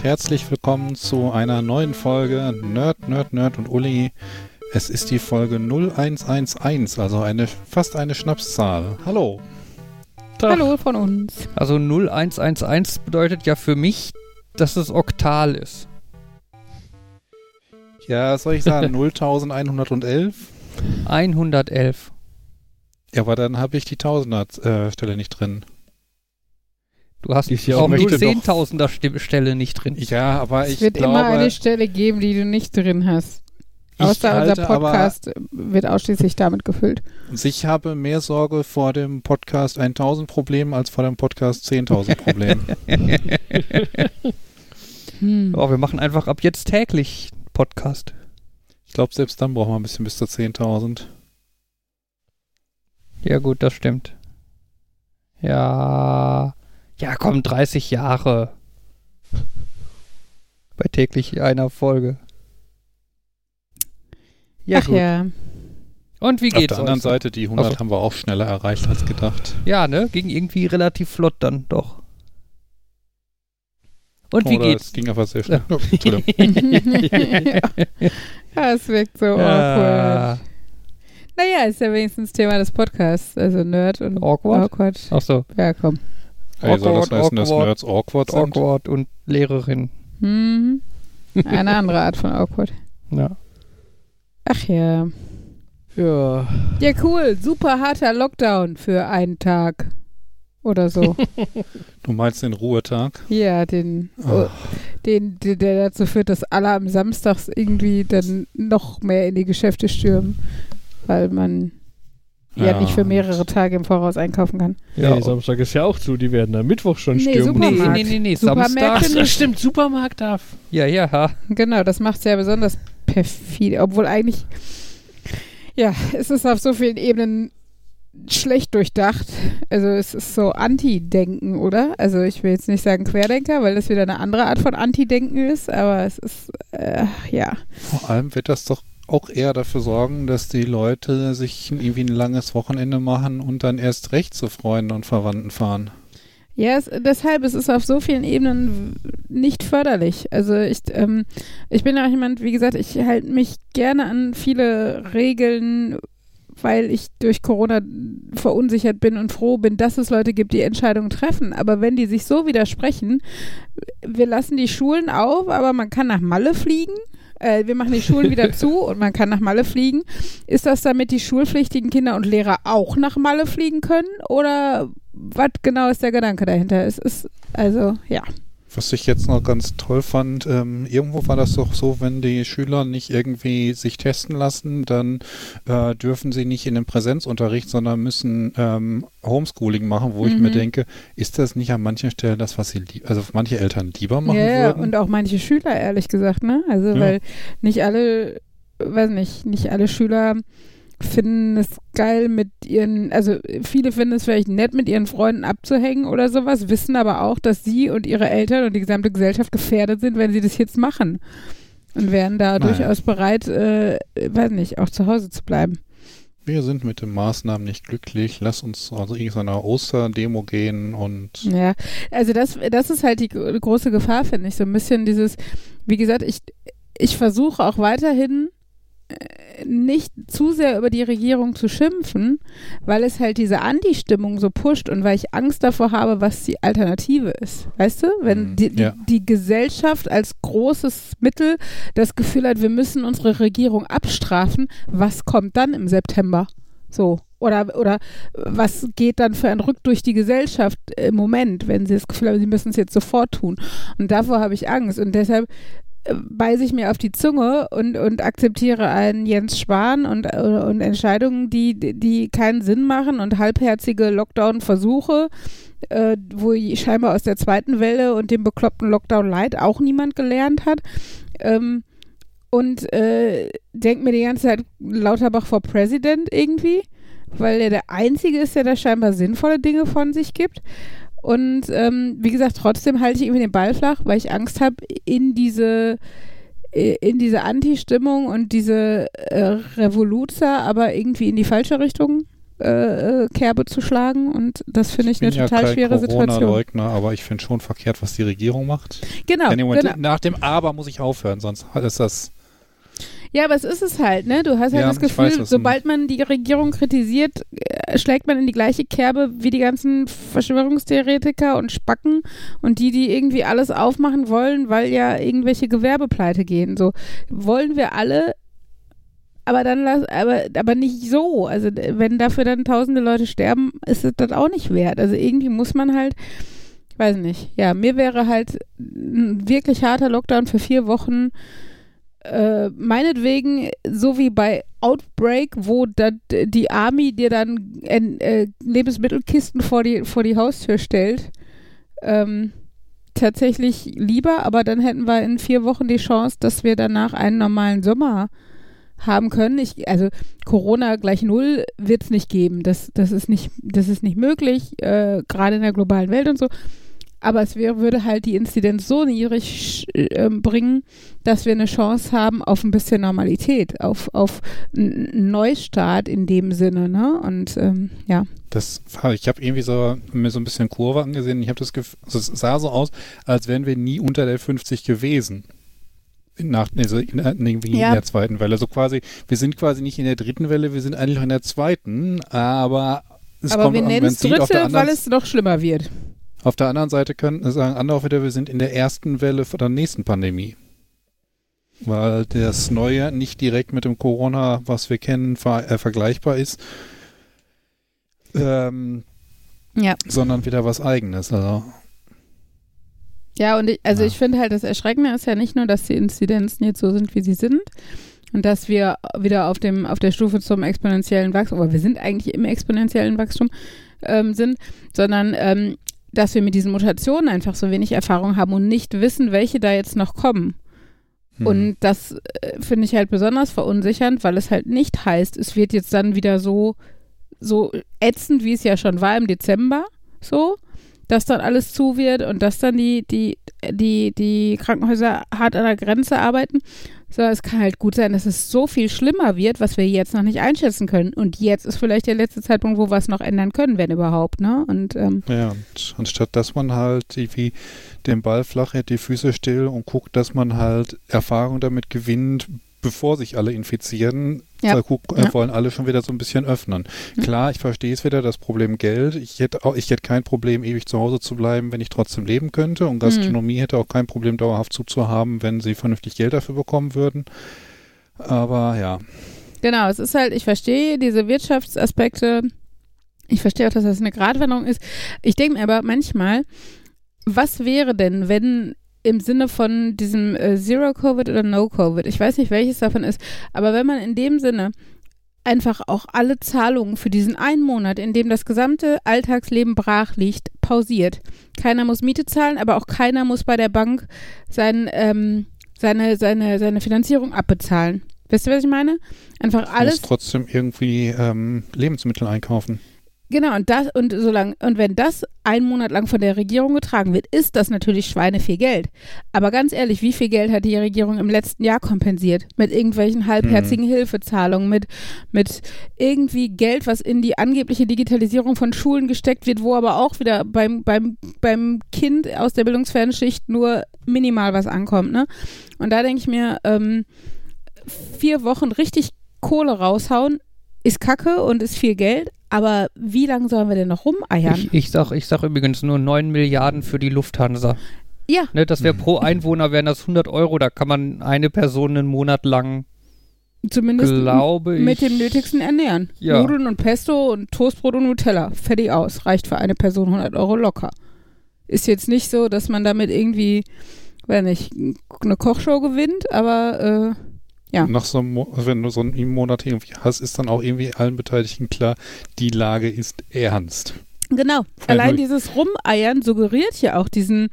Und herzlich willkommen zu einer neuen Folge Nerd, Nerd, Nerd und Uli. Es ist die Folge 0111, also eine fast eine Schnapszahl. Hallo. Tag. Hallo von uns. Also 0111 bedeutet ja für mich, dass es Oktal ist. Ja, soll ich sagen 0111? 111. Ja, aber dann habe ich die Tausender-Stelle nicht drin. Du hast ja auch doch- Zehntausender Stelle nicht drin. Ja, aber Es ich wird glaube, immer eine Stelle geben, die du nicht drin hast. ich Außer halte unser Podcast wird ausschließlich damit gefüllt. ich habe mehr Sorge vor dem Podcast 1000 Problemen als vor dem Podcast 10.000 Problemen. Hm. Oh, wir machen einfach ab jetzt täglich Podcast. ich glaube, selbst dann brauchen wir ein bisschen bis zu 10.000. Ja gut, das stimmt. Ja. Ja, komm, 30 Jahre. Bei täglich einer Folge. Ja Ach gut. ja. Und wie Auf geht's der anderen euch? Seite, die 100 Ach so. haben wir auch schneller erreicht als gedacht. Ja, ne? Ging irgendwie relativ flott dann doch. Und wie Oder geht's? Es ging aber sehr schnell. Ja, Entschuldigung. ja, es wirkt so awkward. Ja. Naja, ist ja wenigstens Thema des Podcasts. Also Nerd und Awkward? awkward. Ach so. Ja, komm. Ey, soll das Awkward, heißen, dass awkward, Nerds awkward sind? Awkward und Lehrerin. Mhm. Eine andere Art von awkward. Ja. Ach ja. Ja. Ja, cool. Super harter Lockdown für einen Tag. Oder so. Du meinst den Ruhetag? ja, den, Oh. den, den, der dazu führt, dass alle am Samstags irgendwie dann noch mehr in die Geschäfte stürmen, weil man ja, Ja, nicht für mehrere Tage im Voraus einkaufen kann. Ja, Ja. Samstag ist ja auch zu. Die werden am Mittwoch schon Nee, stürmen. Nee, Supermarkt. nee, nee, nee. Supermärkte Samstag. das stimmt. Supermarkt darf. Ja, ja. Genau, das macht es ja besonders perfide, obwohl eigentlich, ja, es ist auf so vielen Ebenen schlecht durchdacht. Also es ist so Anti-Denken, oder? Also ich will jetzt nicht sagen Querdenker, weil das wieder eine andere Art von Anti-Denken ist, aber es ist, äh, ja. Vor allem wird das doch auch eher dafür sorgen, dass die Leute sich irgendwie ein langes Wochenende machen und dann erst recht zu Freunden und Verwandten fahren. Ja, es, deshalb es ist es auf so vielen Ebenen nicht förderlich. Also ich, ähm, ich bin ja auch jemand, wie gesagt, ich halte mich gerne an viele Regeln, weil ich durch Corona verunsichert bin und froh bin, dass es Leute gibt, die Entscheidungen treffen. Aber wenn die sich so widersprechen, wir lassen die Schulen auf, aber man kann nach Malle fliegen. Äh, wir machen die Schulen wieder zu und man kann nach Malle fliegen. Ist das damit die schulpflichtigen Kinder und Lehrer auch nach Malle fliegen können? Oder was genau ist der Gedanke dahinter? Es ist, also, ja. Was ich jetzt noch ganz toll fand, ähm, irgendwo war das doch so, wenn die Schüler nicht irgendwie sich testen lassen, dann äh, dürfen sie nicht in den Präsenzunterricht, sondern müssen ähm, Homeschooling machen, wo ich mir Mhm. denke, ist das nicht an manchen Stellen das, was sie, also manche Eltern lieber machen ja, ja, würden? und auch manche Schüler, ehrlich gesagt, ne? Also, Ja. weil nicht alle, weiß nicht, nicht alle Schüler finden es geil mit ihren, also viele finden es vielleicht nett, mit ihren Freunden abzuhängen oder sowas, wissen aber auch, dass sie und ihre Eltern und die gesamte Gesellschaft gefährdet sind, wenn sie das jetzt machen. Und wären da Naja. durchaus bereit, äh, weiß nicht, auch zu Hause zu bleiben. Wir sind mit den Maßnahmen nicht glücklich. Lass uns also irgendeiner Osterdemo gehen und Ja, also das, das ist halt die gro- große Gefahr, finde ich. So ein bisschen dieses, wie gesagt, ich, ich versuche auch weiterhin nicht zu sehr über die Regierung zu schimpfen, weil es halt diese Anti-Stimmung so pusht und weil ich Angst davor habe, was die Alternative ist. Weißt du? Wenn Mhm, die, die, ja. die Gesellschaft als großes Mittel das Gefühl hat, wir müssen unsere Regierung abstrafen, was kommt dann im September? So. Oder, oder was geht dann für ein Rück durch die Gesellschaft im Moment, wenn sie das Gefühl haben, sie müssen es jetzt sofort tun. Und davor habe ich Angst. Und deshalb äh, beiße ich mir auf die Zunge und, und akzeptiere einen Jens Spahn und, äh, und Entscheidungen, die, die keinen Sinn machen und halbherzige Lockdown-Versuche, äh, wo scheinbar aus der zweiten Welle und dem bekloppten Lockdown Light auch niemand gelernt hat. Ähm, und äh, denkt mir die ganze Zeit Lauterbach vor President irgendwie, weil er der Einzige ist, der da scheinbar sinnvolle Dinge von sich gibt. Und ähm, wie gesagt, trotzdem halte ich irgendwie den Ball flach, weil ich Angst habe, in diese äh, in diese Anti-Stimmung und diese äh, Revoluzer aber irgendwie in die falsche Richtung äh, äh, Kerbe zu schlagen und das finde ich, bin eine ja total schwere Situation. Corona-Leugner, aber ich finde schon verkehrt, was die Regierung macht. Genau, genau. Nach dem Aber muss ich aufhören, sonst ist das. Ja, aber es ist es halt, ne? Du hast halt Ja, das Gefühl, weiß, sobald man die Regierung kritisiert, äh, schlägt man in die gleiche Kerbe wie die ganzen Verschwörungstheoretiker und Spacken und die, die irgendwie alles aufmachen wollen, weil ja irgendwelche Gewerbe pleite gehen. So wollen wir alle, aber dann lass, aber, aber nicht so. Also wenn dafür dann tausende Leute sterben, ist es das auch nicht wert. Also irgendwie muss man halt, weiß nicht. Ja, mir wäre halt ein wirklich harter Lockdown für vier Wochen äh, meinetwegen, so wie bei Outbreak, wo dat, die Army dir dann äh, Lebensmittelkisten vor die, vor die Haustür stellt, ähm, tatsächlich lieber, aber dann hätten wir in vier Wochen die Chance, dass wir danach einen normalen Sommer haben können. Ich, also Corona gleich null wird es nicht geben. Das, das, ist nicht, das ist nicht möglich, äh, gerade in der globalen Welt und so. Aber es wär, würde halt die Inzidenz so niedrig äh, bringen, dass wir eine Chance haben auf ein bisschen Normalität, auf, auf einen Neustart in dem Sinne, ne? Und ähm, ja. Das, ich habe irgendwie so mir so ein bisschen Kurve angesehen. Ich habe das Gefühl, also es sah so aus, als wären wir nie unter der 50 gewesen. Nach, also in, irgendwie Ja. in der zweiten Welle. So quasi, wir sind quasi nicht in der dritten Welle, wir sind eigentlich noch in der zweiten, aber es Aber kommt wir nennen es Dritte, weil es noch schlimmer wird. Auf der anderen Seite können sagen andere auch wieder, wir sind in der ersten Welle von der nächsten Pandemie. Weil das Neue nicht direkt mit dem Corona, was wir kennen, ver äh, vergleichbar ist, ähm, Ja. sondern wieder was Eigenes. Also, Ja, und ich, also Ja. ich finde halt, das Erschreckende ist ja nicht nur, dass die Inzidenzen jetzt so sind, wie sie sind und dass wir wieder auf dem auf der Stufe zum exponentiellen Wachstum, aber wir sind eigentlich im exponentiellen Wachstum ähm, sind, sondern ähm, dass wir mit diesen Mutationen einfach so wenig Erfahrung haben und nicht wissen, welche da jetzt noch kommen. hm. Und das äh, finde ich halt besonders verunsichernd, weil es halt nicht heißt, es wird jetzt dann wieder so, so ätzend, wie es ja schon war im Dezember, so, dass dann alles zu wird und dass dann die, die, die, die Krankenhäuser hart an der Grenze arbeiten. So, es kann halt gut sein, dass es so viel schlimmer wird, was wir jetzt noch nicht einschätzen können. Und jetzt ist vielleicht der letzte Zeitpunkt, wo wir es noch ändern können, wenn überhaupt, ne? Und ähm, Ja, und anstatt dass man halt irgendwie den Ball flach hält, die Füße still und guckt, dass man halt Erfahrung damit gewinnt, bevor sich alle infizieren, Ja. äh, wollen alle schon wieder so ein bisschen öffnen. Mhm. Klar, ich verstehe es wieder, das Problem Geld. Ich hätte auch, ich hätte kein Problem, ewig zu Hause zu bleiben, wenn ich trotzdem leben könnte. Und Gastronomie hätte auch kein Problem, dauerhaft zuzuhaben, wenn sie vernünftig Geld dafür bekommen würden. Aber ja, Genau, es ist halt, ich verstehe diese Wirtschaftsaspekte. Ich verstehe auch, dass das eine Gratwanderung ist. Ich denke mir aber manchmal, was wäre denn, wenn im Sinne von diesem äh, Zero-Covid oder No-Covid, ich weiß nicht, welches davon ist, aber wenn man in dem Sinne einfach auch alle Zahlungen für diesen einen Monat, in dem das gesamte Alltagsleben brach liegt, pausiert. Keiner muss Miete zahlen, aber auch keiner muss bei der Bank sein, ähm, seine, seine, seine Finanzierung abbezahlen. Wisst ihr, was ich meine? Einfach alles. trotzdem irgendwie ähm, Lebensmittel einkaufen. Genau, und das, und solange, und wenn das einen Monat lang von der Regierung getragen wird, ist das natürlich Schweine viel Geld. Aber ganz ehrlich, wie viel Geld hat die Regierung im letzten Jahr kompensiert? Mit irgendwelchen halbherzigen Hilfezahlungen, mit, mit irgendwie Geld, was in die angebliche Digitalisierung von Schulen gesteckt wird, wo aber auch wieder beim, beim, beim Kind aus der bildungsfernen Schicht nur minimal was ankommt, ne? Und da denke ich mir, ähm, vier Wochen richtig Kohle raushauen, ist kacke und ist viel Geld, aber wie lange sollen wir denn noch rumeiern? Ich, ich, sag, ich sag übrigens nur 9 Milliarden für die Lufthansa. ja, Ne, das wäre pro Einwohner wären das 100 Euro. Da kann man eine Person einen Monat lang, zumindest glaube ich. mit dem Nötigsten ernähren. Ja. Nudeln und Pesto und Toastbrot und Nutella. Fertig aus. Reicht für eine Person 100 Euro locker. Ist jetzt nicht so, dass man damit irgendwie, weiß nicht, eine Kochshow gewinnt, aber äh, Ja. Nach so einem, Mo- wenn du so einen Monat irgendwie hast, ist dann auch irgendwie allen Beteiligten klar, die Lage ist ernst. Genau. Weil Allein dieses Rumeiern suggeriert ja auch diesen,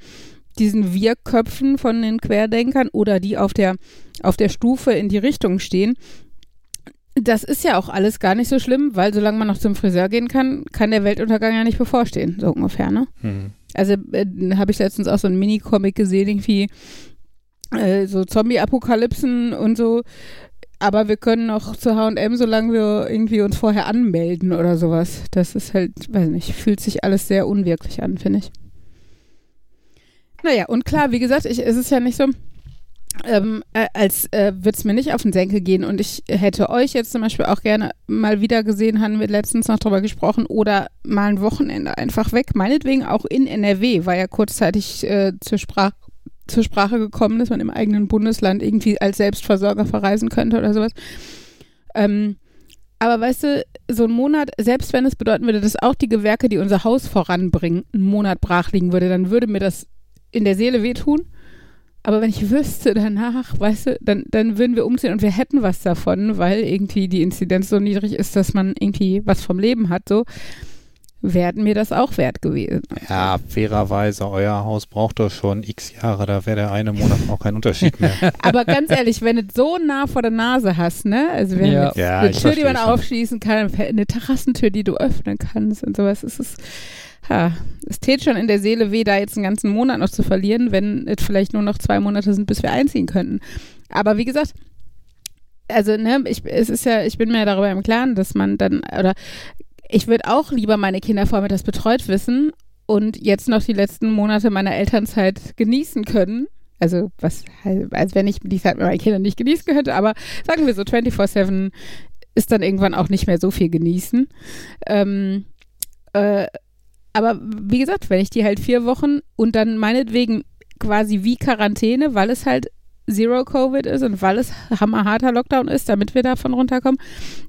diesen Wir-Köpfen von den Querdenkern oder die auf der, auf der Stufe in die Richtung stehen. Das ist ja auch alles gar nicht so schlimm, weil solange man noch zum Friseur gehen kann, kann der Weltuntergang ja nicht bevorstehen, so ungefähr, ne? Hm. Also äh, habe ich letztens auch so einen Mini-Comic gesehen, irgendwie äh, so Zombie-Apokalypsen und so. aber wir können noch zu H&M, solange wir irgendwie uns vorher anmelden oder sowas. Das ist halt, weiß nicht, fühlt sich alles sehr unwirklich an, finde ich. Naja, und klar, wie gesagt, ich, es ist ja nicht so, ähm, äh, als äh, würde es mir nicht auf den Senkel gehen und ich hätte euch jetzt zum Beispiel auch gerne mal wieder gesehen, haben wir letztens noch drüber gesprochen, oder mal ein Wochenende einfach weg, meinetwegen auch in NRW, war ja kurzzeitig äh, zur, Sprach zur Sprache gekommen, dass man im eigenen Bundesland irgendwie als Selbstversorger verreisen könnte oder sowas. Ähm, aber weißt du, so ein Monat, selbst wenn es bedeuten würde, dass auch die Gewerke, die unser Haus voranbringen, einen Monat brach liegen würde, dann würde mir das in der Seele wehtun. Aber wenn ich wüsste danach, weißt du, dann, dann würden wir umziehen und wir hätten was davon, weil irgendwie die Inzidenz so niedrig ist, dass man irgendwie was vom Leben hat, so wären mir das auch wert gewesen. Ja, fairerweise, euer Haus braucht doch schon x Jahre, da wäre der eine Monat auch kein Unterschied mehr. Aber ganz ehrlich, wenn du es so nah vor der Nase hast, ne? Also wenn Ja. Ja, eine Tür, die man aufschließen kann, eine Terrassentür, die du öffnen kannst und sowas, ist es. Ha, es tät schon in der Seele weh, da jetzt einen ganzen Monat noch zu verlieren, wenn es vielleicht nur noch zwei Monate sind, bis wir einziehen könnten. Aber wie gesagt, also ne, ich, es ist ja, ich bin mir darüber im Klaren, dass man dann, oder ich würde auch lieber meine Kinder vormittags betreut wissen und jetzt noch die letzten Monate meiner Elternzeit genießen können. Also was, als wenn ich die Zeit mit meinen Kindern nicht genießen könnte, aber sagen wir so 24-7 ist dann irgendwann auch nicht mehr so viel genießen. Ähm, äh, aber wie gesagt, wenn ich die halt vier Wochen und dann meinetwegen quasi wie Quarantäne, weil es halt Zero Covid ist und weil es hammerharter Lockdown ist, damit wir davon runterkommen,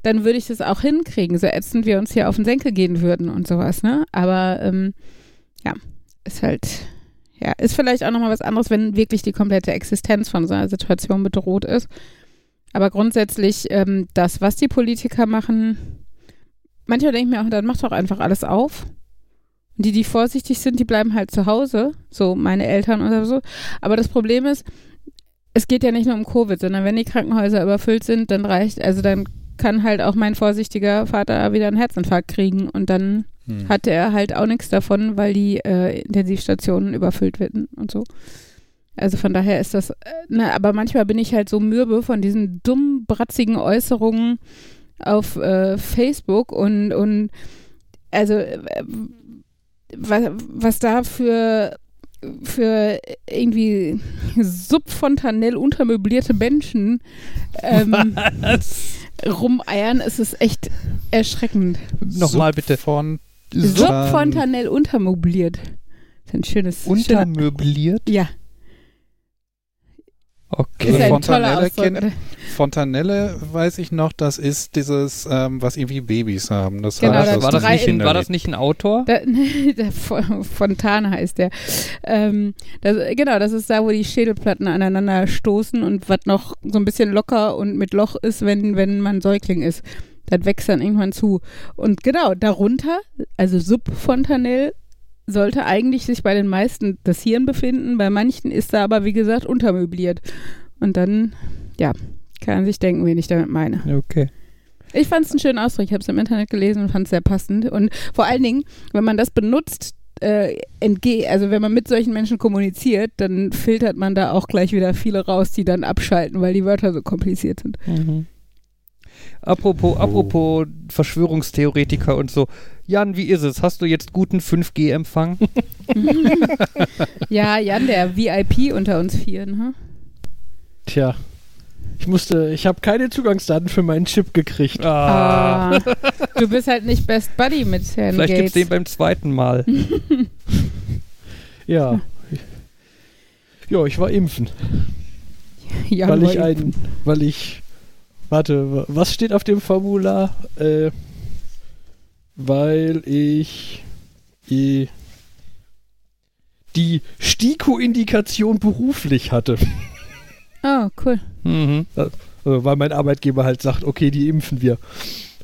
dann würde ich das auch hinkriegen, so ätzend wir uns hier auf den Senkel gehen würden und sowas, ne? Aber ähm, ja, ist halt, ja, ist vielleicht auch nochmal was anderes, wenn wirklich die komplette Existenz von so einer Situation bedroht ist. Aber grundsätzlich, ähm, das, was die Politiker machen, manchmal denke ich mir auch, dann macht doch einfach alles auf. Die, die vorsichtig sind, die bleiben halt zu Hause, so meine Eltern oder so. Aber das Problem ist, es geht ja nicht nur um Covid, sondern wenn die Krankenhäuser überfüllt sind, dann reicht, also dann kann halt auch mein vorsichtiger Vater wieder einen Herzinfarkt kriegen und dann Hm. hatte er halt auch nichts davon, weil die äh, Intensivstationen überfüllt werden und so. Also von daher ist das, äh, ne, aber manchmal bin ich halt so mürbe von diesen dummen, bratzigen Äußerungen auf äh, Facebook und, und also äh, was, was da für für irgendwie subfontanell untermöblierte Menschen ähm, rumeiern, ist es echt erschreckend. Nochmal bitte. Von Subfontanell untermöbliert. Das ist ein schönes. schöner, Untermöbliert? ja, Okay. ist ein toller Fontanelle oder? Fontanelle weiß ich noch, das ist dieses, ähm, was irgendwie Babys haben. Das Genau, heißt, das war, das nicht ein, in- war das nicht ein Autor? Da, der Fo- Fontane heißt der. Ähm, das, genau, das ist da, wo die Schädelplatten aneinander stoßen und was noch so ein bisschen locker und mit Loch ist, wenn, wenn man Säugling ist. Das wächst dann irgendwann zu. Und genau, darunter, also subfontanell, sollte eigentlich sich bei den meisten das Hirn befinden. Bei manchen ist da aber, wie gesagt, untermöbliert. Und dann, ja, kann sich denken, wen ich damit meine. Okay. Ich fand es einen schönen Ausdruck. Ich habe es im Internet gelesen und fand es sehr passend. Und vor allen Dingen, wenn man das benutzt, äh, entge also wenn man mit solchen Menschen kommuniziert, dann filtert man da auch gleich wieder viele raus, die dann abschalten, weil die Wörter so kompliziert sind. Mhm. Apropos, Oh. apropos Verschwörungstheoretiker und so. Jan, wie ist es? Hast du jetzt guten 5G-Empfang? ja, Jan, der VIP unter uns vieren. Hm? Tja. Ich musste, ich habe keine Zugangsdaten für meinen Chip gekriegt. Ah. du bist halt nicht Best Buddy mit Herrn Vielleicht gibt's Gates. den beim zweiten Mal. Ja. Ja, ich war impfen. ja, weil ich ein, weil ich, warte, wa- was steht auf dem Formular? Äh, weil ich eh, die STIKO-Indikation beruflich hatte. Oh, cool. Mhm. Also, weil mein Arbeitgeber halt sagt, okay, die impfen wir.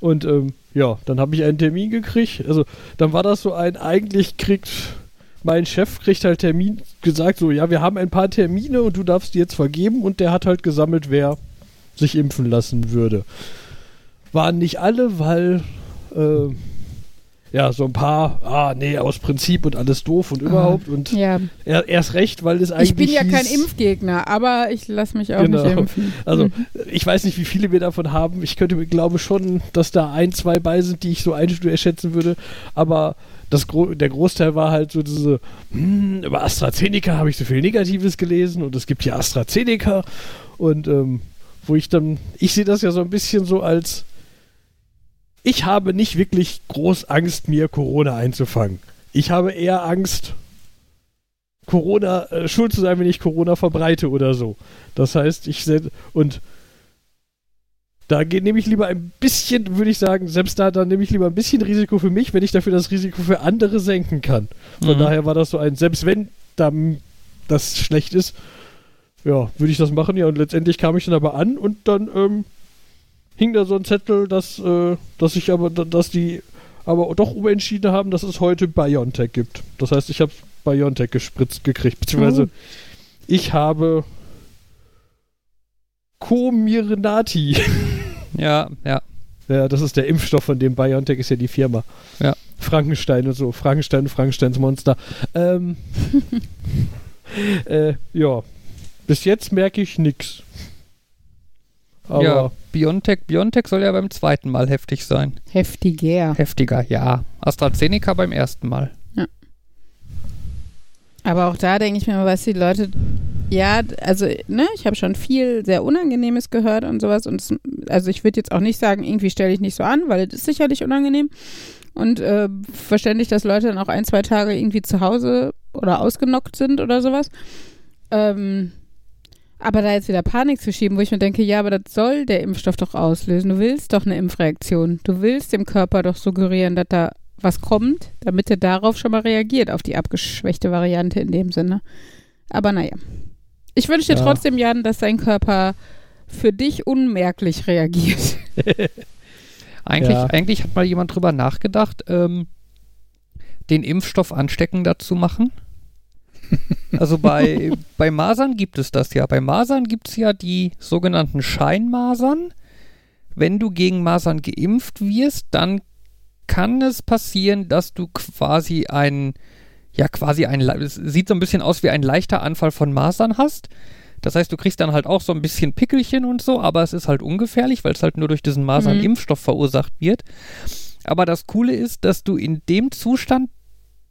Und ähm, ja, dann habe ich einen Termin gekriegt. Also dann war das so ein, eigentlich kriegt mein Chef kriegt halt Termin gesagt, so, ja, wir haben ein paar Termine und du darfst die jetzt vergeben und der hat halt gesammelt, wer sich impfen lassen würde. Waren nicht alle, weil äh, ja, so ein paar, ah, nee, aus Prinzip und alles doof und überhaupt und Ja, er, erst recht, weil es eigentlich ich bin ja kein hieß- Impfgegner, aber ich lasse mich auch Genau. nicht impfen. Also, Mhm. ich weiß nicht, wie viele wir davon haben. Ich könnte mir glaube schon, dass da ein, zwei bei sind, die ich so einschätzen würde. Aber das Gro der Großteil war halt so diese, hm, über AstraZeneca habe ich so viel Negatives gelesen und es gibt ja AstraZeneca. Und ähm, wo ich dann, ich sehe das ja so ein bisschen so als, ich habe nicht wirklich groß Angst, mir Corona einzufangen. Ich habe eher Angst, Corona, äh, schuld zu sein, wenn ich Corona verbreite oder so. Das heißt, ich se- und da nehme ich lieber ein bisschen, würde ich sagen, selbst da, dann nehme ich lieber ein bisschen Risiko für mich, wenn ich dafür das Risiko für andere senken kann. Von Mhm. daher war das so ein, selbst wenn da m- das schlecht ist, ja, würde ich das machen, ja, und letztendlich kam ich dann aber an und dann ähm, hing da so ein Zettel, dass, äh, dass ich aber, dass die aber doch umentschieden haben, dass es heute BioNTech gibt. Das heißt, ich habe BioNTech gespritzt gekriegt, beziehungsweise Oh. ich habe Comirnaty. Ja, ja. Ja, das ist der Impfstoff, von dem BioNTech ist ja die Firma. Ja. Frankenstein und so. Frankenstein Frankensteins Monster. Ähm, äh, ja. Bis jetzt merke ich nix. Aber ja, Biontech, Biontech soll ja beim zweiten Mal heftig sein. Heftiger. Heftiger, ja. AstraZeneca beim ersten Mal. Aber auch da denke ich mir mal, was die Leute. Ja, also, ne, ich habe schon viel sehr Unangenehmes gehört und sowas. Und es, also ich würde jetzt auch nicht sagen, irgendwie stelle ich nicht so an, weil es ist sicherlich unangenehm. Und äh, verständlich, dass Leute dann auch ein, zwei Tage irgendwie zu Hause oder ausgenockt sind oder sowas. Ähm, aber da jetzt wieder Panik zu schieben, wo ich mir denke, ja, aber das soll der Impfstoff doch auslösen. Du willst doch eine Impfreaktion. Du willst dem Körper doch suggerieren, dass da was kommt, damit er darauf schon mal reagiert, auf die abgeschwächte Variante in dem Sinne. Aber naja. Ich wünsche dir Ja. trotzdem, Jan, dass dein Körper für dich unmerklich reagiert. Eigentlich, Ja. eigentlich hat mal jemand drüber nachgedacht, ähm, den Impfstoff ansteckender zu machen. Also bei, bei Masern gibt es das ja. Bei Masern gibt es ja die sogenannten Scheinmasern. Wenn du gegen Masern geimpft wirst, dann kann es passieren, dass du quasi ein, ja quasi ein, es sieht so ein bisschen aus wie ein leichter Anfall von Masern hast. Das heißt, du kriegst dann halt auch so ein bisschen Pickelchen und so, aber es ist halt ungefährlich, weil es halt nur durch diesen Masernimpfstoff verursacht wird. Aber das Coole ist, dass du in dem Zustand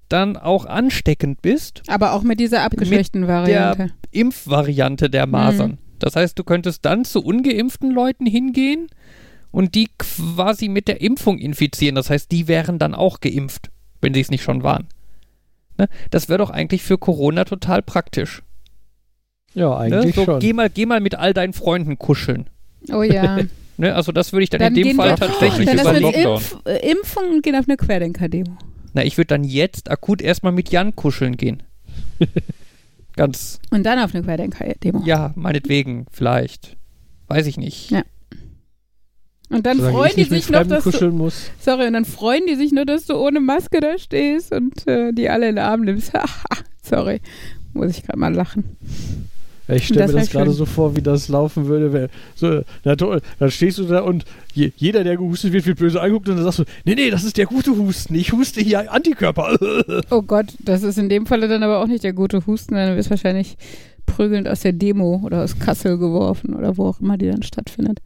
dann auch ansteckend bist, Aber auch mit dieser abgeschwächten Variante. Impfvariante der Masern. Das heißt, du könntest dann zu ungeimpften Leuten hingehen und die quasi mit der Impfung infizieren. Das heißt, die wären dann auch geimpft, wenn sie es nicht schon waren. Ne? Das wäre doch eigentlich für Corona total praktisch. ja, Ne? eigentlich So, schon. geh, mal, geh mal mit all deinen Freunden kuscheln. Oh ja. Ne? Also das würde ich dann, Dann in dem Fall wir- tatsächlich Dann über Lockdown. Impf, und gehen auf eine Querdenker-Demo. Na, ich würde dann jetzt akut erstmal mit Jan kuscheln gehen. Ganz, Und dann auf eine Querdenker-Demo. ja, meinetwegen, vielleicht. Weiß ich nicht. Ja. Und dann Solange freuen die sich noch, dass du, sorry, und dann freuen die sich nur, dass du ohne Maske da stehst und äh, die alle in den Arm nimmst. sorry, muss ich gerade mal lachen. Ich stelle mir das gerade so vor, wie das laufen würde. So, na toll, dann stehst du da und je, jeder, der gehustet wird, wird böse angeguckt und dann sagst du, nee, nee, das ist der gute Husten. Ich huste hier Antikörper. Oh Gott, das ist in dem Falle dann aber auch nicht der gute Husten, dann wirst wahrscheinlich prügelnd aus der Demo oder aus Kassel geworfen oder wo auch immer die dann stattfindet.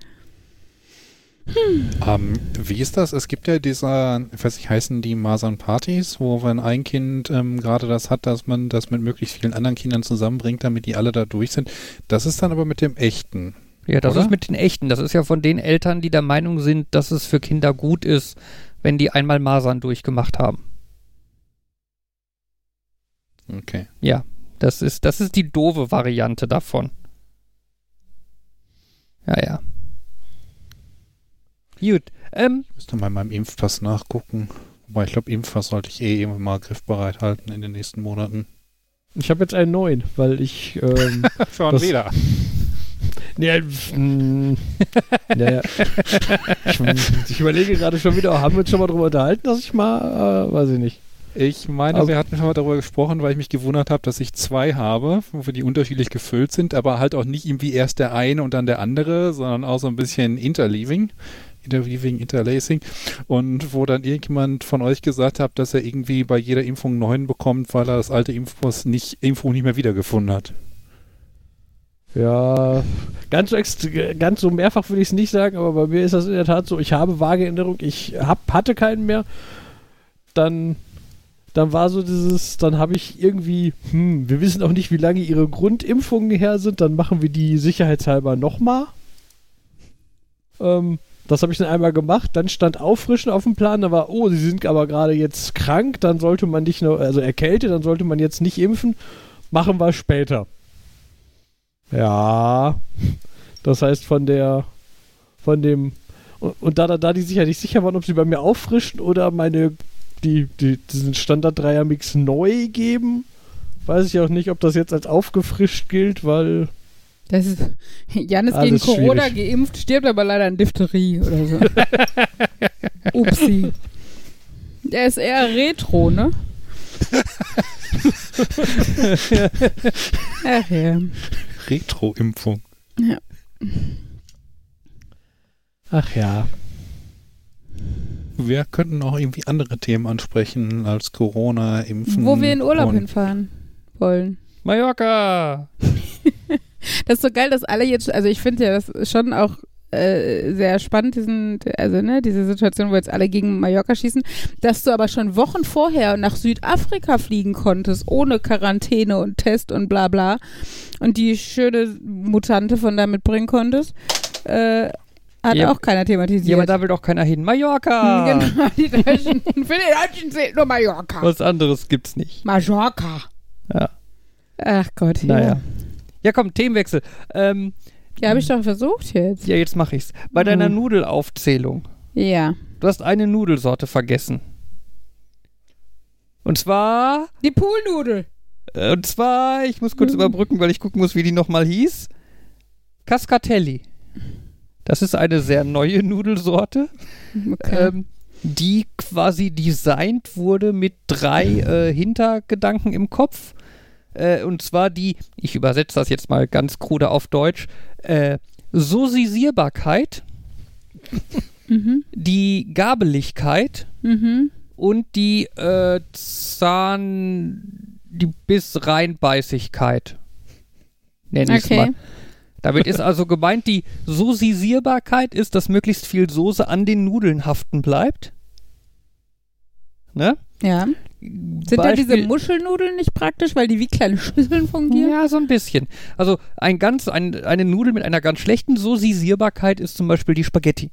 Ähm, wie ist das? Es gibt ja diese, ich weiß nicht, heißen die Masern-Partys, wo wenn ein Kind ähm, gerade das hat, dass man das mit möglichst vielen anderen Kindern zusammenbringt, damit die alle da durch sind. Das ist dann aber mit dem echten. Ja, das Oder? ist mit den echten. Das ist ja von den Eltern, die der Meinung sind, dass es für Kinder gut ist, wenn die einmal Masern durchgemacht haben. Okay. Ja, das ist, das ist die doofe Variante davon. Ja, ja. Gut. Ähm, Ich müsste mal in meinem Impfpass nachgucken. Wobei ich glaube, Impfpass sollte ich eh irgendwann mal griffbereit halten in den nächsten Monaten. Ich habe jetzt einen neuen, weil ich. Ähm, Schon Das- wieder. nee, mm, naja, ich, ich überlege gerade schon wieder, haben wir uns schon mal drüber unterhalten, dass ich mal, äh, weiß ich nicht. Ich meine, Aber- wir hatten schon mal darüber gesprochen, weil ich mich gewundert habe, dass ich zwei habe, wo die unterschiedlich gefüllt sind, aber halt auch nicht irgendwie erst der eine und dann der andere, sondern auch so ein bisschen interleaving. Interview Interlacing und wo dann irgendjemand von euch gesagt hat, dass er irgendwie bei jeder Impfung einen neuen bekommt, weil er das alte Impfpass nicht, Impfung nicht mehr wiedergefunden hat. Ja, ganz so, ganz so mehrfach würde ich es nicht sagen, aber bei mir ist das in der Tat so, ich habe vage Erinnerung, ich hab, hatte keinen mehr. Dann, dann war so dieses, dann habe ich irgendwie, hm, wir wissen auch nicht, wie lange ihre Grundimpfungen her sind, dann machen wir die sicherheitshalber nochmal. Ähm, das habe ich dann einmal gemacht, dann stand Auffrischen auf dem Plan, da war, oh, sie sind aber gerade jetzt krank, dann sollte man nicht noch, also erkältet, dann sollte man jetzt nicht impfen, machen wir später. Ja, das heißt von der, von dem, und, und da, da, da die sich ja nicht sicher waren, ob sie bei mir auffrischen oder meine, die, die, diesen Standard-Dreier-Mix neu geben, weiß ich auch nicht, ob das jetzt als aufgefrischt gilt, weil, Das ist, Jan ist Alles gegen Corona schwierig. geimpft, stirbt aber leider an Diphtherie oder so. Upsi. Der ist eher Retro, ne? Ach ja. Retro-Impfung. ach ja. Wir könnten auch irgendwie andere Themen ansprechen als Corona, Impfen. Wo wir in Urlaub hinfahren wollen. Mallorca! Das ist so geil, dass alle jetzt, also ich finde ja, das ist schon auch äh, sehr spannend, diesen, also ne, diese Situation, wo jetzt alle gegen Mallorca schießen, dass du aber schon Wochen vorher nach Südafrika fliegen konntest, ohne Quarantäne und Test und bla bla und die schöne Mutante von da mitbringen konntest, äh, hat Ja. auch keiner thematisiert. Ja, aber da will doch keiner hin. Mallorca! Genau, die Deutschen, für die Deutschen zählt nur Mallorca. Was anderes gibt's nicht. Mallorca. Ja. Ach Gott, ja. Naja. Ja, komm, Themenwechsel. Ähm, Ja, habe ich doch versucht jetzt. ja, jetzt mach ich's. Bei deiner Mhm. Nudelaufzählung. Ja. Du hast eine Nudelsorte vergessen. Und zwar, Die Poolnudel. äh, und zwar, ich muss kurz Mhm. überbrücken, weil ich gucken muss, wie die nochmal hieß. Cascatelli. Das ist eine sehr neue Nudelsorte, Okay. ähm, die quasi designt wurde mit drei äh, Hintergedanken im Kopf. Äh, und zwar die, ich übersetze das jetzt mal ganz krude auf Deutsch, äh, Sosisierbarkeit, mhm. die Gabeligkeit Mhm. und die äh, Zahn, die Bissreinbeißigkeit. Nenne ich es Okay. mal. Damit ist also gemeint, die Sosisierbarkeit ist, dass möglichst viel Soße an den Nudeln haften bleibt. Ne? Ja. Sind da diese Muschelnudeln nicht praktisch, weil die wie kleine Schüsseln fungieren? Ja, so ein bisschen. Also ein ganz, ein, eine Nudel mit einer ganz schlechten Sosisierbarkeit ist zum Beispiel die Spaghetti.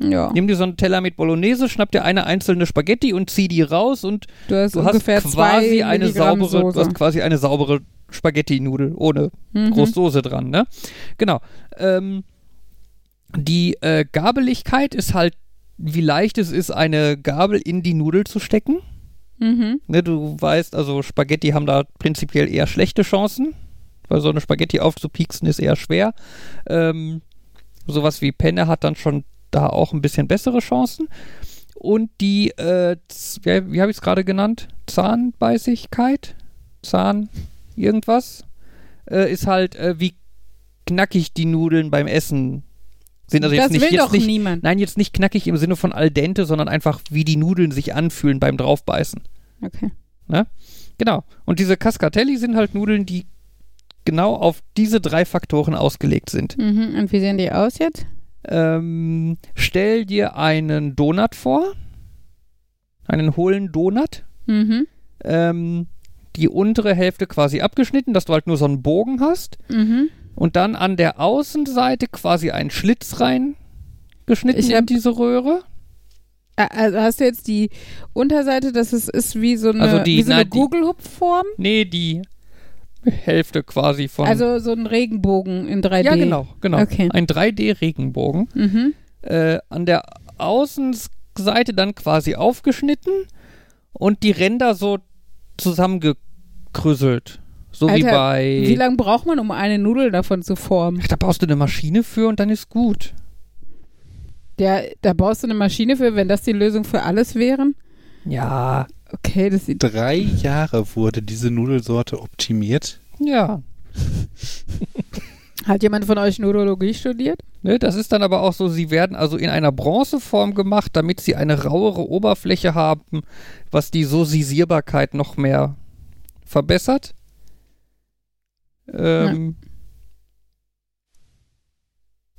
Ja. Nimm dir so einen Teller mit Bolognese, schnapp dir eine einzelne Spaghetti und zieh die raus und Du hast du hast quasi eine Milligramm saubere, du Soße. hast quasi eine saubere Spaghetti-Nudel ohne Mhm. groß Soße dran, ne? Genau. Ähm, die äh, Gabeligkeit ist halt, wie leicht es ist, eine Gabel in die Nudel zu stecken. Mhm. Ne, du weißt, also Spaghetti haben da prinzipiell eher schlechte Chancen, weil so eine Spaghetti aufzupieksen ist eher schwer. Ähm, sowas wie Penne hat dann schon da auch ein bisschen bessere Chancen. Und die, äh, wie, wie habe ich es gerade genannt? Zahnbeißigkeit? Zahn irgendwas? Äh, ist halt, äh, wie knackig die Nudeln beim Essen sind. Also das jetzt nicht, will jetzt doch nicht, niemand. Nein, jetzt nicht knackig im Sinne von al dente, sondern einfach, wie die Nudeln sich anfühlen beim Draufbeißen. Okay. Genau. Und diese Cascatelli sind halt Nudeln, die genau auf diese drei Faktoren ausgelegt sind. Mhm. Und wie sehen die aus jetzt? Ähm, stell dir einen Donut vor. Einen hohlen Donut. Mhm. Ähm, die untere Hälfte quasi abgeschnitten, dass du halt nur so einen Bogen hast. Mhm. Und dann an der Außenseite quasi einen Schlitz rein geschnitten Ich in diese Röhre. Also hast du jetzt die Unterseite, dass es ist wie so eine, Also die- wie so na, eine die- Gugelhupfform? Nee, die Hälfte quasi von. Also so ein Regenbogen in 3D. ja, genau, genau. Okay. Ein 3D-Regenbogen. Mhm. äh, an der Außenseite dann quasi aufgeschnitten und die Ränder so zusammengekrüsselt. So wie Alter, bei. Wie lange braucht man, um eine Nudel davon zu formen? Ach, da brauchst du eine Maschine für und dann ist gut. Ja, da baust du eine Maschine für, wenn das die Lösung für alles wären? Ja, Okay, das sieht. Drei Jahre wurde diese Nudelsorte optimiert. ja. Hat jemand von euch Neurologie studiert? Ne, das ist dann aber auch so, sie werden also in einer Bronzeform gemacht, damit sie eine rauere Oberfläche haben, was die Sosisierbarkeit noch mehr verbessert. Ähm,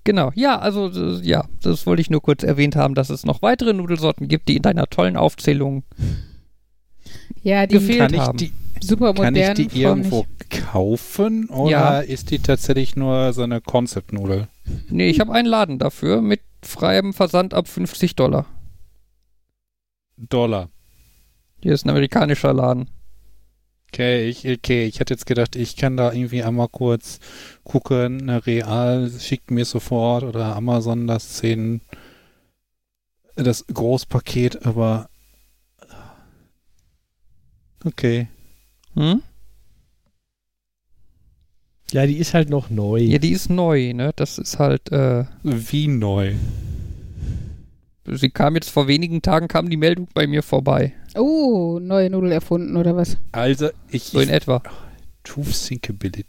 Genau, ja, also äh, ja, das wollte ich nur kurz erwähnt haben, dass es noch weitere Nudelsorten gibt, die in deiner tollen Aufzählung Ja, die gefehlt Kann ich haben. die, super kann ich die irgendwo nicht. kaufen oder Ja. ist die tatsächlich nur so eine Concept-Nudel? Nee, ich habe einen Laden dafür mit freiem Versand ab 50 Dollar. Dollar. Hier ist ein amerikanischer Laden. Okay, ich, okay, ich hätte jetzt gedacht, ich kann da irgendwie einmal kurz gucken, eine Real schickt mir sofort oder Amazon das 10, das Großpaket, aber okay. Hm? Ja, die ist halt noch neu. Ja, die ist neu, ne? Das ist halt, äh, Wie neu. Sie kam jetzt vor wenigen Tagen, kam die Meldung bei mir vorbei. Oh, neue Nudel erfunden oder was? Also, ich, So in etwa. Truth Sinkability.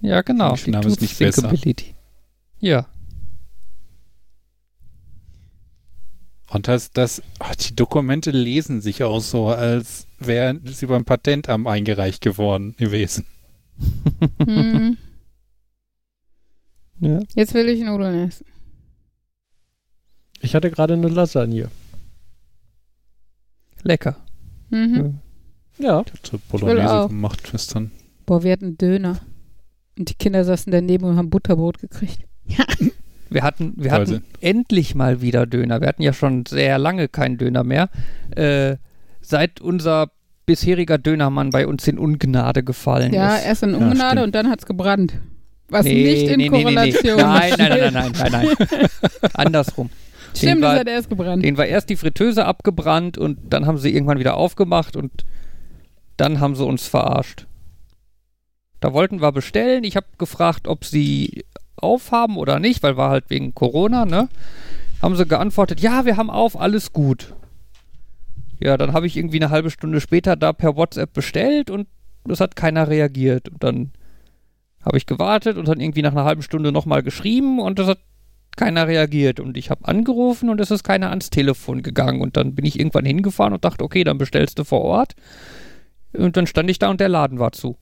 Ja, genau. Englische Name ist nicht besser. Sinkability. Ja. Und das, das, ach, die Dokumente lesen sich auch so, als wären sie beim Patentamt eingereicht geworden gewesen. Hm, ja. jetzt will ich Nudeln essen. Ich hatte gerade eine Lasagne. Lecker. Mhm. Ja. Ich hatte will Bolognese auch. gemacht gestern. Boah, wir hatten Döner. Und die Kinder saßen daneben und haben Butterbrot gekriegt. Wir hatten, wir hatten endlich mal wieder Döner. Wir hatten ja schon sehr lange keinen Döner mehr. Äh, seit unser bisheriger Dönermann bei uns in Ungnade gefallen Ja, ist. erst in Ja, Ungnade stimmt. und dann hat's gebrannt. Was Nee, nicht in nee, nee, nee, nee. Korrelation Nein, nein, nein, nein, nein, nein. Andersrum. Stimmt, das war, hat erst gebrannt. den war erst die Fritteuse abgebrannt und dann haben sie irgendwann wieder aufgemacht und dann haben sie uns verarscht. Da wollten wir bestellen. Ich habe gefragt, ob sie aufhaben oder nicht, weil war halt wegen Corona, ne? Haben sie geantwortet, ja, wir haben auf, alles gut. Ja, dann habe ich irgendwie eine halbe Stunde später da per WhatsApp bestellt und es hat keiner reagiert. Und dann habe ich gewartet und dann irgendwie nach einer halben Stunde nochmal geschrieben und es hat keiner reagiert. Und ich habe angerufen und es ist keiner ans Telefon gegangen. Und dann bin ich irgendwann hingefahren und dachte, okay, dann bestellst du vor Ort. Und dann stand ich da und der Laden war zu.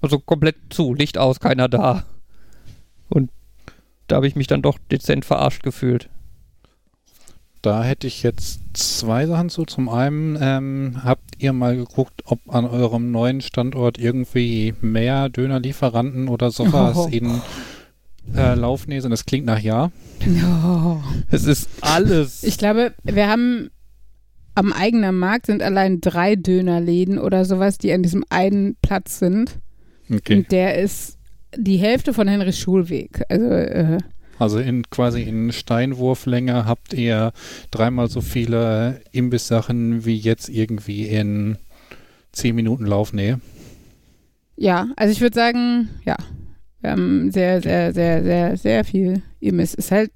Also komplett zu, Licht aus, keiner da. Und da habe ich mich dann doch dezent verarscht gefühlt. Da hätte ich jetzt zwei Sachen zu. Zum einen ähm, habt ihr mal geguckt, ob an eurem neuen Standort irgendwie mehr Dönerlieferanten oder sowas Oh. in äh, Laufnähe sind. Das klingt nach ja. Oh. Es ist alles. Ich glaube, wir haben am eigenen Markt sind allein drei Dönerläden oder sowas, die an diesem einen Platz sind. Okay. Und der ist die Hälfte von Henrys Schulweg. Also, äh, Also in quasi in Steinwurflänge habt ihr dreimal so viele Imbisssachen wie jetzt irgendwie in zehn Minuten Laufnähe. ja, also ich würde sagen, ja, haben sehr, sehr, sehr, sehr, sehr viel Imbiss. Ist halt,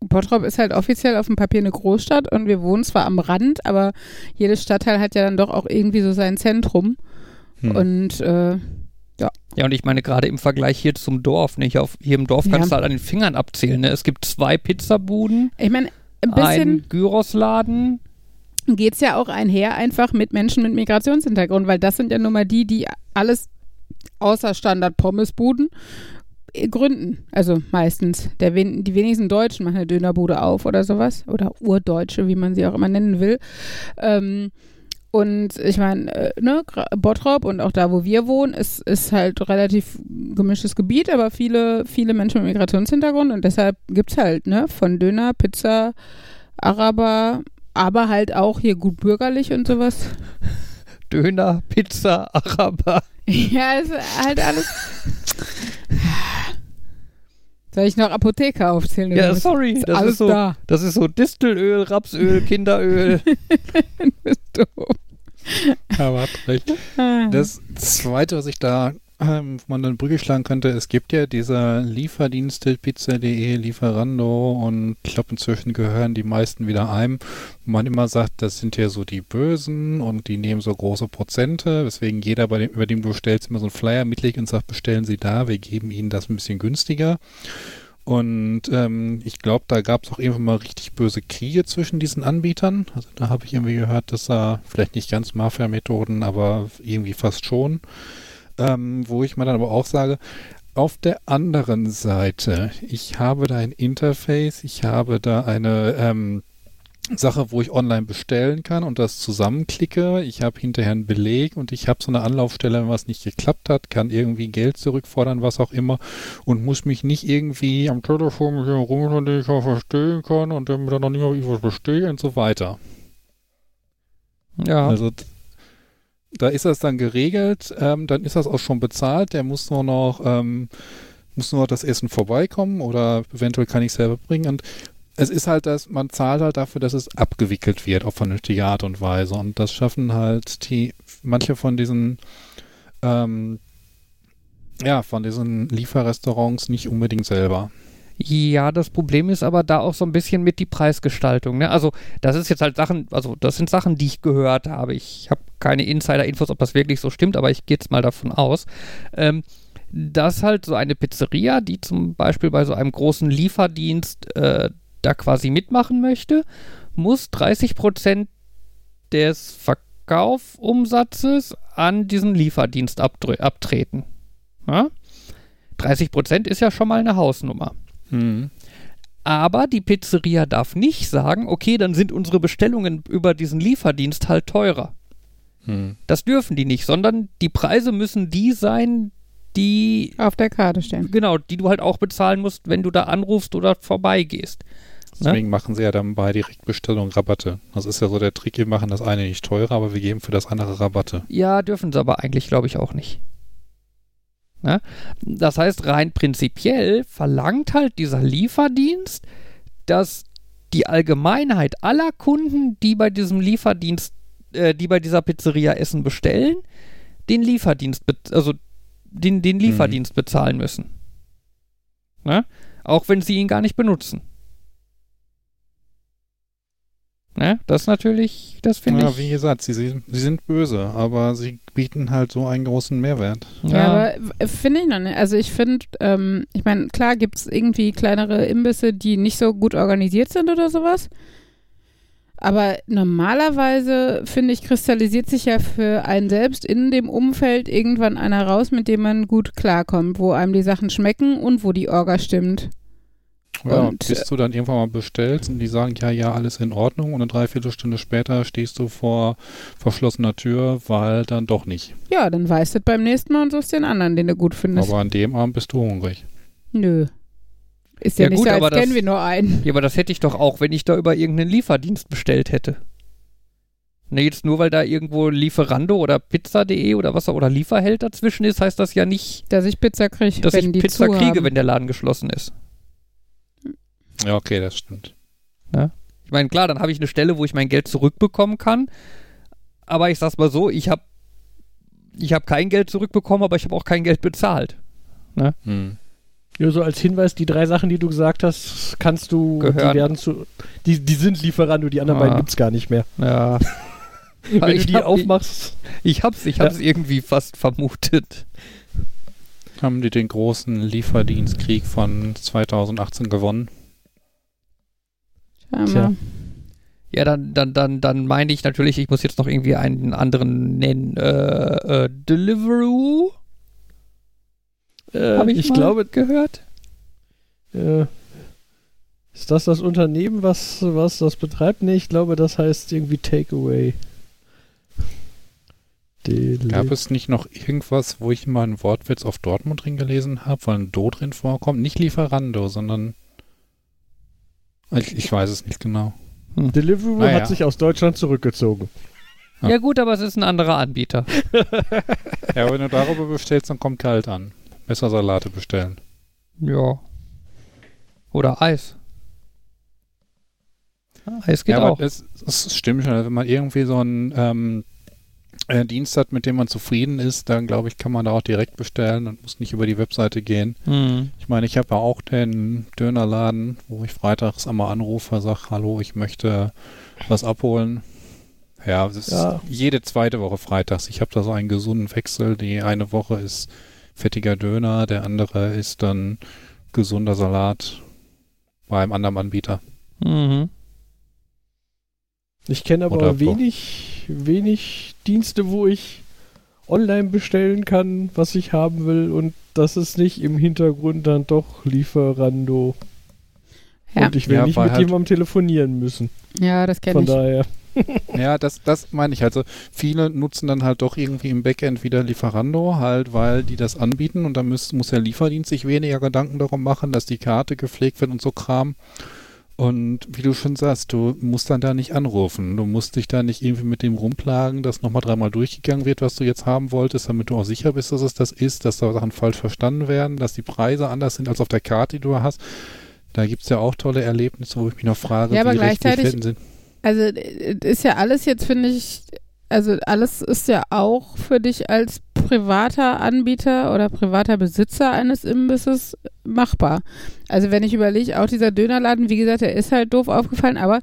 Bottrop ist halt offiziell auf dem Papier eine Großstadt und wir wohnen zwar am Rand, aber jedes Stadtteil hat ja dann doch auch irgendwie so sein Zentrum. Hm. Und äh, Ja, und ich meine gerade im Vergleich hier zum Dorf, nicht? Auf, hier im Dorf Ja. kannst du halt an den Fingern abzählen. Ne? Es gibt zwei Pizzabuden, ich meine, ein bisschen einen Gyrosladen. geht es ja auch einher einfach mit Menschen mit Migrationshintergrund, weil das sind ja nun mal die, die alles außer Standard-Pommesbuden äh, gründen. Also meistens. Der, die wenigsten Deutschen machen eine Dönerbude auf oder sowas. Oder Urdeutsche, wie man sie auch immer nennen will. Ähm, und ich meine, äh, ne, Bottrop und auch da, wo wir wohnen, ist, ist halt relativ gemischtes Gebiet, aber viele, viele Menschen mit Migrationshintergrund und deshalb gibt es halt, ne, von Döner, Pizza, Araber, aber halt auch hier gut bürgerlich und sowas. Döner, Pizza, Araber. ja, ist halt alles. Soll ich noch Apotheker aufzählen? Ja, was? sorry. Ist Das alles ist, so, da. das ist so Distelöl, Rapsöl, Kinderöl. Bist du. Aber habt recht. Ah. Das zweite, was ich da ähm, wo man dann Brücke schlagen könnte, es gibt ja diese Lieferdienste, Pizza.de, Lieferando und ich glaube inzwischen gehören die meisten wieder einem, man immer sagt, das sind ja so die Bösen und die nehmen so große Prozente, weswegen jeder, bei dem, über dem du stellst, immer so einen Flyer mitlegt und sagt, bestellen Sie da, wir geben Ihnen das ein bisschen günstiger. Und ähm, ich glaube, da gab es auch irgendwann mal richtig böse Kriege zwischen diesen Anbietern. Also da habe ich irgendwie gehört, dass da vielleicht nicht ganz Mafia-Methoden, aber irgendwie fast schon. Ähm, wo ich mir dann aber auch sage, auf der anderen Seite, ich habe da ein Interface, ich habe da eine ähm, Sache, wo ich online bestellen kann und das zusammenklicke. Ich habe hinterher einen Beleg und ich habe so eine Anlaufstelle, wenn was nicht geklappt hat, kann irgendwie Geld zurückfordern, was auch immer und muss mich nicht irgendwie am Telefon mit jemandem den ich auch verstehen kann und dann noch nicht mal irgendwas bestehe und so weiter. Ja. Also da ist das dann geregelt, ähm, dann ist das auch schon bezahlt, der muss nur noch ähm, muss nur das Essen vorbeikommen oder eventuell kann ich selber bringen und es ist halt das, man zahlt halt dafür, dass es abgewickelt wird auf vernünftige Art und Weise. Und das schaffen halt die, manche von diesen, ähm, ja, von diesen Lieferrestaurants nicht unbedingt selber. Ja, das Problem ist aber da auch so ein bisschen mit die Preisgestaltung. Ne? Also, das ist jetzt halt Sachen, also das sind Sachen, die ich gehört habe. Ich habe keine Insider-Infos, ob das wirklich so stimmt, aber ich gehe jetzt mal davon aus. Ähm, dass halt so eine Pizzeria, die zum Beispiel bei so einem großen Lieferdienst äh, da quasi mitmachen möchte, muss 30% des Verkaufumsatzes an diesen Lieferdienst abtreten. Ja? 30% ist ja schon mal eine Hausnummer. Hm. Aber die Pizzeria darf nicht sagen, okay, dann sind unsere Bestellungen über diesen Lieferdienst halt teurer. Hm. Das dürfen die nicht, sondern die Preise müssen die sein, die Auf der Karte stehen. genau, die du halt auch bezahlen musst, wenn du da anrufst oder vorbeigehst. Deswegen machen sie ja dann bei Direktbestellung Rabatte. Das ist ja so der Trick, wir machen das eine nicht teurer, aber wir geben für das andere Rabatte. Ja, dürfen sie aber eigentlich, glaube ich, auch nicht. Ne? Das heißt, rein prinzipiell verlangt halt dieser Lieferdienst, dass die Allgemeinheit aller Kunden, die bei diesem Lieferdienst, äh, die bei dieser Pizzeria Essen bestellen, den Lieferdienst, be also den, den Lieferdienst bezahlen müssen. Ne? Auch wenn sie ihn gar nicht benutzen. Ne? Das ist natürlich, das finde Ja, ich. wie gesagt, sie, sie, sie sind böse, aber sie bieten halt so einen großen Mehrwert. Ja, aber w- finde ich noch nicht. Also ich finde, ähm, ich meine, klar gibt es irgendwie kleinere Imbisse, die nicht so gut organisiert sind oder sowas. Aber normalerweise, finde ich, kristallisiert sich ja für einen selbst in dem Umfeld irgendwann einer raus, mit dem man gut klarkommt, wo einem die Sachen schmecken und wo die Orga stimmt. Ja, Und, bis du dann irgendwann mal bestellst und die sagen, ja, ja, alles in Ordnung und eine Dreiviertelstunde später stehst du vor verschlossener Tür, weil dann doch nicht. Ja, dann weißt du beim nächsten Mal und suchst den anderen, den du gut findest. Aber an dem Abend bist du hungrig. Nö. Ist ja, Ja nicht gut, so, aber als das- kennen wir nur einen. Ja, aber das hätte ich doch auch, wenn ich da über irgendeinen Lieferdienst bestellt hätte. Ne, jetzt nur weil da irgendwo Lieferando oder Pizza.de oder was auch- oder Lieferheld dazwischen ist, heißt das ja nicht, Dass ich Pizza kriege, dass wenn ich die Pizza zu kriege, haben. wenn der Laden geschlossen ist. Ja, okay, das stimmt. Ich meine, klar, dann habe ich eine Stelle, wo ich mein Geld zurückbekommen kann. Aber ich sag's mal so, ich habe ich hab kein Geld zurückbekommen, aber ich habe auch kein Geld bezahlt. Hm. Nur so als Hinweis, die drei Sachen, die du gesagt hast, kannst du, Gehören. die werden zu, die, die sind Lieferando, die anderen Ah. beiden gibt's gar nicht mehr. Ja. Wenn ich du die hab- aufmachst, Ich hab's, ich hab's irgendwie fast vermutet. Haben die den großen Lieferdienstkrieg von 2018 gewonnen? Tja. Ja, dann, dann, dann, dann meine ich natürlich, ich muss jetzt noch irgendwie einen anderen nennen. Äh, äh, Deliveroo? äh, Habe ich, ich mal glaube, gehört. äh, ist das das Unternehmen, was, was das betreibt? Nee, ich glaube, das heißt irgendwie Takeaway. Deli- Gab es nicht noch irgendwas, wo ich mal einen Wortwitz auf Dortmund drin gelesen habe, weil ein Do drin vorkommt? Nicht Lieferando, sondern ich, ich weiß es nicht genau. Deliveroo Naja. hat sich aus Deutschland zurückgezogen. Ja. Ja gut, aber es ist ein anderer Anbieter. Ja, wenn du darüber bestellst, dann kommt kalt an. Besser Salate bestellen. Ja. Oder Eis. Ja, Eis geht ja, auch. es, es stimmt schon. Wenn man irgendwie so ein ähm, äh, Dienst hat, mit dem man zufrieden ist, dann glaube ich, kann man da auch direkt bestellen und muss nicht über die Webseite gehen. Hm. Ich meine, ich habe ja auch den Dönerladen, wo ich freitags einmal anrufe, sage, hallo, ich möchte was abholen. Ja, es ist Ja. jede zweite Woche freitags. Ich habe da so einen gesunden Wechsel. Die eine Woche ist fettiger Döner, der andere ist dann gesunder Salat beim anderen Anbieter. Mhm. Ich kenne aber Oder wenig, wenig Dienste, wo ich online bestellen kann, was ich haben will und das ist nicht im Hintergrund dann doch Lieferando. Ja. Und ich will Ja, nicht mit halt- jemandem telefonieren müssen. Ja, das kenne Von ich. daher. Ja, das, das meine ich. Also viele nutzen dann halt doch irgendwie im Backend wieder Lieferando, halt, weil die das anbieten und dann muss, muss der Lieferdienst sich weniger Gedanken darum machen, dass die Karte gepflegt wird und so Kram. Und wie du schon sagst, du musst dann da nicht anrufen. Du musst dich da nicht irgendwie mit dem rumplagen, dass nochmal dreimal durchgegangen wird, was du jetzt haben wolltest, damit du auch sicher bist, dass es das ist, dass da Sachen falsch verstanden werden, dass die Preise anders sind als auf der Karte, die du hast. Da gibt's ja auch tolle Erlebnisse, wo ich mich noch frage, Ja, aber wie gleichzeitig- werden sind. Also äh, ist ja alles jetzt, finde ich, also alles ist ja auch für dich als privater Anbieter oder privater Besitzer eines Imbisses machbar. Also wenn ich überlege, auch dieser Dönerladen, wie gesagt, der ist halt doof aufgefallen, aber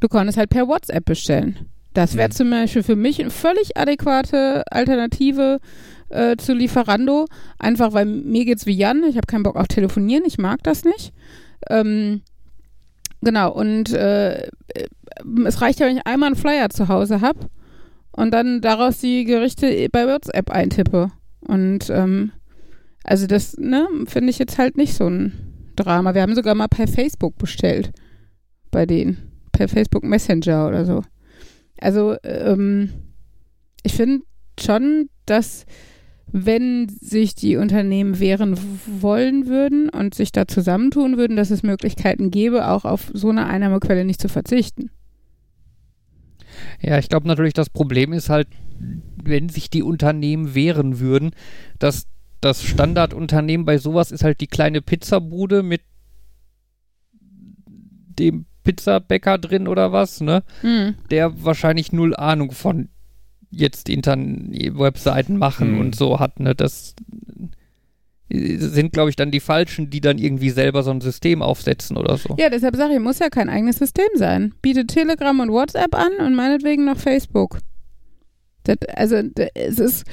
du konntest halt per WhatsApp bestellen. Das wäre zum Beispiel für mich eine völlig adäquate Alternative äh, zu Lieferando. Einfach weil mir geht's wie Jan, ich habe keinen Bock auf Telefonieren, ich mag das nicht. Ähm, genau, und äh, es reicht ja, wenn ich einmal einen Flyer zu Hause habe und dann daraus die Gerichte bei WhatsApp eintippe. Und ähm, also das, ne, finde ich jetzt halt nicht so ein Drama. Wir haben sogar mal per Facebook bestellt bei denen. Per Facebook Messenger oder so. Also, ähm, ich finde schon, dass wenn sich die Unternehmen wehren wollen würden und sich da zusammentun würden, dass es Möglichkeiten gäbe, auch auf so eine Einnahmequelle nicht zu verzichten. Ja, ich glaube natürlich, das Problem ist halt, wenn sich die Unternehmen wehren würden, dass das Standardunternehmen bei sowas ist halt die kleine Pizzabude mit dem Pizzabäcker drin oder was, ne? Hm. Der wahrscheinlich null Ahnung von jetzt Intern Webseiten machen Hm. und so hat, ne? Das sind, glaube ich, dann die Falschen, die dann irgendwie selber so ein System aufsetzen oder so. Ja, deshalb sage ich, muss ja kein eigenes System sein. Bietet Telegram und WhatsApp an und meinetwegen noch Facebook. Das, also, es ist,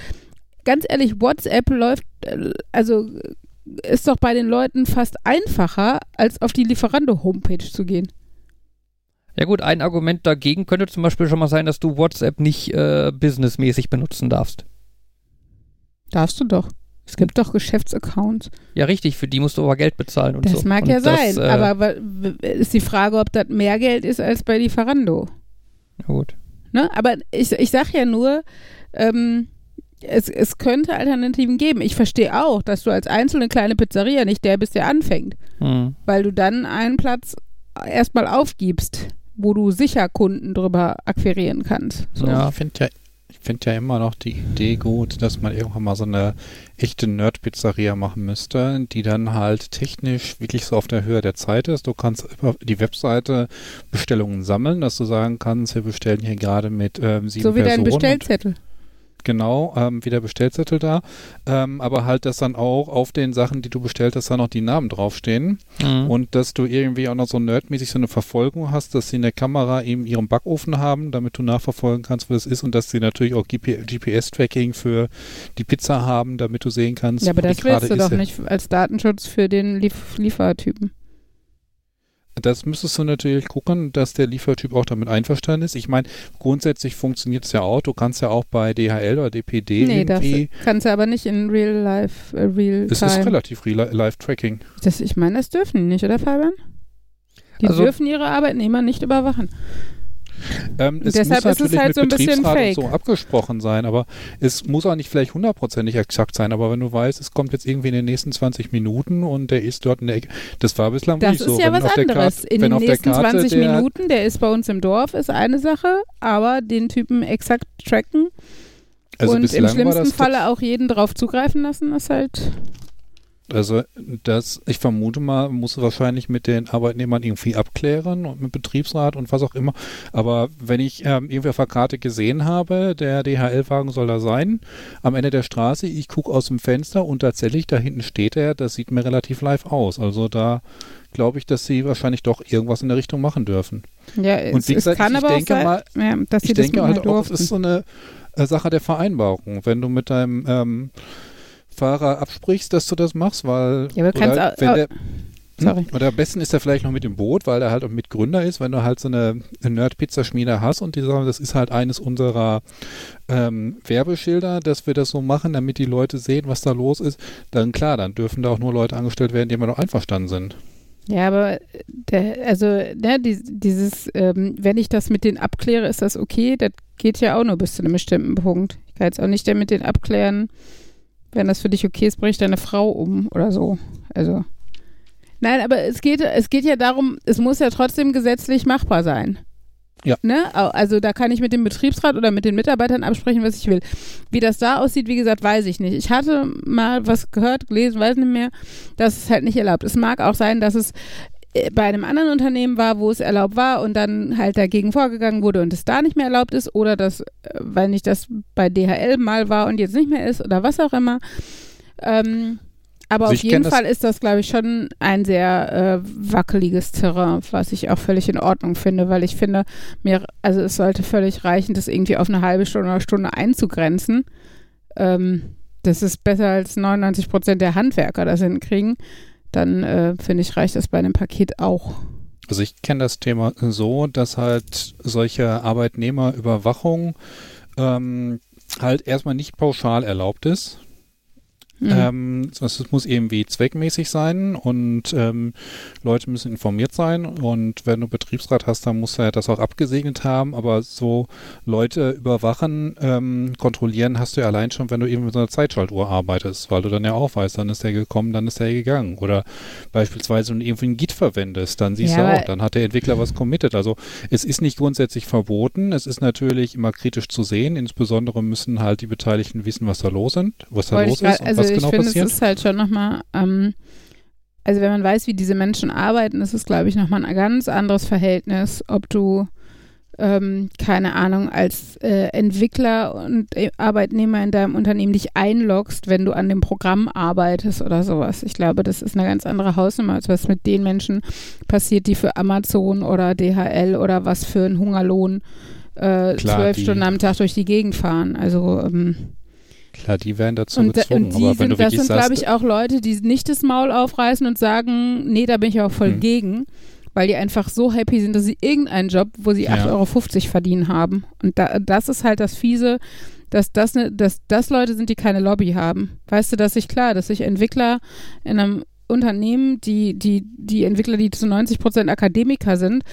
ganz ehrlich, WhatsApp läuft, äh, also ist doch bei den Leuten fast einfacher, als auf die Lieferando-Homepage zu gehen. Ja gut, ein Argument dagegen könnte zum Beispiel schon mal sein, dass du WhatsApp nicht äh, businessmäßig benutzen darfst. Darfst du doch. Es gibt doch Geschäftsaccounts. Ja, richtig, für die musst du aber Geld bezahlen und so. Das mag und ja das, sein, äh, aber ist die Frage, ob das mehr Geld ist als bei Lieferando. ja, gut. Ne? Aber ich, ich sag ja nur, ähm, es, es könnte Alternativen geben. Ich verstehe auch, dass du als einzelne kleine Pizzeria nicht der bist, der anfängt, Hm. weil du dann einen Platz erstmal aufgibst, wo du sicher Kunden drüber akquirieren kannst. So. Ja. Ich finde ja, ich finde ja immer noch die Idee gut, dass man irgendwann mal so eine echte Nerd-Pizzeria machen müsste, die dann halt technisch wirklich so auf der Höhe der Zeit ist. Du kannst über die Webseite Bestellungen sammeln, dass du sagen kannst, wir bestellen hier gerade mit ähm, sieben So wie dein Personen. und- Bestellzettel. Genau, ähm, wie der Bestellzettel da. Ähm, aber halt, dass dann auch auf den Sachen, die du bestellt hast, dann noch die Namen draufstehen. Hm. Und dass du irgendwie auch noch so nerdmäßig so eine Verfolgung hast, dass sie in der Kamera eben ihren Backofen haben, damit du nachverfolgen kannst, wo das ist und dass sie natürlich auch GP GPS-Tracking für die Pizza haben, damit du sehen kannst, Ja, aber das willst gerade du doch ist. nicht als Datenschutz für den Lief Liefertypen. Das müsstest du natürlich gucken, dass der Liefertyp auch damit einverstanden ist. Ich meine, grundsätzlich funktioniert es ja auch. Du kannst ja auch bei DHL oder DPD Nee, das irgendwie. kannst du aber nicht in Real Life, äh, Real Es ist relativ real- Live-Tracking. Das, ich meine, das dürfen die nicht, oder Fabian? Die Also- dürfen ihre Arbeitnehmer nicht überwachen. Ähm, es Deshalb muss ist es natürlich halt mit so ein bisschen Betriebsrat und so abgesprochen sein, aber es muss auch nicht vielleicht hundertprozentig exakt sein, aber wenn du weißt, es kommt jetzt irgendwie in den nächsten 20 Minuten und der ist dort in der Ecke, das war bislang Das nicht so. ist ja Wenn was anderes. Karte- In den nächsten Karte 20 der, Minuten, der ist bei uns im Dorf, ist eine Sache, aber den Typen exakt tracken Also und im schlimmsten das Falle auch jeden drauf zugreifen lassen, ist halt. Also das, ich vermute mal, muss wahrscheinlich mit den Arbeitnehmern irgendwie abklären und mit Betriebsrat und was auch immer. Aber wenn ich ähm, irgendwie auf der Karte gesehen habe, der DHL-Wagen soll da sein, am Ende der Straße, ich gucke aus dem Fenster und tatsächlich da hinten steht er, das sieht mir relativ live aus. Also da glaube ich, dass sie wahrscheinlich doch irgendwas in der Richtung machen dürfen. Ja, es, Und wie gesagt, es kann ich aber denke auch sein, mal- ja, dass sie ich das denke halt auch, es ist so eine äh, Sache der Vereinbarung. Wenn du mit deinem ähm, Fahrer absprichst, dass du das machst, weil Ja, aber du kannst oder auch- wenn der, Sorry. Hm? Oder am besten ist er vielleicht noch mit im Boot, weil er halt auch Mitgründer ist, wenn du halt so eine, eine Nerd-Pizza-Schmiede hast und die sagen, das ist halt eines unserer ähm, Werbeschilder, dass wir das so machen, damit die Leute sehen, was da los ist, dann klar, dann dürfen da auch nur Leute angestellt werden, die immer noch einverstanden sind. Ja, aber der, also, ne, die, dieses, ähm, wenn ich das mit denen abkläre, ist das okay. Das geht ja auch nur bis zu einem bestimmten Punkt. Ich kann jetzt auch nicht mit denen abklären, wenn das für dich okay ist, bringe ich deine Frau um oder so. Also. Nein, aber es geht, es geht ja darum, es muss ja trotzdem gesetzlich machbar sein. Ja. Ne? Also da kann ich mit dem Betriebsrat oder mit den Mitarbeitern absprechen, was ich will. Wie das da aussieht, wie gesagt, weiß ich nicht. Ich hatte mal was gehört, gelesen, weiß nicht mehr, dass es halt nicht erlaubt. Es mag auch sein, dass es bei einem anderen Unternehmen war, wo es erlaubt war und dann halt dagegen vorgegangen wurde und es da nicht mehr erlaubt ist oder das, äh, weil nicht das bei DHL mal war und jetzt nicht mehr ist oder was auch immer. Ähm, aber Also auf jeden Fall ist das, glaube ich, schon ein sehr äh, wackeliges Terrain, was ich auch völlig in Ordnung finde, weil ich finde, mir, also es sollte völlig reichen, das irgendwie auf eine halbe Stunde oder Stunde einzugrenzen. Ähm, das ist besser als 99 Prozent der Handwerker das hinkriegen. Dann äh, finde ich, reicht das bei einem Paket auch. Also ich kenne das Thema so, dass halt solche Arbeitnehmerüberwachung ähm, halt erstmal nicht pauschal erlaubt ist. Mhm. Ähm, es muss irgendwie zweckmäßig sein und ähm, Leute müssen informiert sein und wenn du Betriebsrat hast, dann muss er das auch abgesegnet haben, aber so Leute überwachen, ähm, kontrollieren hast du ja allein schon, wenn du eben mit so einer Zeitschaltuhr arbeitest, weil du dann ja auch weißt, dann ist der gekommen, dann ist der gegangen oder beispielsweise wenn du irgendwie ein Git verwendest, dann siehst Ja, du auch, dann hat der Entwickler was committed, also es ist nicht grundsätzlich verboten, es ist natürlich immer kritisch zu sehen, insbesondere müssen halt die Beteiligten wissen, was da los sind, was da los ist und also was ich genau finde, passiert. es ist halt schon nochmal, ähm, also wenn man weiß, wie diese Menschen arbeiten, ist es, glaube ich, nochmal ein ganz anderes Verhältnis, ob du, ähm, keine Ahnung, als äh, Entwickler und äh, Arbeitnehmer in deinem Unternehmen dich einloggst, wenn du an dem Programm arbeitest oder sowas. Ich glaube, das ist eine ganz andere Hausnummer, als was mit den Menschen passiert, die für Amazon oder DHL oder was für einen Hungerlohn äh, zwölf Stunden am Tag durch die Gegend fahren. Also ähm, Klar, die werden dazu und, gezwungen, und die aber sind, das sind, glaube ich, auch Leute, die nicht das Maul aufreißen und sagen, nee, da bin ich aber voll Mhm. gegen, weil die einfach so happy sind, dass sie irgendeinen Job, wo sie Ja. 8,50 Euro verdienen haben. Und da, das ist halt das Fiese, dass das, ne, dass das Leute sind, die keine Lobby haben. Weißt du, dass ich klar, dass sich Entwickler in einem Unternehmen, die, die, die Entwickler, die zu 90 Prozent Akademiker sind,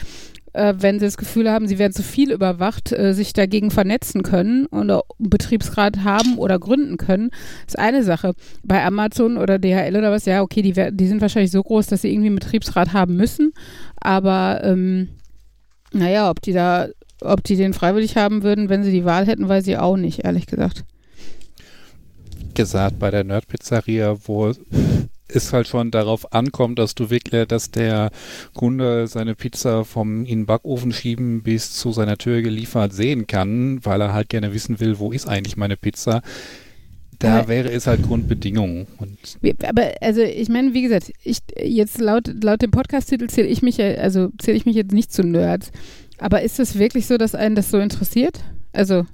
äh, wenn sie das Gefühl haben, sie werden zu viel überwacht, äh, sich dagegen vernetzen können oder einen Betriebsrat haben oder gründen können, ist eine Sache. Bei Amazon oder DHL oder was, ja, okay, die, die sind wahrscheinlich so groß, dass sie irgendwie einen Betriebsrat haben müssen, aber ähm, naja, ob die da, ob die den freiwillig haben würden, wenn sie die Wahl hätten, weiß ich auch nicht, ehrlich gesagt. gesagt, bei der Nerd-Pizzeria, wo es halt schon darauf ankommt, dass du wirklich, dass der Kunde seine Pizza vom in den Backofen schieben bis zu seiner Tür geliefert sehen kann, weil er halt gerne wissen will, wo ist eigentlich meine Pizza. Da Aber- wäre es halt Grundbedingung. Und Wie- Aber also ich meine, wie gesagt, ich jetzt laut laut dem Podcast-Titel zähle ich mich ja, also zähle ich mich jetzt nicht zu Nerds. Aber ist es wirklich so, dass einen das so interessiert? Also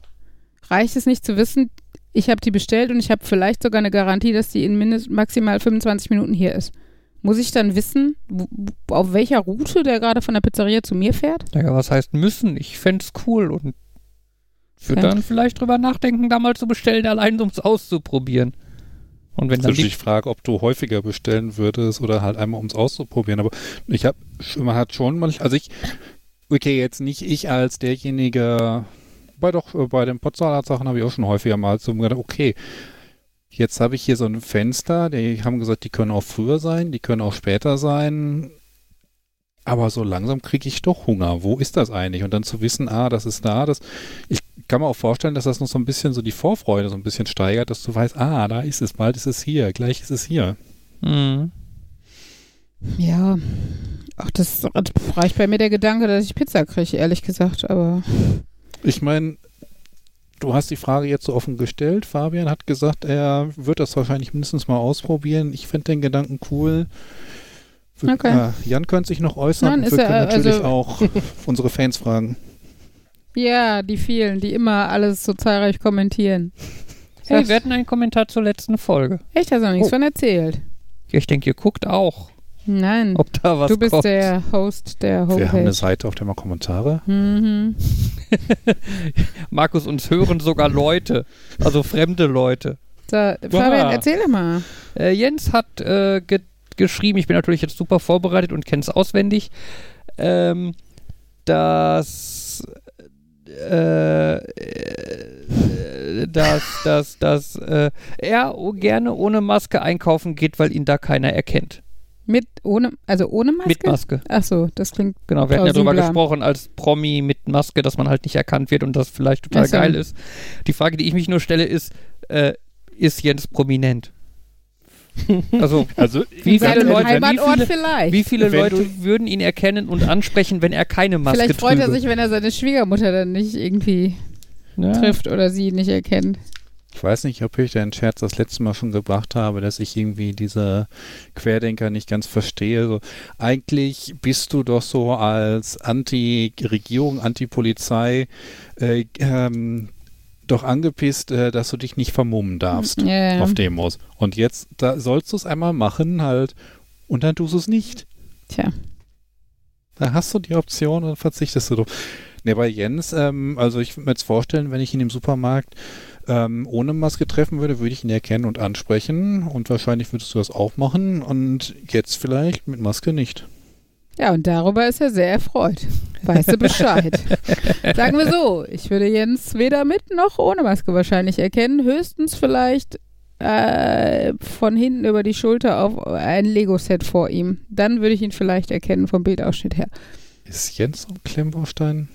reicht es nicht zu wissen, ich habe die bestellt und ich habe vielleicht sogar eine Garantie, dass die in mindest maximal 25 Minuten hier ist. Muss ich dann wissen, auf welcher Route der gerade von der Pizzeria zu mir fährt? Naja, was heißt müssen? Ich fände es cool und würde dann vielleicht drüber nachdenken, da mal zu bestellen, allein um es auszuprobieren. Und wenn das dann die Frage, ob du häufiger bestellen würdest oder halt einmal, um es auszuprobieren. Aber ich habe, man hat schon mal, also ich, okay, jetzt nicht ich als derjenige, bei doch, äh, bei den Potsalat-Sachen habe ich auch schon häufiger mal so gedacht, okay, jetzt habe ich hier so ein Fenster, die haben gesagt, die können auch früher sein, die können auch später sein. Aber so langsam kriege ich doch Hunger. Wo ist das eigentlich? Und dann zu wissen, ah, das ist da, das. Ich kann mir auch vorstellen, dass das noch so ein bisschen so die Vorfreude so ein bisschen steigert, dass du weißt, ah, da ist es, bald ist es hier, gleich ist es hier. Mhm. Ja. Ach, das reicht bei mir der Gedanke, dass ich Pizza kriege, ehrlich gesagt, aber. Ich meine, du hast die Frage jetzt so offen gestellt. Fabian hat gesagt, er wird das wahrscheinlich mindestens mal ausprobieren. Ich finde den Gedanken cool. Wir- Okay. äh, Jan könnte sich noch äußern. Nein, und ist wir er, können natürlich also- auch unsere Fans fragen. Ja, die vielen, die immer alles so zahlreich kommentieren. Hey, wir hatten einen Kommentar zur letzten Folge. Echt, hast du noch nichts Oh. von erzählt? Ich denke, ihr guckt auch, Nein. ob da was du bist kommt. der Host der Wir haben eine Homepage. Seite, auf der man Kommentare. Mhm. Markus, uns hören sogar Leute, also fremde Leute. So, Fabian, erzähl doch mal. Äh, Jens hat äh, ge geschrieben, ich bin natürlich jetzt super vorbereitet und kenne es auswendig, ähm, dass äh, äh, dass, dass, dass äh, er gerne ohne Maske einkaufen geht, weil ihn da keiner erkennt. Mit, ohne, also ohne Maske? Mit Maske. Ach so, das klingt, Genau, wir hatten ja darüber Plausibler. gesprochen als Promi mit Maske, dass man halt nicht erkannt wird und das vielleicht total so. geil ist. Die Frage, die ich mich nur stelle, ist, äh, ist Jens prominent? also, Also, Wie viele seinem Leute- wie Heimatort viele- vielleicht. wie viele Leute würden ihn erkennen und ansprechen, wenn er keine Maske vielleicht freut er trüge? sich, wenn er seine Schwiegermutter dann nicht irgendwie Ja. trifft oder sie nicht erkennt. Ich weiß nicht, ob ich den Scherz das letzte Mal schon gebracht habe, dass ich irgendwie diese Querdenker nicht ganz verstehe. So, eigentlich bist du doch so als Anti-Regierung, Anti-Polizei äh, ähm, doch angepisst, äh, dass du dich nicht vermummen darfst ja. auf Demos. Und jetzt da sollst du es einmal machen halt und dann tust du es nicht. Tja. Da hast du die Option und verzichtest du drauf. Ne, bei Jens, ähm, also ich würde mir jetzt vorstellen, wenn ich ihn im Supermarkt ähm, ohne Maske treffen würde, würde ich ihn erkennen und ansprechen und wahrscheinlich würdest du das auch machen und jetzt vielleicht mit Maske nicht. Ja, und darüber ist er sehr erfreut. Weißt du Bescheid. Sagen wir so, ich würde Jens weder mit noch ohne Maske wahrscheinlich erkennen. Höchstens vielleicht äh, von hinten über die Schulter auf ein Lego-Set vor ihm. Dann würde ich ihn vielleicht erkennen vom Bildausschnitt her. Ist Jens ein Klemmbaustein?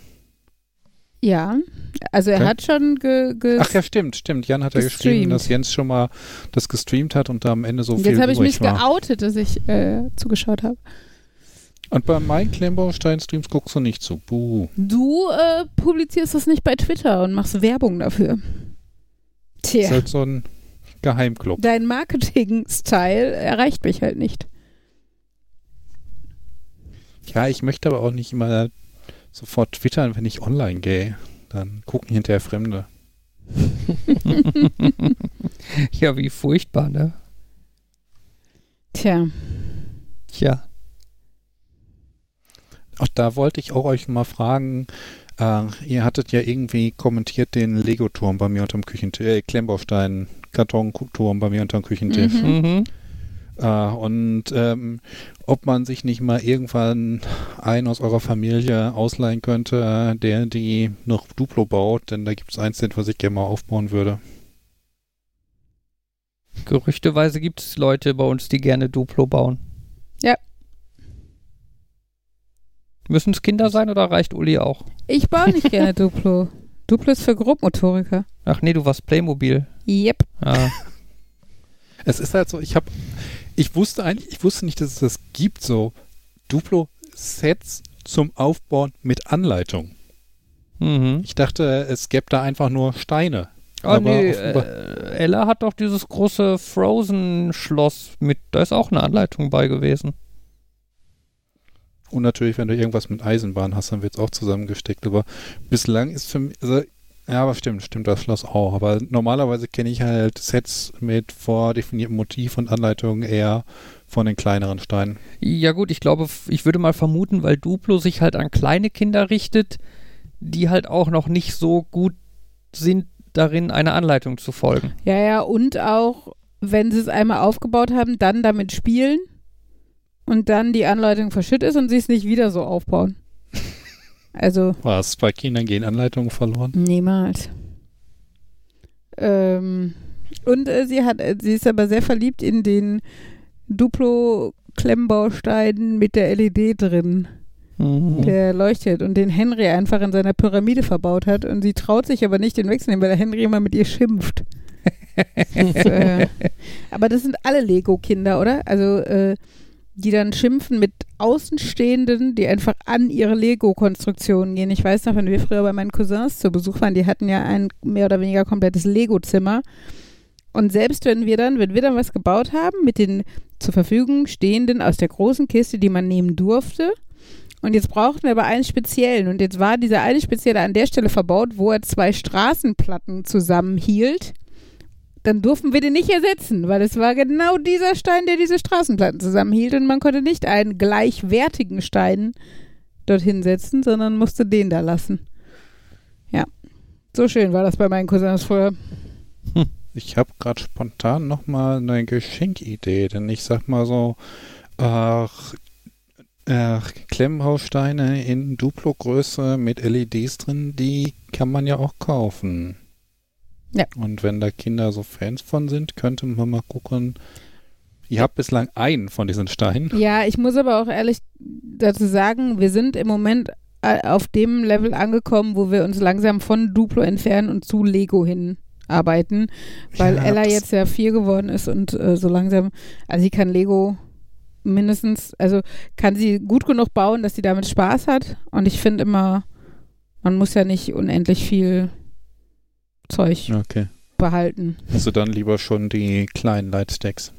Ja, also er Okay. hat schon ge, ge Ach ja, stimmt, stimmt. Jan hat ja geschrieben, dass Jens schon mal das gestreamt hat und da am Ende so Und viel Jetzt habe ich mich war. geoutet, dass ich äh, zugeschaut habe. Und bei meinen Klemmbaustein-Streams guckst du nicht zu. Buh. Du äh, publizierst das nicht bei Twitter und machst Werbung dafür. Ist Tja, halt so ein Geheimclub. dein Marketing-Style erreicht mich halt nicht. Ja, ich möchte aber auch nicht immer sofort twittern, wenn ich online gehe. Dann gucken hinterher Fremde. ja, wie furchtbar, ne? Tja, Tja. Auch da wollte ich auch euch mal fragen, äh, ihr hattet ja irgendwie kommentiert den Lego-Turm bei mir unterm Küchentisch, äh, Klemmbaustein, Kartonturm bei mir unterm Küchentisch. Mhm. Äh, und ähm, ob man sich nicht mal irgendwann einen aus eurer Familie ausleihen könnte, der die noch Duplo baut, denn da gibt es eins, was ich gerne mal aufbauen würde. Gerüchteweise gibt es Leute bei uns, die gerne Duplo bauen. Ja. Müssen es Kinder sein oder reicht Uli auch? ich baue nicht gerne Duplo. Duplo ist für Grobmotoriker. Ach nee, du warst Playmobil. Yep. Ah. Es ist halt so, ich habe, ich wusste eigentlich, ich wusste nicht, dass es das gibt, so Duplo-Sets zum Aufbauen mit Anleitung. Mhm. Ich dachte, es gäbe da einfach nur Steine. Oh Aber nee, äh, Ella hat doch dieses große Frozen-Schloss mit, da ist auch eine Anleitung bei gewesen. Und natürlich, wenn du irgendwas mit Eisenbahn hast, dann wird es auch zusammengesteckt. Aber bislang ist für mich, also, ja, aber stimmt, stimmt das Schloss auch. Aber normalerweise kenne ich halt Sets mit vordefiniertem Motiv und Anleitungen eher von den kleineren Steinen. Ja gut, ich glaube, ich würde mal vermuten, weil Duplo sich halt an kleine Kinder richtet, die halt auch noch nicht so gut sind darin, eine Anleitung zu folgen. Ja, ja, und auch, wenn sie es einmal aufgebaut haben, dann damit spielen und dann die Anleitung verschütt ist und sie es nicht wieder so aufbauen. Also, Was? Bei Kindern gehen Anleitungen verloren? niemals. Ähm, und äh, sie hat, äh, sie ist aber sehr verliebt in den Duplo-Klemmbaustein mit der LED drin. Mhm. Der leuchtet und den Henry einfach in seiner Pyramide verbaut hat und sie traut sich aber nicht den wegzunehmen, weil der Henry immer mit ihr schimpft. Das, äh, aber das sind alle Lego-Kinder, oder? Also, äh, die dann schimpfen mit Außenstehenden, die einfach an ihre Lego-Konstruktionen gehen. Ich weiß noch, wenn wir früher bei meinen Cousins zu Besuch waren, die hatten ja ein mehr oder weniger komplettes Lego-Zimmer. Und selbst wenn wir dann, wenn wir dann was gebaut haben, mit den zur Verfügung stehenden aus der großen Kiste, die man nehmen durfte, und jetzt brauchten wir aber einen speziellen. Und jetzt war dieser eine spezielle an der Stelle verbaut, wo er zwei Straßenplatten zusammenhielt. Dann durften wir den nicht ersetzen, weil es war genau dieser Stein, der diese Straßenplatten zusammenhielt. Und man konnte nicht einen gleichwertigen Stein dorthin setzen, sondern musste den da lassen. Ja. So schön war das bei meinen Cousins früher. Ich habe gerade spontan nochmal eine Geschenkidee, denn ich sag mal so, ach, äh, Klemmhaussteine in Duplo-Größe mit LEDs drin, die kann man ja auch kaufen. Ja. Und wenn da Kinder so Fans von sind, könnte man mal gucken. Ihr habt bislang einen von diesen Steinen. Ja, ich muss aber auch ehrlich dazu sagen, wir sind im Moment äh, auf dem Level angekommen, wo wir uns langsam von Duplo entfernen und zu Lego hin arbeiten, weil Ja, Ella jetzt ja vier geworden ist und äh, so langsam, also sie kann Lego mindestens, also kann sie gut genug bauen, dass sie damit Spaß hat und ich finde immer, man muss ja nicht unendlich viel Zeug Okay. behalten. Also dann lieber schon die kleinen Lightstacks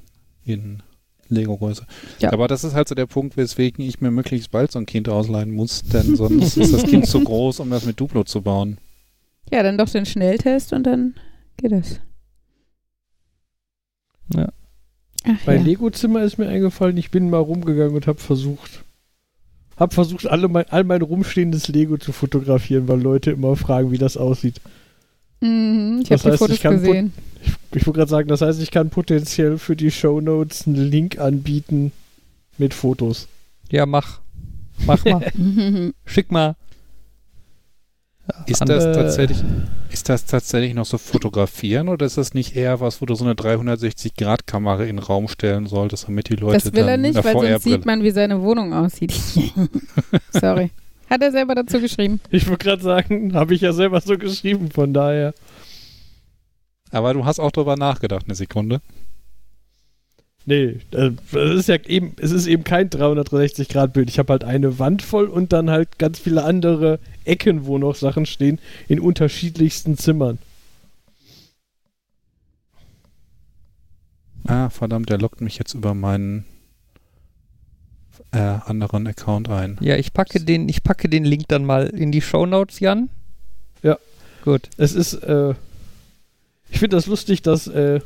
in Lego-Größe. Ja. Aber das ist halt so der Punkt, weswegen ich mir möglichst bald so ein Kind ausleihen muss, denn sonst ist das Kind zu groß, um das mit Duplo zu bauen. Ja, dann doch den Schnelltest und dann geht es. Ja. Ach, Bei ja. Lego-Zimmer ist mir eingefallen, ich bin mal rumgegangen und habe versucht, habe versucht, alle mein, all mein rumstehendes Lego zu fotografieren, weil Leute immer fragen, wie das aussieht. Mhm, ich Das habe die heißt, Fotos ich kann gesehen. Ich, ich wollte gerade sagen, das heißt, ich kann potenziell für die Shownotes einen Link anbieten mit Fotos. Ja, mach. Mach mal. Schick mal. Ist das Äh, tatsächlich, ist das tatsächlich noch so fotografieren oder ist das nicht eher was, wo du so eine 360-Grad-Kamera in den Raum stellen solltest, damit die Leute Das will dann er nicht, weil sonst sieht man, wie seine Wohnung aussieht. Sorry. Hat er selber dazu geschrieben. Ich wollte gerade sagen, habe ich ja selber so geschrieben, von daher. Aber du hast auch drüber nachgedacht, eine Sekunde. Nee, äh, es ist ja eben, es ist eben kein 360-Grad-Bild. Ich habe halt eine Wand voll und dann halt ganz viele andere Ecken, wo noch Sachen stehen, in unterschiedlichsten Zimmern. Ah, verdammt, der lockt mich jetzt über meinen äh, anderen Account ein. Ja, ich packe den, ich packe den Link dann mal in die Shownotes, Jan. Ja. Gut. Es ist, äh, ich finde das lustig, dass, äh,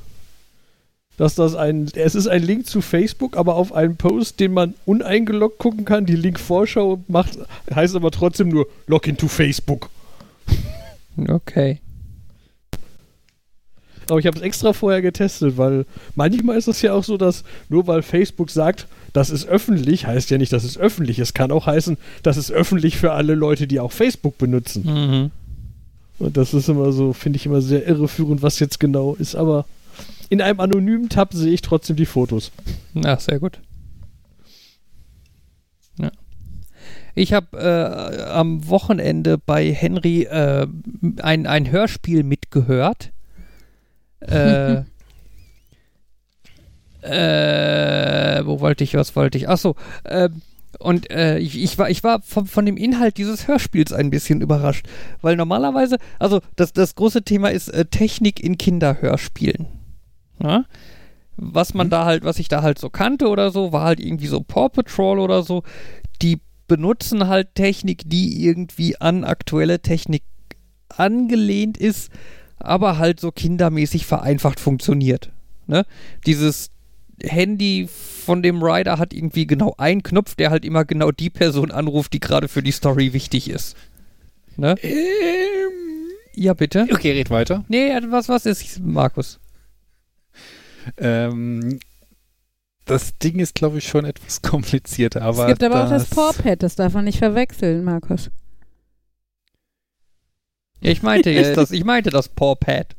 dass das ein, es ist ein Link zu Facebook, aber auf einen Post, den man uneingeloggt gucken kann. Die Link-Vorschau macht, heißt aber trotzdem nur Login to Facebook. Okay. Aber ich habe es extra vorher getestet, weil manchmal ist es ja auch so, dass nur weil Facebook sagt, das ist öffentlich, heißt ja nicht, dass es öffentlich ist. Kann auch heißen, das ist öffentlich für alle Leute, die auch Facebook benutzen. Mhm. Und das ist immer so, finde ich immer sehr irreführend, was jetzt genau ist. Aber in einem anonymen Tab sehe ich trotzdem die Fotos. Ja, sehr gut. Ja. Ich habe äh, am Wochenende bei Henry äh, ein, ein Hörspiel mitgehört. Äh, äh, wo wollte ich, was wollte ich? Achso, äh, und äh, ich, ich war, ich war von, von dem Inhalt dieses Hörspiels ein bisschen überrascht, weil normalerweise, also das, das große Thema ist äh, Technik in Kinderhörspielen. Ja? Was man da halt, was ich da halt so kannte oder so, war halt irgendwie so Paw Patrol oder so. Die benutzen halt Technik, die irgendwie an aktuelle Technik angelehnt ist, aber halt so kindermäßig vereinfacht funktioniert. Ne? Dieses Handy von dem Rider hat irgendwie genau einen Knopf, der halt immer genau die Person anruft, die gerade für die Story wichtig ist. Ne? Ja, bitte. Okay, red weiter. Nee, was, was ist, Markus? Ähm, das Ding ist, glaube ich, schon etwas komplizierter. Aber es gibt aber auch das das Pawpad, das darf man nicht verwechseln, Markus. Ja, ich meinte jetzt das, ich meinte das Pawpad.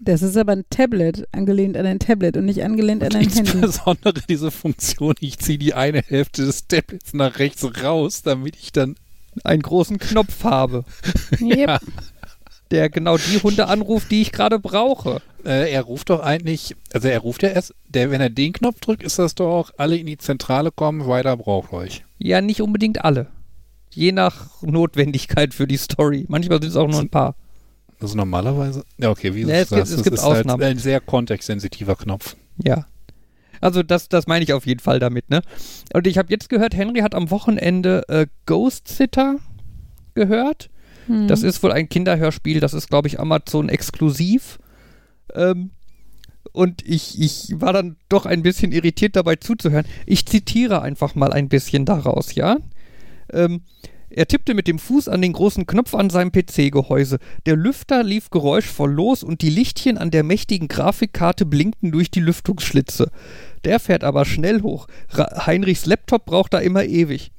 Das ist aber ein Tablet, angelehnt an ein Tablet und nicht angelehnt an Und ein Handy. insbesondere diese Funktion, ich ziehe die eine Hälfte des Tablets nach rechts raus, damit ich dann Einen großen Knopf habe, Yep. der genau die Hunde anruft, die ich gerade brauche. äh, er ruft doch eigentlich, also er ruft ja erst, der, wenn er den Knopf drückt, ist das doch auch, alle in die Zentrale kommen, weiter braucht euch. Ja, nicht unbedingt alle. Je nach Notwendigkeit für die Story. Manchmal sind es auch nur ein paar. Das ist normalerweise, ja okay, wie Ja, du es gibt- sagst, es das gibt ist halt Ausnahmen. ein sehr kontextsensitiver Knopf. Ja. Also das, das meine ich auf jeden Fall damit, ne? Und ich habe jetzt gehört, Henry hat am Wochenende äh, Ghost Sitter gehört. Hm. Das ist wohl ein Kinderhörspiel, das ist, glaube ich, Amazon exklusiv. Ähm, und ich, ich war dann doch ein bisschen irritiert dabei zuzuhören. Ich zitiere einfach mal ein bisschen daraus, ja? Ähm, er tippte mit dem Fuß an den großen Knopf an seinem PC-Gehäuse. Der Lüfter lief geräuschvoll los und die Lichtchen an der mächtigen Grafikkarte blinkten durch die Lüftungsschlitze. Der fährt aber schnell hoch. Ra Heinrichs Laptop braucht da immer ewig.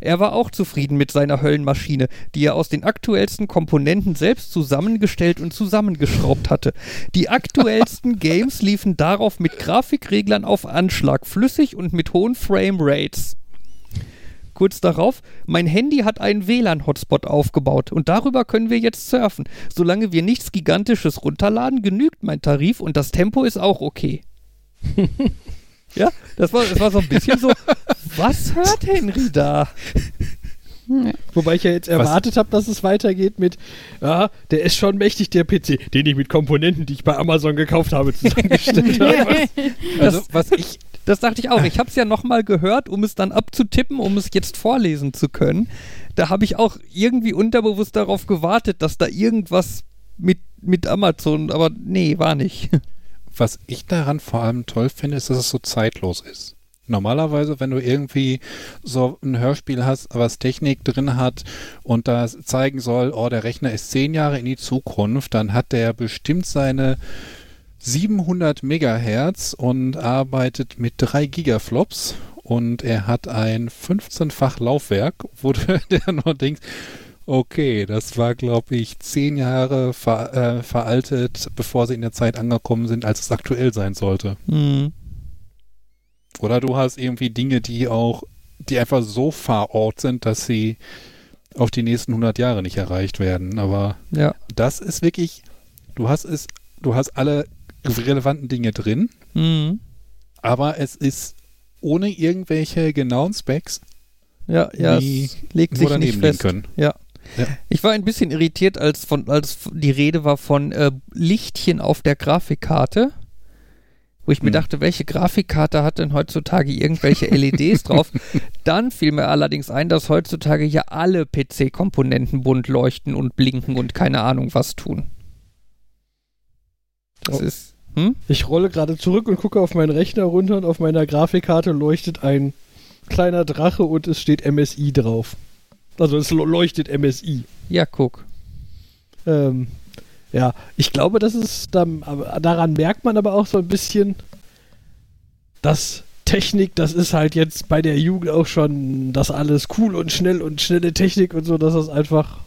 Er war auch zufrieden mit seiner Höllenmaschine, die er aus den aktuellsten Komponenten selbst zusammengestellt und zusammengeschraubt hatte. Die aktuellsten Games liefen darauf mit Grafikreglern auf Anschlag, flüssig und mit hohen Framerates. Kurz darauf, mein Handy hat einen WLAN-Hotspot aufgebaut und darüber können wir jetzt surfen. Solange wir nichts Gigantisches runterladen, genügt mein Tarif und das Tempo ist auch okay. ja, das war, das war so ein bisschen so, was hört Henry da? Ja. Wobei ich ja jetzt erwartet habe, dass es weitergeht mit, ja, der ist schon mächtig, der PC, den ich mit Komponenten, die ich bei Amazon gekauft habe, zusammengestellt habe. Also, was ich, Das dachte ich auch. Ich habe es ja nochmal gehört, um es dann abzutippen, um es jetzt vorlesen zu können. Da habe ich auch irgendwie unterbewusst darauf gewartet, dass da irgendwas mit, mit Amazon, aber nee, war nicht. was ich daran vor allem toll finde, ist, dass es so zeitlos ist. Normalerweise, wenn du irgendwie so ein Hörspiel hast, was Technik drin hat und das zeigen soll, oh, der Rechner ist zehn Jahre in die Zukunft, dann hat der bestimmt seine 700 Megahertz und arbeitet mit drei Gigaflops und er hat ein 15-fach Laufwerk, wo du dir nur denkst, okay, das war, glaube ich, zehn Jahre ver, äh, veraltet, bevor sie in der Zeit angekommen sind, als es aktuell sein sollte. Hm. Oder du hast irgendwie Dinge, die auch, die einfach so far out sind, dass sie auf die nächsten 100 Jahre nicht erreicht werden. Aber Ja. das ist wirklich, du hast es, du hast alle relevanten Dinge drin, Hm. aber es ist ohne irgendwelche genauen Specs, Ja, ja, die legt sich daneben nicht fest. können. Ja. Ja. Ich war ein bisschen irritiert, als, von, als die Rede war von äh, Lichtchen auf der Grafikkarte. Wo ich mir Hm. dachte, welche Grafikkarte hat denn heutzutage irgendwelche LEDs drauf? Dann fiel mir allerdings ein, dass heutzutage ja alle PC-Komponenten bunt leuchten und blinken und keine Ahnung was tun. Das Oh. ist. Hm? Ich rolle gerade zurück und gucke auf meinen Rechner runter und auf meiner Grafikkarte leuchtet ein kleiner Drache und es steht MSI drauf. Also es leuchtet MSI. Ja, guck. Ähm, ja, ich glaube, das ist dann, aber daran merkt man aber auch so ein bisschen, dass Technik, das ist halt jetzt bei der Jugend auch schon das alles cool und schnell und schnelle Technik und so, dass das einfach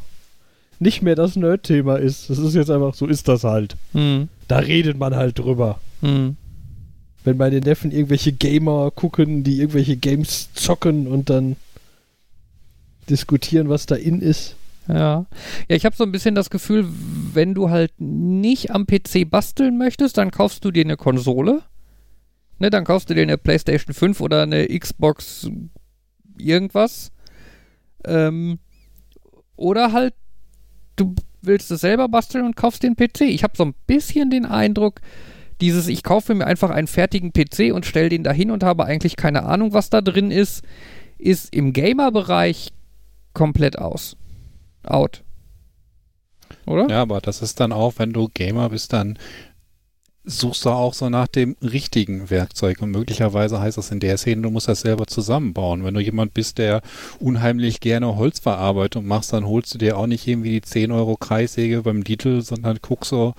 nicht mehr das Nerd-Thema ist. Das ist jetzt einfach, so ist das halt. Hm. Da redet man halt drüber. Hm. Wenn meine Neffen irgendwelche Gamer gucken, die irgendwelche Games zocken und dann diskutieren, was da in ist. Ja. Ja, ich habe so ein bisschen das Gefühl, wenn du halt nicht am PC basteln möchtest, dann kaufst du dir eine Konsole. Ne, dann kaufst du dir eine PlayStation 5 oder eine Xbox irgendwas. Ähm, oder halt, du willst es selber basteln und kaufst den PC. Ich habe so ein bisschen den Eindruck, dieses, ich kaufe mir einfach einen fertigen PC und stelle den dahin und habe eigentlich keine Ahnung, was da drin ist, ist im Gamer-Bereich komplett aus. Out. Oder? Ja, aber das ist dann auch, wenn du Gamer bist, dann suchst du auch so nach dem richtigen Werkzeug. Und möglicherweise heißt das in der Szene, du musst das selber zusammenbauen. Wenn du jemand bist, der unheimlich gerne Holzverarbeitung machst, dann holst du dir auch nicht irgendwie die 10 Euro Kreissäge beim Lidl, sondern guckst so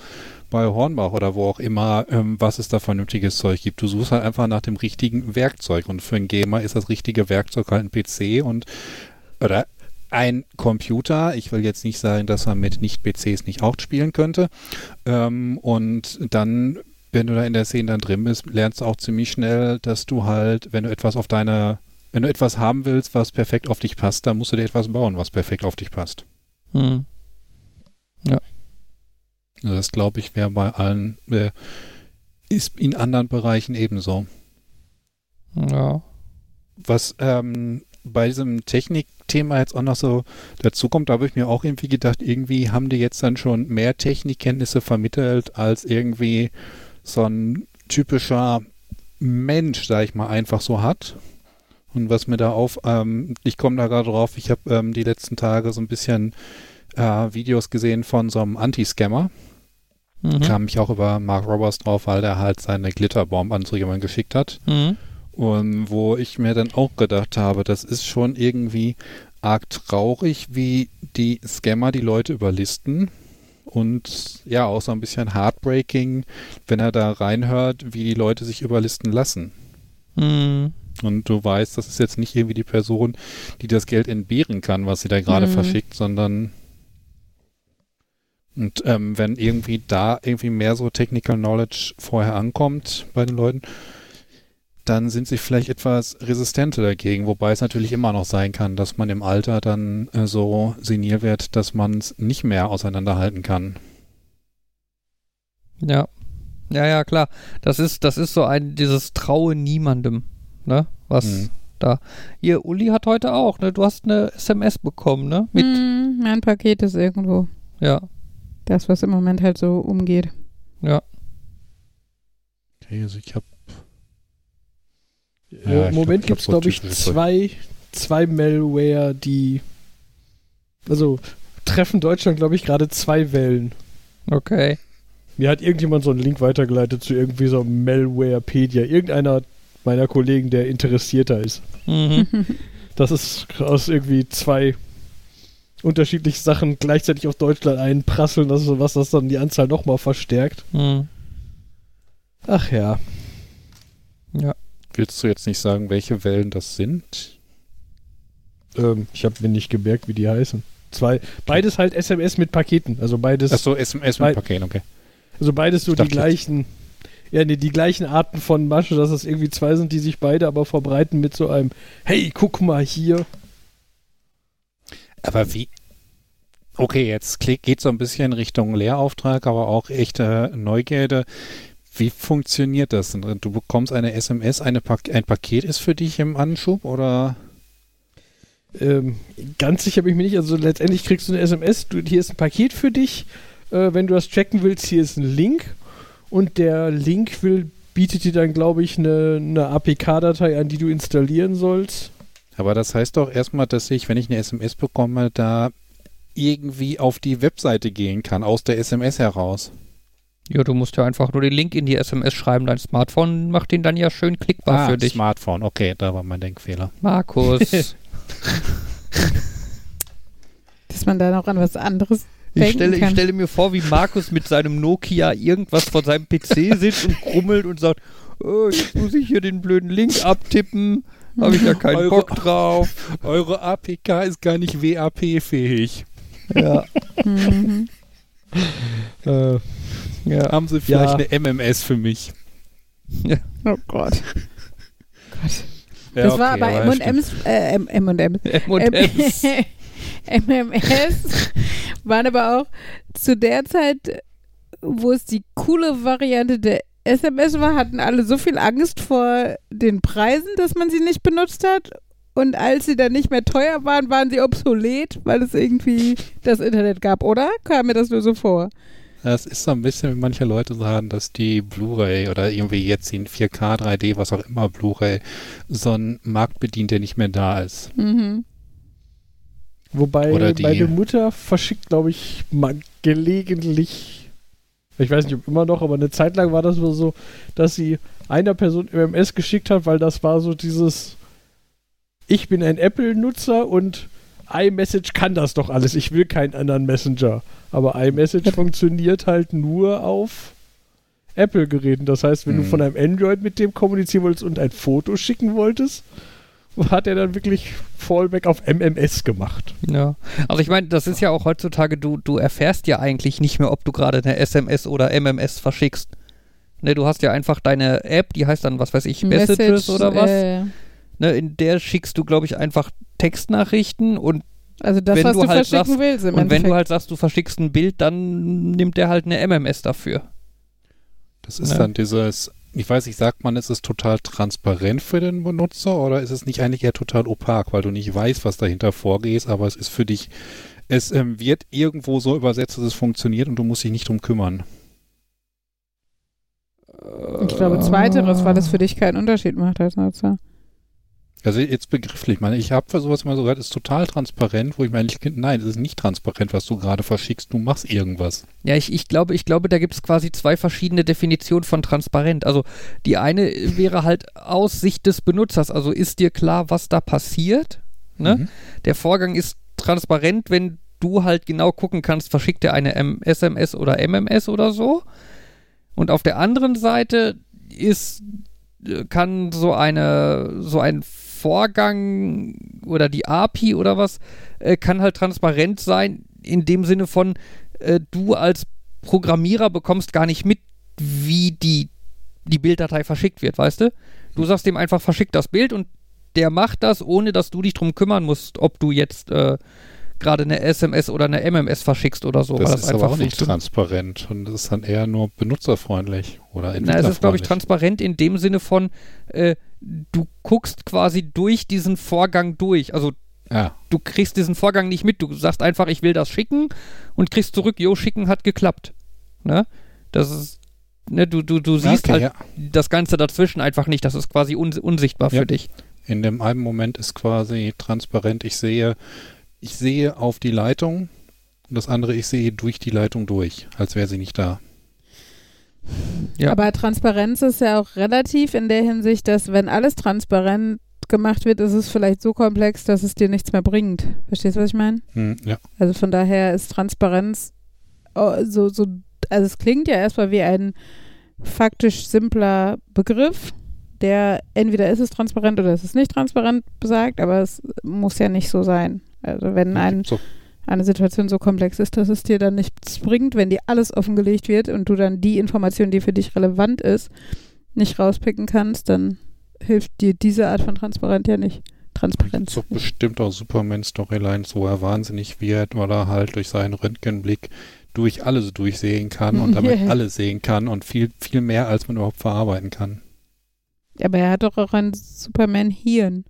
bei Hornbach oder wo auch immer, ähm, was es da vernünftiges Zeug gibt. Du suchst halt einfach nach dem richtigen Werkzeug. Und für einen Gamer ist das richtige Werkzeug halt ein PC und oder ein Computer. Ich will jetzt nicht sagen, dass man mit Nicht-PCs nicht auch spielen könnte. Ähm, und dann, wenn du da in der Szene dann drin bist, lernst du auch ziemlich schnell, dass du halt, wenn du etwas auf deine, wenn du etwas haben willst, was perfekt auf dich passt, dann musst du dir etwas bauen, was perfekt auf dich passt. Hm. Also Das glaube ich wäre bei allen, äh, ist in anderen Bereichen ebenso. Ja. Was ähm, bei diesem Technikthema jetzt auch noch so dazu kommt, da habe ich mir auch irgendwie gedacht, irgendwie haben die jetzt dann schon mehr Technikkenntnisse vermittelt als irgendwie so ein typischer Mensch, sag ich mal, einfach so hat. Und was mir da auf, ähm, ich komme da gerade drauf, ich habe ähm, die letzten Tage so ein bisschen äh, Videos gesehen von so einem Anti-Scammer. Mhm. Kam ich auch über Mark Roberts drauf, weil der halt seine Glitterbomb an so jemanden geschickt hat. Mhm. Und wo ich mir dann auch gedacht habe, das ist schon irgendwie arg traurig, wie die Scammer die Leute überlisten. Und ja, auch so ein bisschen heartbreaking, wenn er da reinhört, wie die Leute sich überlisten lassen. Mhm. Und du weißt, das ist jetzt nicht irgendwie die Person, die das Geld entbehren kann, was sie da gerade Mhm. verschickt, sondern und ähm, wenn irgendwie da irgendwie mehr so Technical Knowledge vorher ankommt bei den Leuten, dann sind sie vielleicht etwas resistenter dagegen, wobei es natürlich immer noch sein kann, dass man im Alter dann äh, so senil wird, dass man es nicht mehr auseinanderhalten kann. Ja. Ja, ja, klar. Das ist, das ist so ein, dieses Traue niemandem, ne? Was Mhm. da. Hier, Uli hat heute auch, ne? Du hast eine SMS bekommen, ne? Mit, Hm, mein Paket ist irgendwo. ja, Das, was im Moment halt so umgeht. ja. Okay, also ich habe Ja, Äh, ich Im glaub- Moment ich glaub, gibt es, glaube ich, typisches Zeug. zwei, zwei Malware, die. Also treffen Deutschland, glaube ich, gerade zwei Wellen. Okay. Mir hat irgendjemand so einen Link weitergeleitet zu irgendwie so einem Malwarepedia. Irgendeiner meiner Kollegen, der interessierter ist. Mhm. Das ist aus irgendwie zwei unterschiedliche Sachen gleichzeitig auf Deutschland einprasseln, das ist so was, das dann die Anzahl nochmal verstärkt. mhm. Ach ja. Willst du jetzt nicht sagen, welche Wellen das sind? Ähm, ich habe mir nicht gemerkt, wie die heißen. Zwei, beides halt SMS mit Paketen, also beides, Achso, SMS mit Paket, okay. also beides so die jetzt- gleichen, ja, nee, die gleichen Arten von Masche, dass es irgendwie zwei sind, die sich beide aber verbreiten mit so einem, hey, guck mal hier. Aber wie? Okay, jetzt geht so ein bisschen Richtung Lehrauftrag, aber auch echte Neugierde. Wie funktioniert das? Du bekommst eine SMS, eine pa ein Paket ist für dich im Anschub oder? Ähm, ganz sicher bin ich mir nicht, also letztendlich kriegst du eine SMS, du, hier ist ein Paket für dich, äh, wenn du das checken willst, hier ist ein Link und der Link will, bietet dir dann, glaube ich, eine, eine APK-Datei an, die du installieren sollst. Aber das heißt doch erstmal, dass ich, wenn ich eine SMS bekomme, da irgendwie auf die Webseite gehen kann, aus der SMS heraus. Ja, du musst ja einfach nur den Link in die SMS schreiben. Dein Smartphone macht den dann ja schön klickbar ah, für dich. Smartphone, okay, da war mein Denkfehler. Markus. Dass man da noch an was anderes Ich denken stelle, ich stelle mir vor, wie Markus mit seinem Nokia irgendwas vor seinem PC sitzt und krummelt und sagt, oh, jetzt muss ich hier den blöden Link abtippen. Habe ich ja keinen Eure- Bock drauf. Eure APK ist gar nicht WAP-fähig. Ja, Mhm. Äh, ja. Haben Sie vielleicht Ja. eine MMS für mich? Oh Gott. Gott. Ja, das war okay, aber aber stimmt. M&M's, äh, M- M&M. M&M's. MMS waren aber auch zu der Zeit, wo es die coole Variante der SMS war, hatten alle so viel Angst vor den Preisen, dass man sie nicht benutzt hat. Und als sie dann nicht mehr teuer waren, waren sie obsolet, weil es irgendwie das Internet gab, oder? Kam mir das nur so vor? Das ist so ein bisschen, wie manche Leute sagen, dass die Blu-ray oder irgendwie jetzt in 4K, 3D, was auch immer Blu-ray, so ein Markt bedient, der nicht mehr da ist. Mhm. wobei Oder die- meine Mutter verschickt, glaube ich, mal gelegentlich, ich weiß nicht, ob immer noch, aber eine Zeit lang war das wohl so, dass sie einer Person MMS geschickt hat, weil das war so dieses, ich bin ein Apple-Nutzer und iMessage kann das doch alles. Ich will keinen anderen Messenger. Aber iMessage funktioniert halt nur auf Apple-Geräten. Das heißt, wenn du Hm. von einem Android mit dem kommunizieren wolltest und ein Foto schicken wolltest, hat er dann wirklich Fallback auf MMS gemacht. Ja, also ich meine, das ist ja auch heutzutage, du, du erfährst ja eigentlich nicht mehr, ob du gerade eine SMS oder MMS verschickst. Ne, du hast ja einfach deine App, die heißt dann, was weiß ich, Messages oder was. Äh, Ne, in der schickst du, glaube ich, einfach Textnachrichten und Also das, wenn was du du, halt verschicken sagst- willst im Und wenn du halt sagst, du verschickst ein Bild, dann nimmt der halt eine MMS dafür. Das ist Ja. dann dieses, ich weiß nicht, sagt man, ist es total transparent für den Benutzer oder ist es nicht eigentlich eher total opak, weil du nicht weißt, was dahinter vorgeht, aber es ist für dich, es ähm, wird irgendwo so übersetzt, dass es funktioniert und du musst dich nicht drum kümmern. Ich glaube, zweiteres, weil es für dich keinen Unterschied macht als Nutzer. Also jetzt begrifflich, ich meine, ich habe für sowas immer so es ist total transparent, wo ich mir eigentlich, nein, es ist nicht transparent, was du gerade verschickst, du machst irgendwas. Ja, ich, ich glaube, ich glaube, da gibt es quasi zwei verschiedene Definitionen von transparent. Also die eine wäre halt aus Sicht des Benutzers. Also ist dir klar, was da passiert? Ne? Mhm. Der Vorgang ist transparent, wenn du halt genau gucken kannst, verschickt er eine M SMS oder MMS oder so. Und auf der anderen Seite ist, kann so eine, so ein Vorgang oder die API oder was, äh, kann halt transparent sein, in dem Sinne von, äh, du als Programmierer bekommst gar nicht mit, wie die, die Bilddatei verschickt wird, weißt du? Du sagst dem einfach, verschick das Bild und der macht das, ohne dass du dich drum kümmern musst, ob du jetzt äh, gerade eine SMS oder eine MMS verschickst oder so. Das, weil ist aber auch nicht transparent und das ist dann eher nur benutzerfreundlich oder Na, es ist, glaube ich, transparent in dem Sinne von, äh, du guckst quasi durch diesen Vorgang durch. Also Ja, du kriegst diesen Vorgang nicht mit. Du sagst einfach, ich will das schicken und kriegst zurück, jo, schicken hat geklappt. Ne? Das ist, ne, du, du, du siehst okay, halt ja. das Ganze dazwischen einfach nicht. Das ist quasi un unsichtbar für Ja. dich. In dem einen Moment ist quasi transparent, ich sehe, ich sehe auf die Leitung und das andere, ich sehe durch die Leitung durch, als wäre sie nicht da. Ja. Aber Transparenz ist ja auch relativ in der Hinsicht, dass wenn alles transparent gemacht wird, ist es vielleicht so komplex, dass es dir nichts mehr bringt. Verstehst du, was ich meine? Hm, ja. Also von daher ist Transparenz oh, so, so, also es klingt ja erstmal wie ein faktisch simpler Begriff, der entweder ist es transparent oder ist es nicht transparent besagt, aber es muss ja nicht so sein. Also wenn ein, So, eine Situation so komplex ist, dass es dir dann nichts bringt, wenn dir alles offengelegt wird und du dann die Information, die für dich relevant ist, nicht rauspicken kannst, dann hilft dir diese Art von Transparenz ja nicht. Transparenz. so bestimmt auch Superman-Storylines, wo er wahnsinnig wird, weil er halt durch seinen Röntgenblick durch alles durchsehen kann und damit Ja. alles sehen kann und viel, viel mehr, als man überhaupt verarbeiten kann. Aber er hat doch auch ein Superman-Hirn.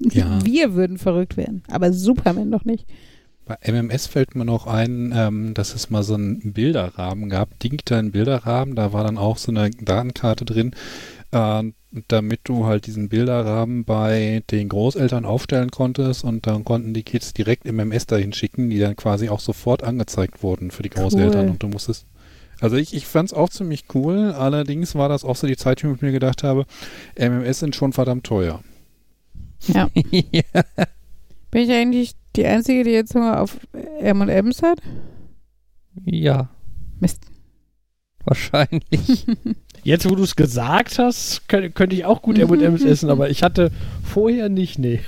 Ja. Wir würden verrückt werden, aber Superman doch nicht. Bei MMS fällt mir noch ein, ähm, dass es mal so einen Bilderrahmen gab, digitalen Bilderrahmen, da war dann auch so eine Datenkarte drin, äh, damit du halt diesen Bilderrahmen bei den Großeltern aufstellen konntest und dann konnten die Kids direkt MMS dahin schicken, die dann quasi auch sofort angezeigt wurden für die Großeltern Cool. und du musstest also ich, ich fand es auch ziemlich cool, allerdings war das auch so die Zeit, wo ich mir gedacht habe, MMS sind schon verdammt teuer. Ja. ja. Bin ich eigentlich die Einzige, die jetzt Hunger auf M&M's hat? ja, Mist. wahrscheinlich. Jetzt, wo du es gesagt hast, könnt, könnte ich auch gut M&M's essen, aber ich hatte vorher nicht, nee.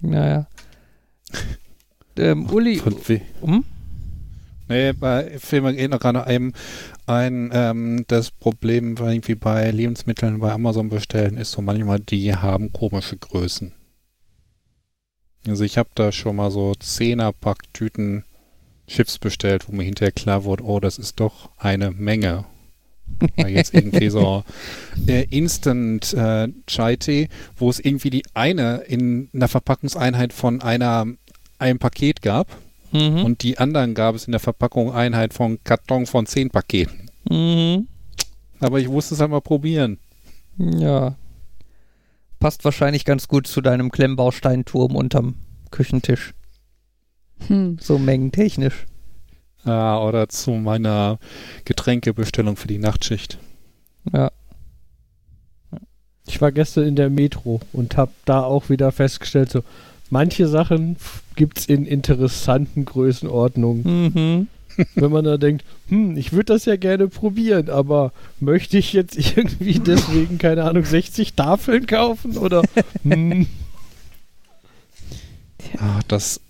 naja. Ähm, Uli, Von we hm? Nee, bei Filmen geht noch gerade einem ein, ähm, das Problem irgendwie bei Lebensmitteln bei Amazon bestellen ist so manchmal, die haben komische Größen. Also ich habe da schon mal so Zehnerpack-Tüten Chips bestellt, wo mir hinterher klar wurde, oh, das ist doch eine Menge. Weil jetzt irgendwie so äh, Instant äh, Chai-Tee, wo es irgendwie die eine in einer Verpackungseinheit von einer einem Paket gab Mhm. und die anderen gab es in der Verpackung Einheit von Karton von 10 Paketen. Mhm. Aber ich musste es halt mal probieren. Ja. Passt wahrscheinlich ganz gut zu deinem Klemmbausteinturm unterm Küchentisch. Hm. So mengentechnisch. Ah, oder zu meiner Getränkebestellung für die Nachtschicht. Ja. Ich war gestern in der Metro und habe da auch wieder festgestellt, so manche Sachen gibt es in interessanten Größenordnungen. Mhm. Wenn man da denkt, hm, ich würde das ja gerne probieren, aber möchte ich jetzt irgendwie deswegen, keine Ahnung, 60 Tafeln kaufen oder hm, Ah, das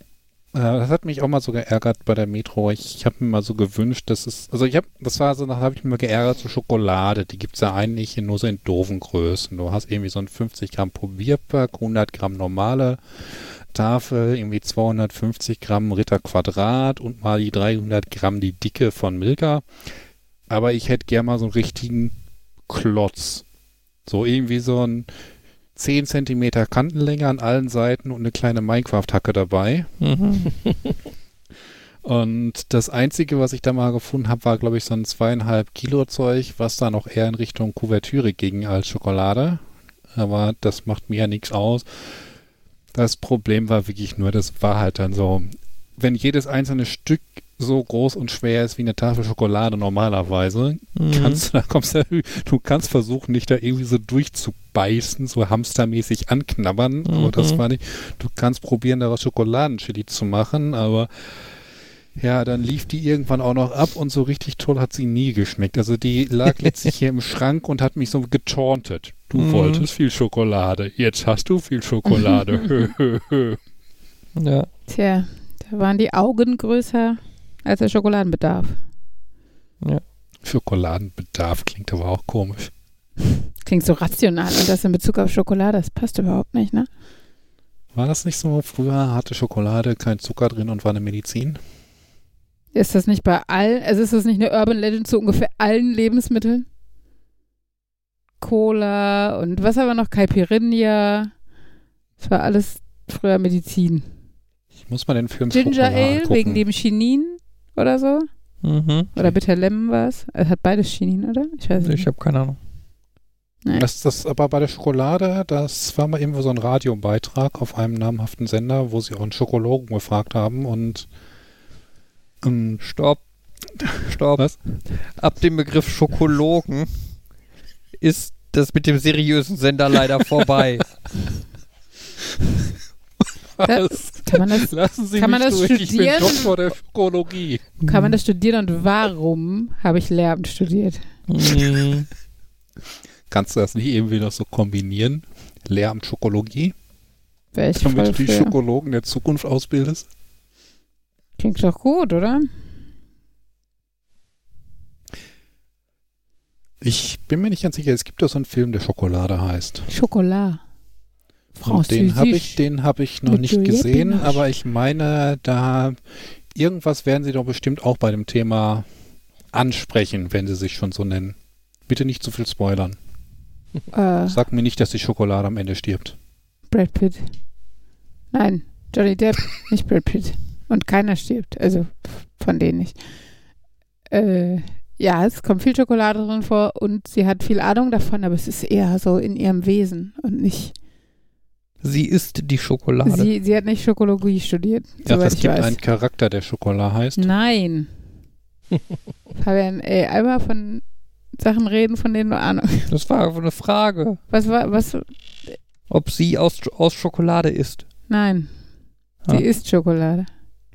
das hat mich auch mal so geärgert bei der Metro. Ich, ich habe mir mal so gewünscht, dass es, also ich habe, das war so, da habe ich mir geärgert, so Schokolade, die gibt's ja eigentlich nur so in doofen Größen. Du hast irgendwie so ein 50 Gramm Probierpack, 100 Gramm normale Tafel, irgendwie 250 Gramm Ritter Quadrat und mal die 300 Gramm die Dicke von Milka. Aber ich hätte gern mal so einen richtigen Klotz. So irgendwie so ein 10 Zentimeter Kantenlänge an allen Seiten und eine kleine Minecraft-Hacke dabei. Mhm. Und das Einzige, was ich da mal gefunden habe, war, glaube ich, so ein zweieinhalb Kilo Zeug, was da noch eher in Richtung Kuvertüre ging als Schokolade. Aber das macht mir ja nichts aus. Das Problem war wirklich nur, das war halt dann so, wenn jedes einzelne Stück so groß und schwer ist wie eine Tafel Schokolade normalerweise, Mhm. kannst du, da kommst du, du kannst versuchen, dich da irgendwie so durchzubeißen, so hamstermäßig anknabbern, aber das Mhm. war nicht, du kannst probieren, daraus Schokoladenchili zu machen, aber ja, dann lief die irgendwann auch noch ab und so richtig toll hat sie nie geschmeckt. Also die lag letztlich hier im Schrank und hat mich so getauntet. Du Mhm. wolltest viel Schokolade, jetzt hast du viel Schokolade. Ja. Tja, da waren die Augen größer als der Schokoladenbedarf. Schokoladenbedarf klingt aber auch komisch. Klingt so rational und das in Bezug auf Schokolade, das passt überhaupt nicht, ne? War das nicht so? Früher hatte Schokolade kein Zucker drin und war eine Medizin? Ist das nicht bei allen, also ist das nicht eine Urban Legend zu ungefähr allen Lebensmitteln? Cola und was haben wir noch? Caipirinha. Das war alles früher Medizin. Ich muss mal den Film Ginger Schokolade Ale angucken. wegen dem Chinin oder so. Mhm. Oder Bitter Lemon war es. Es hat beides Chinin, oder? Ich weiß Ich nicht. habe keine Ahnung. Das, das aber bei der Schokolade, das war mal irgendwo so ein Radiobeitrag auf einem namhaften Sender, wo sie auch einen Schokologen gefragt haben und ähm, Stopp. Stopp. Was? Ab dem Begriff Schokologen ist das mit dem seriösen Sender leider vorbei. was? Kann man das, Lassen Sie kann man mich das durch, ich bin studieren? Doktor der Schokologie. kann man das studieren und warum habe ich Lehramt studiert? Mhm. Kannst du das nicht irgendwie noch so kombinieren? Lehramt Schokologie? Wäre ich Damit du die für. Schokologen der Zukunft ausbildest? Klingt doch gut, oder? Ich bin mir nicht ganz sicher, es gibt doch so einen Film, der Schokolade heißt. Schokolade. Und den habe ich, den habe ich noch nicht gesehen, aber ich meine, da irgendwas werden sie doch bestimmt auch bei dem Thema ansprechen, wenn sie sich schon so nennen. Bitte nicht zu viel spoilern. Äh, Sag mir nicht, dass die Schokolade am Ende stirbt. Brad Pitt. Nein, Johnny Depp, nicht Brad Pitt. Und keiner stirbt. Also von denen nicht. Äh, ja, es kommt viel Schokolade drin vor und sie hat viel Ahnung davon, aber es ist eher so in ihrem Wesen und nicht. Sie isst die Schokolade. Sie, sie hat nicht Schokologie studiert, Ja, es gibt weiß. einen Charakter, der Schokolade heißt. Nein. Fabian, ey, einmal von Sachen reden, von denen du Ahnung. Das war eine Frage, Was war, was? ob sie aus, aus Schokolade isst. Nein. Ah. Sie isst Schokolade.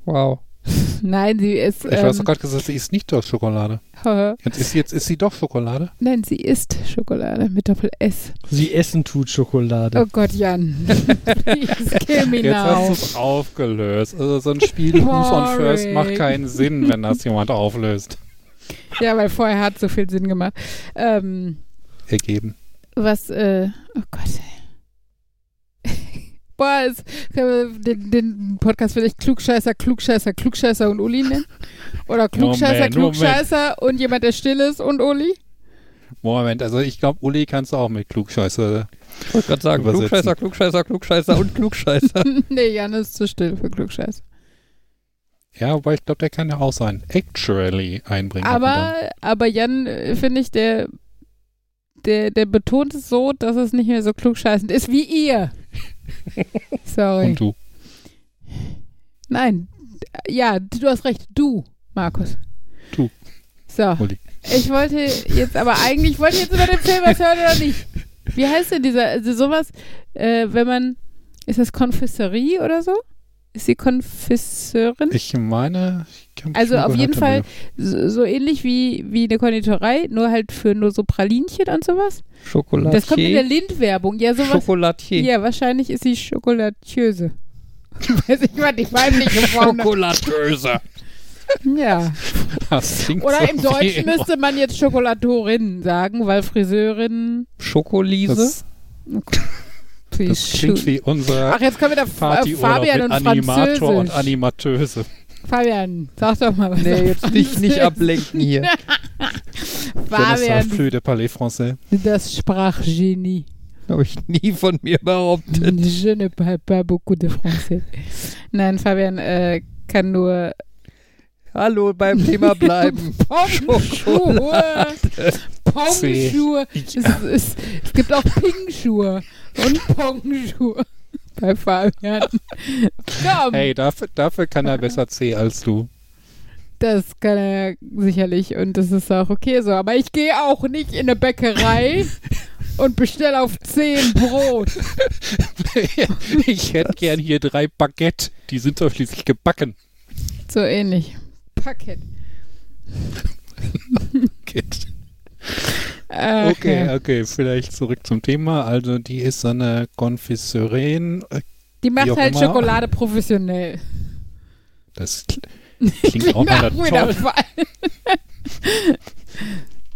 Wow. Nein, sie ist. Ich weiß Ähm, gerade gesagt, sie ist nicht doch Schokolade. Jetzt ist, jetzt ist sie doch Schokolade. Nein, sie isst Schokolade mit Doppel S. Sie essen tut Schokolade. Oh Gott, Jan. Kill me Jetzt hast du now. es aufgelöst. Also so ein Spiel Who's on First macht keinen Sinn, wenn das jemand auflöst. Ja, weil vorher hat so viel Sinn gemacht. Ähm, Ergeben. was, äh, oh Gott. Boah, es, den, den Podcast will ich Klugscheißer, Klugscheißer, Klugscheißer und Uli nennen. Oder Klugscheißer, Moment, Moment. Klugscheißer und jemand, der still ist und Uli. Moment, also ich glaube, Uli kannst du auch mit Klugscheiße. Ich wollte gerade sagen. Klugscheißer, Klugscheißer, Klugscheißer und Klugscheißer. nee, Jan ist zu still für Klugscheißer. Ja, wobei ich glaube, der kann ja auch sein Actually einbringen. Aber, aber Jan, äh, finde ich, der, der, der betont es so, dass es nicht mehr so klugscheißend ist wie ihr. Sorry. Und du. Nein. Ja, du hast recht. Du, Markus. Du. So. Uli. Ich wollte jetzt, aber eigentlich wollte ich jetzt über den Film was hören oder nicht? Wie heißt denn dieser, also sowas, äh, wenn man, ist das Konfisserie oder so? Ist sie Konfisseurin? Ich meine, ich kann Also auf jeden Fall so, so ähnlich wie, wie eine Konditorei, nur halt für nur so Pralinchen und sowas. Schokolatier. Das kommt in der Lind-Werbung. Ja, sowas. Schokolatier. Ja, wahrscheinlich ist sie Schokolatiöse. Weiß ich was, die weibliche Form. Schokolatöse. Ja. Das klingt Oder so im wie Deutschen müsste man jetzt Schokolatorinnen sagen, weil Friseurin. Schokolise. Das, Wie das klingt wie unser Ach, jetzt kommen wieder F- äh, Partyurlaub Fabian mit und Animator und Französisch. Animateuse. Fabian, sag doch mal was. Nee, auf jetzt nicht, nicht Französisch. ablenken hier. Fabian. Fabian, Fleu de Palais Français. das Sprachgenie. Habe ich nie von mir behauptet. Je ne parle pas beaucoup de français. Nein, Fabian äh, kann nur Hallo, beim Thema bleiben. Pommschuhe. C. Es, es, es gibt auch Pingschuhe und Pongschuhe bei Fabian. Komm, Hey, dafür, dafür kann er besser C als du. das kann er sicherlich und das ist auch okay so. Aber ich gehe auch nicht in eine Bäckerei und bestelle auf 10 Brot. ich hätte gern hier drei Baguette. Die sind doch schließlich gebacken. So ähnlich. Paket. Kind. Ach, Okay, okay, vielleicht zurück zum Thema. Also die ist so eine Konfisseurin. Äh, Die macht halt immer. Schokolade professionell. Das kl- klingt auch mal toll.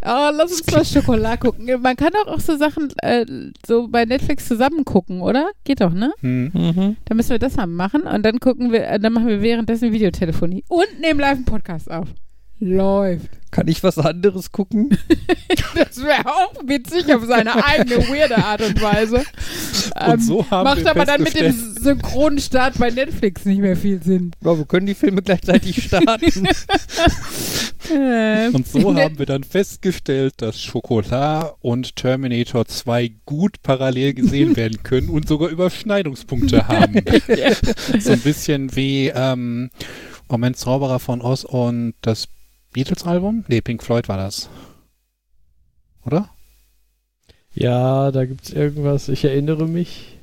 Oh, lass uns mal Schokolade gucken. Man kann doch auch so Sachen äh, so bei Netflix zusammen gucken, oder? Geht doch, ne? Hm. Mhm. Dann müssen wir das mal machen und dann gucken wir, äh, dann machen wir währenddessen Videotelefonie und nehmen live einen Podcast auf. Läuft. Kann ich was anderes gucken? Das wäre auch witzig auf seine eigene weirde Art und Weise. Ähm, Und so haben macht wir aber dann mit dem Synchronstart bei Netflix nicht mehr viel Sinn. Ja, wir können die Filme gleichzeitig starten. Und so haben wir dann festgestellt, dass Schokolade und Terminator 2 gut parallel gesehen werden können und sogar Überschneidungspunkte haben. so ein bisschen wie ähm, Moment Zauberer von Oz und das Beatles-Album? Nee, Pink Floyd war das. Oder? Ja, da gibt's irgendwas. Ich erinnere mich.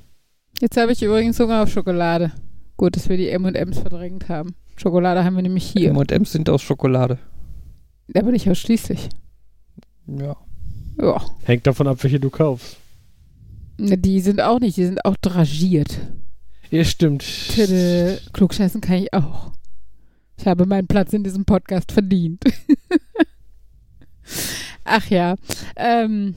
Jetzt habe ich übrigens Hunger auf Schokolade. Gut, dass wir die M&M's verdrängt haben. Schokolade haben wir nämlich hier. M&M's sind aus Schokolade. Aber nicht ausschließlich. Ja. Ja. Hängt davon ab, welche du kaufst. Die sind auch nicht, die sind auch dragiert. Ja, stimmt. Tüde, klugscheißen kann ich auch. Ich habe meinen Platz in diesem Podcast verdient. Ach ja. Ähm,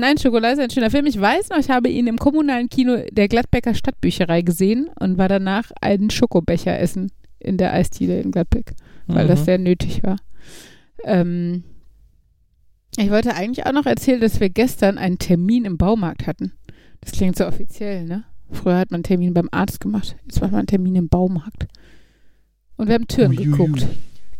nein, Schokolade ist ein schöner Film. Ich weiß noch, ich habe ihn im kommunalen Kino der Gladbecker Stadtbücherei gesehen und war danach einen Schokobecher essen in der Eisdiele in Gladbeck, weil das Mhm. sehr nötig war. Ähm, ich wollte eigentlich auch noch erzählen, dass wir gestern einen Termin im Baumarkt hatten. Das klingt so offiziell, ne? Früher hat man einen Termin beim Arzt gemacht. Jetzt macht man einen Termin im Baumarkt. Und wir haben Türen Uiuiui. geguckt.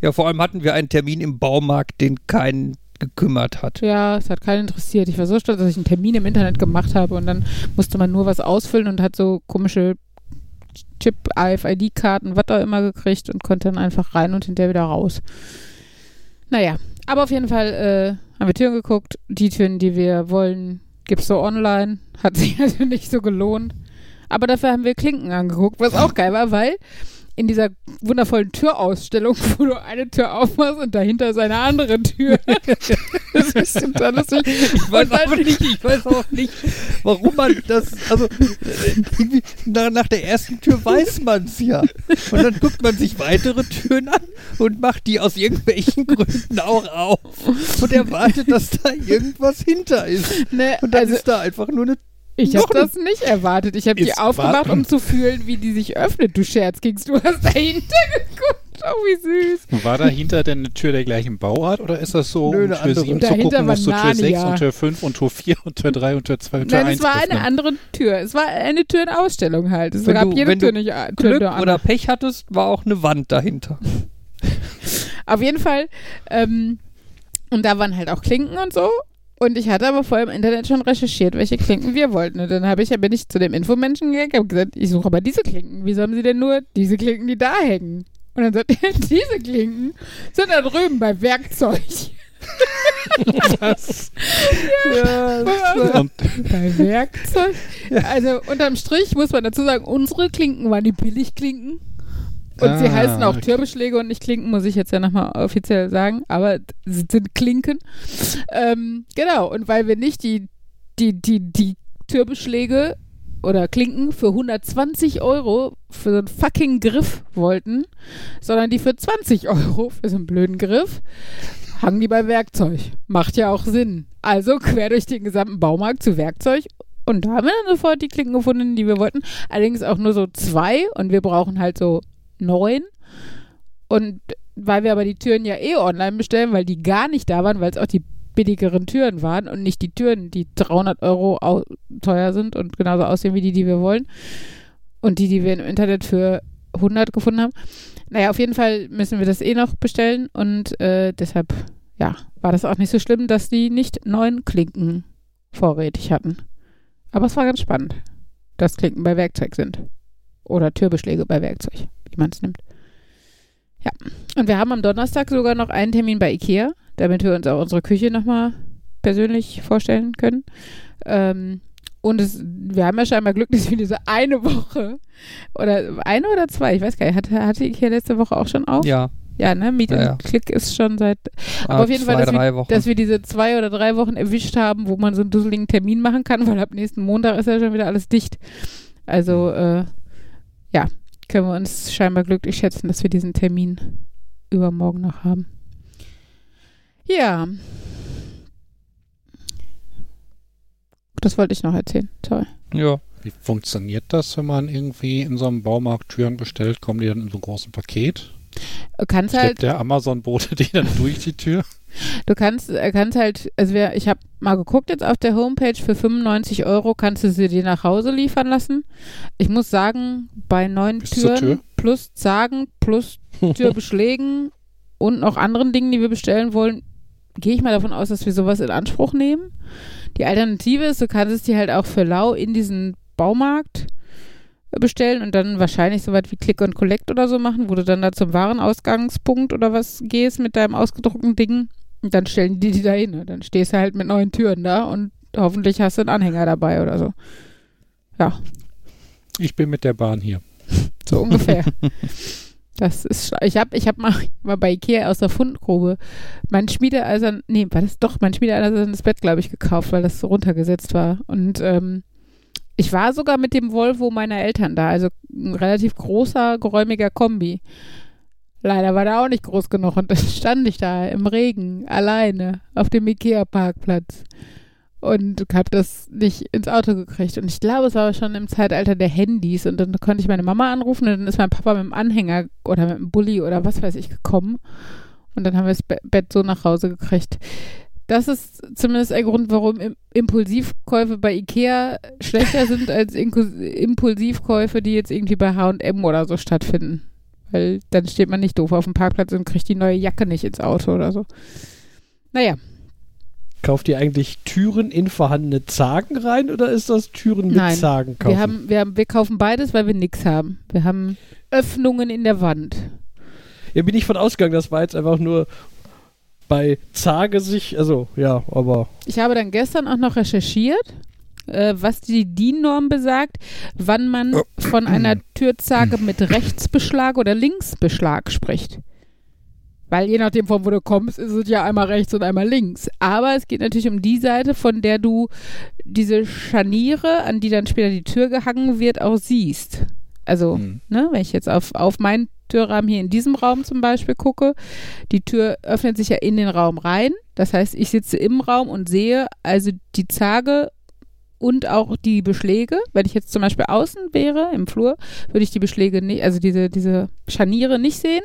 Ja, vor allem hatten wir einen Termin im Baumarkt, den keinen gekümmert hat. Ja, es hat keinen interessiert. Ich war so stolz, dass ich einen Termin im Internet gemacht habe und dann musste man nur was ausfüllen und hat so komische Chip, AFID-Karten, was auch immer gekriegt und konnte dann einfach rein und hinterher wieder raus. Naja, aber auf jeden Fall äh, haben wir Türen geguckt. Die Türen, die wir wollen, gibt's so online. Hat sich also nicht so gelohnt. Aber dafür haben wir Klinken angeguckt, was auch geil war, weil in dieser wundervollen Türausstellung, wo du eine Tür aufmachst und dahinter ist eine andere Tür. das ist total lustig. Ich weiß auch nicht, ich weiß auch nicht, warum man das, also nach, nach der ersten Tür weiß man es ja. Und dann guckt man sich weitere Türen an und macht die aus irgendwelchen Gründen auch auf und erwartet, dass da irgendwas hinter ist. Ne, Und dann also ist da einfach nur eine ich habe das nicht erwartet. Ich habe die aufgemacht, um zu fühlen, wie die sich öffnet. Du Scherzkeks, du hast dahinter geguckt. Oh, wie süß. War dahinter denn eine Tür der gleichen Bauart oder ist das so, Nö, um eine Tür andere. 7 zu gucken, war musst du Tür Narnia. 6 und Tür 5 und Tür 4 und Tür 3 und Tür 2 und Tür Nein, 1 es war eine öffnen? andere Tür. Es war eine Tür in Ausstellung halt. Es Wenn gab du- jede wenn du Tür nicht. äh, Tür Glück nur oder. Pech hattest, war auch eine Wand dahinter. Auf jeden Fall. Ähm, und da waren halt auch Klinken und so. Und ich hatte aber vorher im Internet schon recherchiert, welche Klinken wir wollten. Und dann habe ich, bin ich zu dem Infomenschen gegangen und gesagt, ich suche aber diese Klinken. Wieso haben sie denn nur diese Klinken, die da hängen? Und dann sagt er, diese Klinken sind da drüben bei Werkzeug. Was? Ja, Und bei Werkzeug? Also unterm Strich muss man dazu sagen, unsere Klinken waren die Billigklinken. Und sie Ah, heißen auch. Türbeschläge und nicht Klinken, muss ich jetzt ja nochmal offiziell sagen. Aber sie sind Klinken. Ähm, genau, und weil wir nicht die, die, die, die Türbeschläge oder Klinken für 120 Euro für so einen fucking Griff wollten, sondern die für 20 Euro für so einen blöden Griff, hangen die bei Werkzeug. Macht ja auch Sinn. Also quer durch den gesamten Baumarkt zu Werkzeug. Und da haben wir dann sofort die Klinken gefunden, die wir wollten. Allerdings auch nur so zwei und wir brauchen halt so neun. Und weil wir aber die Türen ja eh online bestellen, weil die gar nicht da waren, weil es auch die billigeren Türen waren und nicht die Türen, die 300 Euro teuer sind und genauso aussehen wie die, die wir wollen. Und die, die wir im Internet für 100 gefunden haben. Naja, auf jeden Fall müssen wir das eh noch bestellen und äh, deshalb, ja, war das auch nicht so schlimm, dass die nicht neun Klinken vorrätig hatten. Aber es war ganz spannend, dass Klinken bei Werkzeug sind. Oder Türbeschläge bei Werkzeug, wie man es nimmt. Ja, und wir haben am Donnerstag sogar noch einen Termin bei Ikea, damit wir uns auch unsere Küche nochmal persönlich vorstellen können. Ähm, und es, wir haben ja scheinbar Glück, dass wir diese eine Woche oder eine oder zwei, ich weiß gar nicht, hatte, hatte Ikea letzte Woche auch schon auf? Ja, Ja, ne? Meet Ja, ja. Click ist schon seit, ah, Aber auf jeden zwei, Fall, dass Wochen. dass wir diese zwei oder drei Wochen erwischt haben, wo man so einen dusseligen Termin machen kann, weil ab nächsten Montag ist ja schon wieder alles dicht. Also, äh, ja, können wir uns scheinbar glücklich schätzen, dass wir diesen Termin übermorgen noch haben. Ja. Das wollte ich noch erzählen. Toll. ja. Wie funktioniert das, wenn man irgendwie in so einem Baumarkt Türen bestellt? Kommen die dann in so einem großen Paket? Du kannst halt, der Amazon-Bote die dann durch die Tür? Du kannst, äh, kannst halt, also wir, ich habe mal geguckt jetzt auf der Homepage, für 95 Euro kannst du sie dir nach Hause liefern lassen. Ich muss sagen, bei neun Bis Türen Tür? plus Zagen plus Türbeschlägen und noch anderen Dingen, die wir bestellen wollen, gehe ich mal davon aus, dass wir sowas in Anspruch nehmen. Die Alternative ist, du kannst es dir halt auch für lau in diesen Baumarkt bestellen und dann wahrscheinlich so weit wie Click und Collect oder so machen, wo du dann da zum Warenausgangspunkt oder was gehst mit deinem ausgedruckten Ding und dann stellen die die da hin. ne? Dann stehst du halt mit neuen Türen da und hoffentlich hast du einen Anhänger dabei oder so. Ja, Ich bin mit der Bahn hier. so ungefähr. Das ist, ich habe ich hab mal, mal bei Ikea aus der Fundgrube mein Schmiedeeisern, nee, war das doch, mein Schmiedeeisernes Bett, glaube ich, gekauft, weil das so runtergesetzt war. Und ähm, ich war sogar mit dem Volvo meiner Eltern da, also ein relativ großer, geräumiger Kombi. Leider war der auch nicht groß genug und dann stand ich da im Regen, alleine, auf dem Ikea-Parkplatz und habe das nicht ins Auto gekriegt. Und ich glaube, es war schon im Zeitalter der Handys. Und dann konnte ich meine Mama anrufen und dann ist mein Papa mit dem Anhänger oder mit dem Bulli oder was weiß ich gekommen. Und dann haben wir das Be Bett so nach Hause gekriegt. Das ist zumindest ein Grund, warum Im Impulsivkäufe bei Ikea schlechter sind als Impulsivkäufe, die jetzt irgendwie bei H&M oder so stattfinden. Weil dann steht man nicht doof auf dem Parkplatz und kriegt die neue Jacke nicht ins Auto oder so. Naja, Kauft ihr eigentlich Türen in vorhandene Zagen rein oder ist das Türen mit Nein, Zagen kaufen? Wir, haben, wir, haben, wir kaufen beides, weil wir nichts haben. Wir haben Öffnungen in der Wand. ja, bin ich von ausgegangen, das war jetzt einfach nur bei Zage sich, also ja, aber Ich habe dann gestern auch noch recherchiert, äh, was die DIN-Norm besagt, wann man von einer Türzage mit Rechtsbeschlag oder Linksbeschlag spricht. Weil je nachdem, von wo du kommst, ist es ja einmal rechts und einmal links. Aber es geht natürlich um die Seite, von der du diese Scharniere, an die dann später die Tür gehangen wird, auch siehst. Also, Hm. ne, wenn ich jetzt auf, auf meinen Türrahmen hier in diesem Raum zum Beispiel gucke, die Tür öffnet sich ja in den Raum rein. Das heißt, ich sitze im Raum und sehe also die Zage und auch die Beschläge. Wenn ich jetzt zum Beispiel außen wäre, im Flur, würde ich die Beschläge nicht, also diese, diese Scharniere nicht sehen.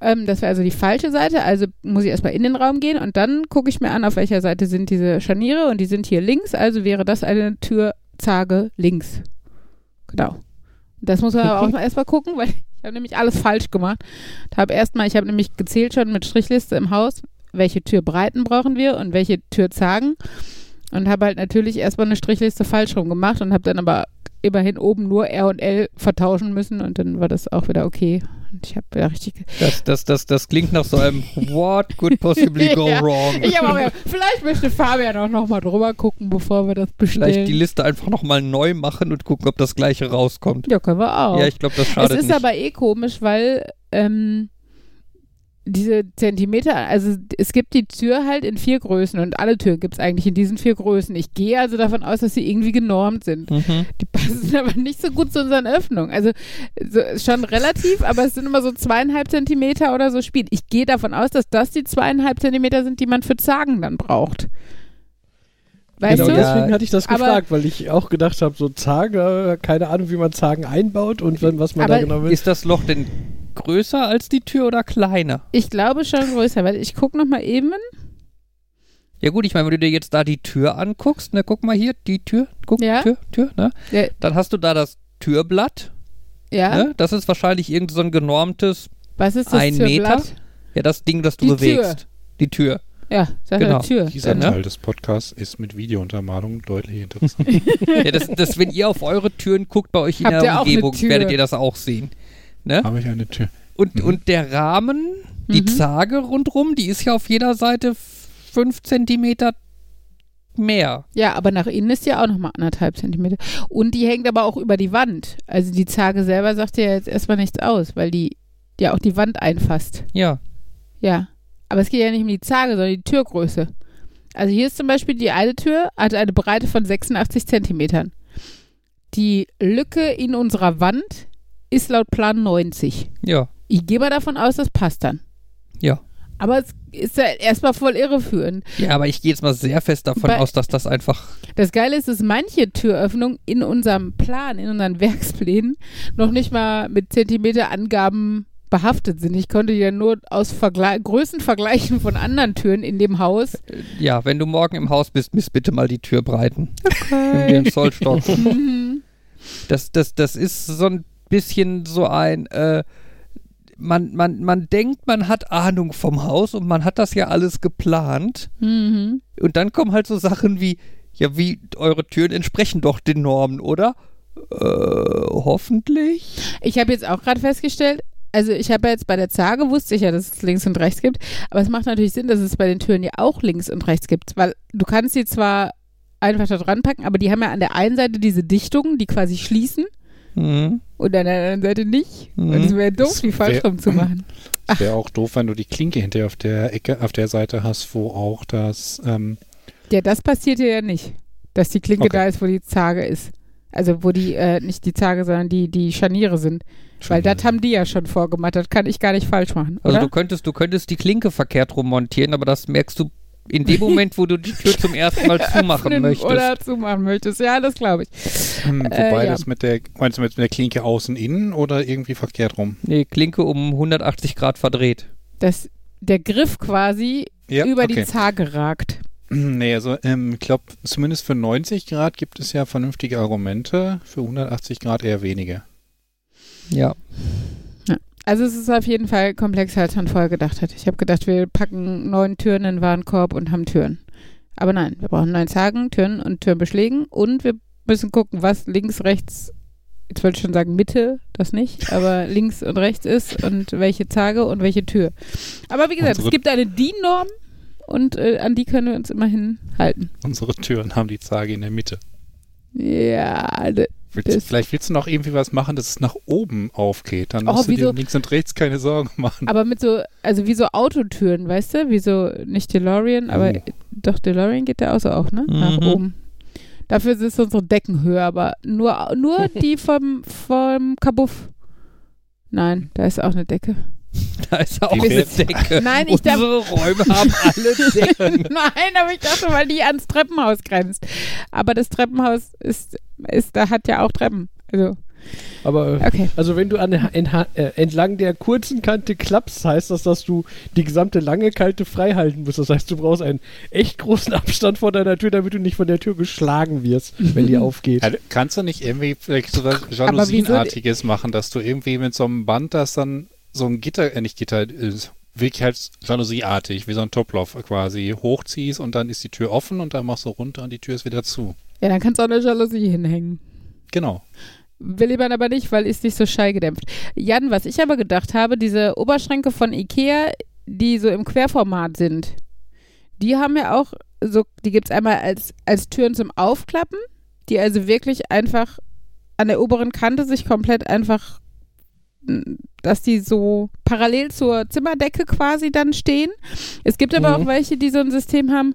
Ähm, das wäre also die falsche Seite. Also muss ich erstmal in den Raum gehen und dann gucke ich mir an, auf welcher Seite sind diese Scharniere und die sind hier links. Also wäre das eine Türzage links. Genau. Das muss man aber auch mal erstmal gucken, weil ich habe nämlich alles falsch gemacht. Habe erstmal, ich habe nämlich gezählt schon mit Strichliste im Haus, welche Türbreiten brauchen wir und welche Türzagen. Und habe halt natürlich erstmal eine Strichliste falsch rum gemacht und habe dann aber immerhin oben nur R und L vertauschen müssen und dann war das auch wieder okay. Und ich habe wieder richtig. Das, das, das, das klingt nach so einem What could possibly go Ja. wrong? Ich auch vielleicht möchte Fabian auch nochmal drüber gucken, bevor wir das Vielleicht die bestellen. Liste einfach nochmal neu machen und gucken, ob das gleiche rauskommt. Ja, können wir auch. Ja, ich glaube, das es schadet ist nicht. aber eh komisch, weil ähm, diese Zentimeter, also es gibt die Tür halt in vier Größen und alle Türen gibt es eigentlich in diesen vier Größen. Ich gehe also davon aus, dass sie irgendwie genormt sind. Mhm. Die passen aber nicht so gut zu unseren Öffnungen. Also so, schon relativ, aber es sind immer so zweieinhalb Zentimeter oder so Spiel. Ich gehe davon aus, dass das die zweieinhalb Zentimeter sind, die man für Zagen dann braucht. Weißt genau du? Ja. deswegen hatte ich das Aber- gefragt, weil ich auch gedacht habe, so Zagen, keine Ahnung, wie man Zagen einbaut und wenn, was man da Aber genau will. Ist das Loch denn größer als die Tür oder kleiner? Ich glaube schon größer, weil ich gucke nochmal eben. Ja gut, ich meine, wenn du dir jetzt da die Tür anguckst, ne, guck mal hier, die Tür, guck, Ja. Tür, Tür, ne? Ja. Dann hast du da das Türblatt, Ja, ne? Das ist wahrscheinlich irgend so ein genormtes, was ist das ein Türblatt? Meter? ja, das Ding, das du Die bewegst. Die Tür. Ja, sag Genau. Tür. Dieser Ja, ne? Teil des Podcasts ist mit Videountermalung deutlich interessant. ja, das, das, wenn ihr auf eure Türen guckt bei euch in Habt der Umgebung, Tür? werdet ihr das auch sehen. Ne? Habe ich eine Tür. Und, Mhm. und der Rahmen, die Mhm. Zage rundrum, die ist ja auf jeder Seite fünf Zentimeter mehr. Ja, aber nach innen ist ja auch nochmal anderthalb Zentimeter. Und die hängt aber auch über die Wand. Also die Zage selber sagt ja jetzt erstmal nichts aus, weil die ja auch die Wand einfasst. Ja. Ja. Aber es geht ja nicht um die Zage, sondern die Türgröße. Also hier ist zum Beispiel die eine Tür, hat eine Breite von 86 Zentimetern. Die Lücke in unserer Wand ist laut Plan 90. Ja. Ich gehe mal davon aus, das passt dann. Ja. Aber es ist ja erstmal voll irreführend. Ja, aber ich gehe jetzt mal sehr fest davon Bei- aus, dass das einfach. Das Geile ist, dass manche Türöffnungen in unserem Plan, in unseren Werksplänen, noch nicht mal mit Zentimeterangaben behaftet sind. Ich konnte ja nur aus Vergle Größenvergleichen von anderen Türen in dem Haus. Ja, wenn du morgen im Haus bist, misst bitte mal die Türbreiten. Nimm dir einen Zollstock. Das, das, das ist so ein bisschen so ein. Äh, man, man, man denkt, man hat Ahnung vom Haus und man hat das ja alles geplant. Mhm. Und dann kommen halt so Sachen wie, ja, wie eure Türen entsprechen doch den Normen, oder? Äh, hoffentlich. Ich habe jetzt auch gerade festgestellt, also ich habe ja jetzt bei der Zage wusste ich ja, dass es links und rechts gibt, aber es macht natürlich Sinn, dass es bei den Türen ja auch links und rechts gibt, weil du kannst sie zwar einfach da dran packen, aber die haben ja an der einen Seite diese Dichtungen, die quasi schließen Mhm. Und an der anderen Seite nicht. Mhm. Und es wäre doof, Das die falsch rum zu machen. Es wäre auch doof, wenn du die Klinke hinterher auf der Ecke, auf der Seite hast, wo auch das, ähm, Ja, das passiert hier ja nicht, dass die Klinke Okay. da ist, wo die Zage ist. Also wo die, äh, nicht die Zage, sondern die, die Scharniere sind. Weil das haben die ja schon vorgemacht. Das kann ich gar nicht falsch machen, Also oder? du könntest, du könntest die Klinke verkehrt rum montieren, aber das merkst du in dem Moment, wo du die Tür zum ersten Mal zumachen möchtest. Oder zumachen möchtest. Ja, das glaube ich. Hm, Äh, wobei ja. das mit der, meinst du mit der Klinke außen innen oder irgendwie verkehrt rum? Nee, Klinke um 180 Grad verdreht. Dass der Griff quasi Ja, über okay. die Zage ragt. Nee, also ähm, ich glaube, zumindest für 90 Grad gibt es ja vernünftige Argumente, für 180 Grad eher wenige. Ja. Also es ist auf jeden Fall komplexer, als man vorher gedacht hat. Ich habe gedacht, wir packen neun Türen in den Warenkorb und haben Türen. Aber nein, wir brauchen neun Zagen, Türen und Türenbeschlägen und wir müssen gucken, was links, rechts, jetzt wollte ich schon sagen Mitte, das nicht, aber links und rechts ist und welche Zage und welche Tür. Aber wie gesagt, Unsere- es gibt eine DIN-Norm und äh, an die können wir uns immerhin halten. Unsere Türen haben die Zage in der Mitte. Ja, Willst, vielleicht willst du noch irgendwie was machen, dass es nach oben aufgeht. Dann Oh, musst du dir um links und rechts keine Sorgen machen. aber mit so, also wie so Autotüren, weißt du? Wie so, nicht DeLorean, aber Oh. doch DeLorean geht der auch so auch, ne? Nach Mhm. oben. Dafür ist unsere Decken höher, aber nur, nur die vom, vom Kabuff. Nein, da ist auch eine Decke. Da ist auch eine Decke. Nein, ich darf- Unsere Räume haben alle Decken. Nein, aber ich dachte, weil die ans Treppenhaus grenzt. Aber das Treppenhaus ist, ist da hat ja auch Treppen. Also, Aber äh, okay. also wenn du an äh, entlang der kurzen Kante klappst, heißt das, dass du die gesamte lange Kante frei halten musst. Das heißt, du brauchst einen echt großen Abstand vor deiner Tür, damit du nicht von der Tür geschlagen wirst, wenn die aufgeht. Ja, kannst du nicht irgendwie vielleicht so was Jalousienartiges machen, dass du irgendwie mit so einem Band, das dann so ein Gitter, äh, nicht Gitter, äh, wirklich halt Jalousieartig, wie so ein Toploff quasi, hochziehst und dann ist die Tür offen und dann machst du runter und die Tür ist wieder zu. Ja, dann kannst du auch eine Jalousie hinhängen. Genau. Will man aber nicht, weil ist nicht so schallgedämpft. Jan, was ich aber gedacht habe, diese Oberschränke von Ikea, die so im Querformat sind, die haben ja auch so, die gibt es einmal als, als Türen zum Aufklappen, die also wirklich einfach an der oberen Kante sich komplett einfach dass die so parallel zur Zimmerdecke quasi dann stehen. Es gibt aber Mhm. auch welche, die so ein System haben,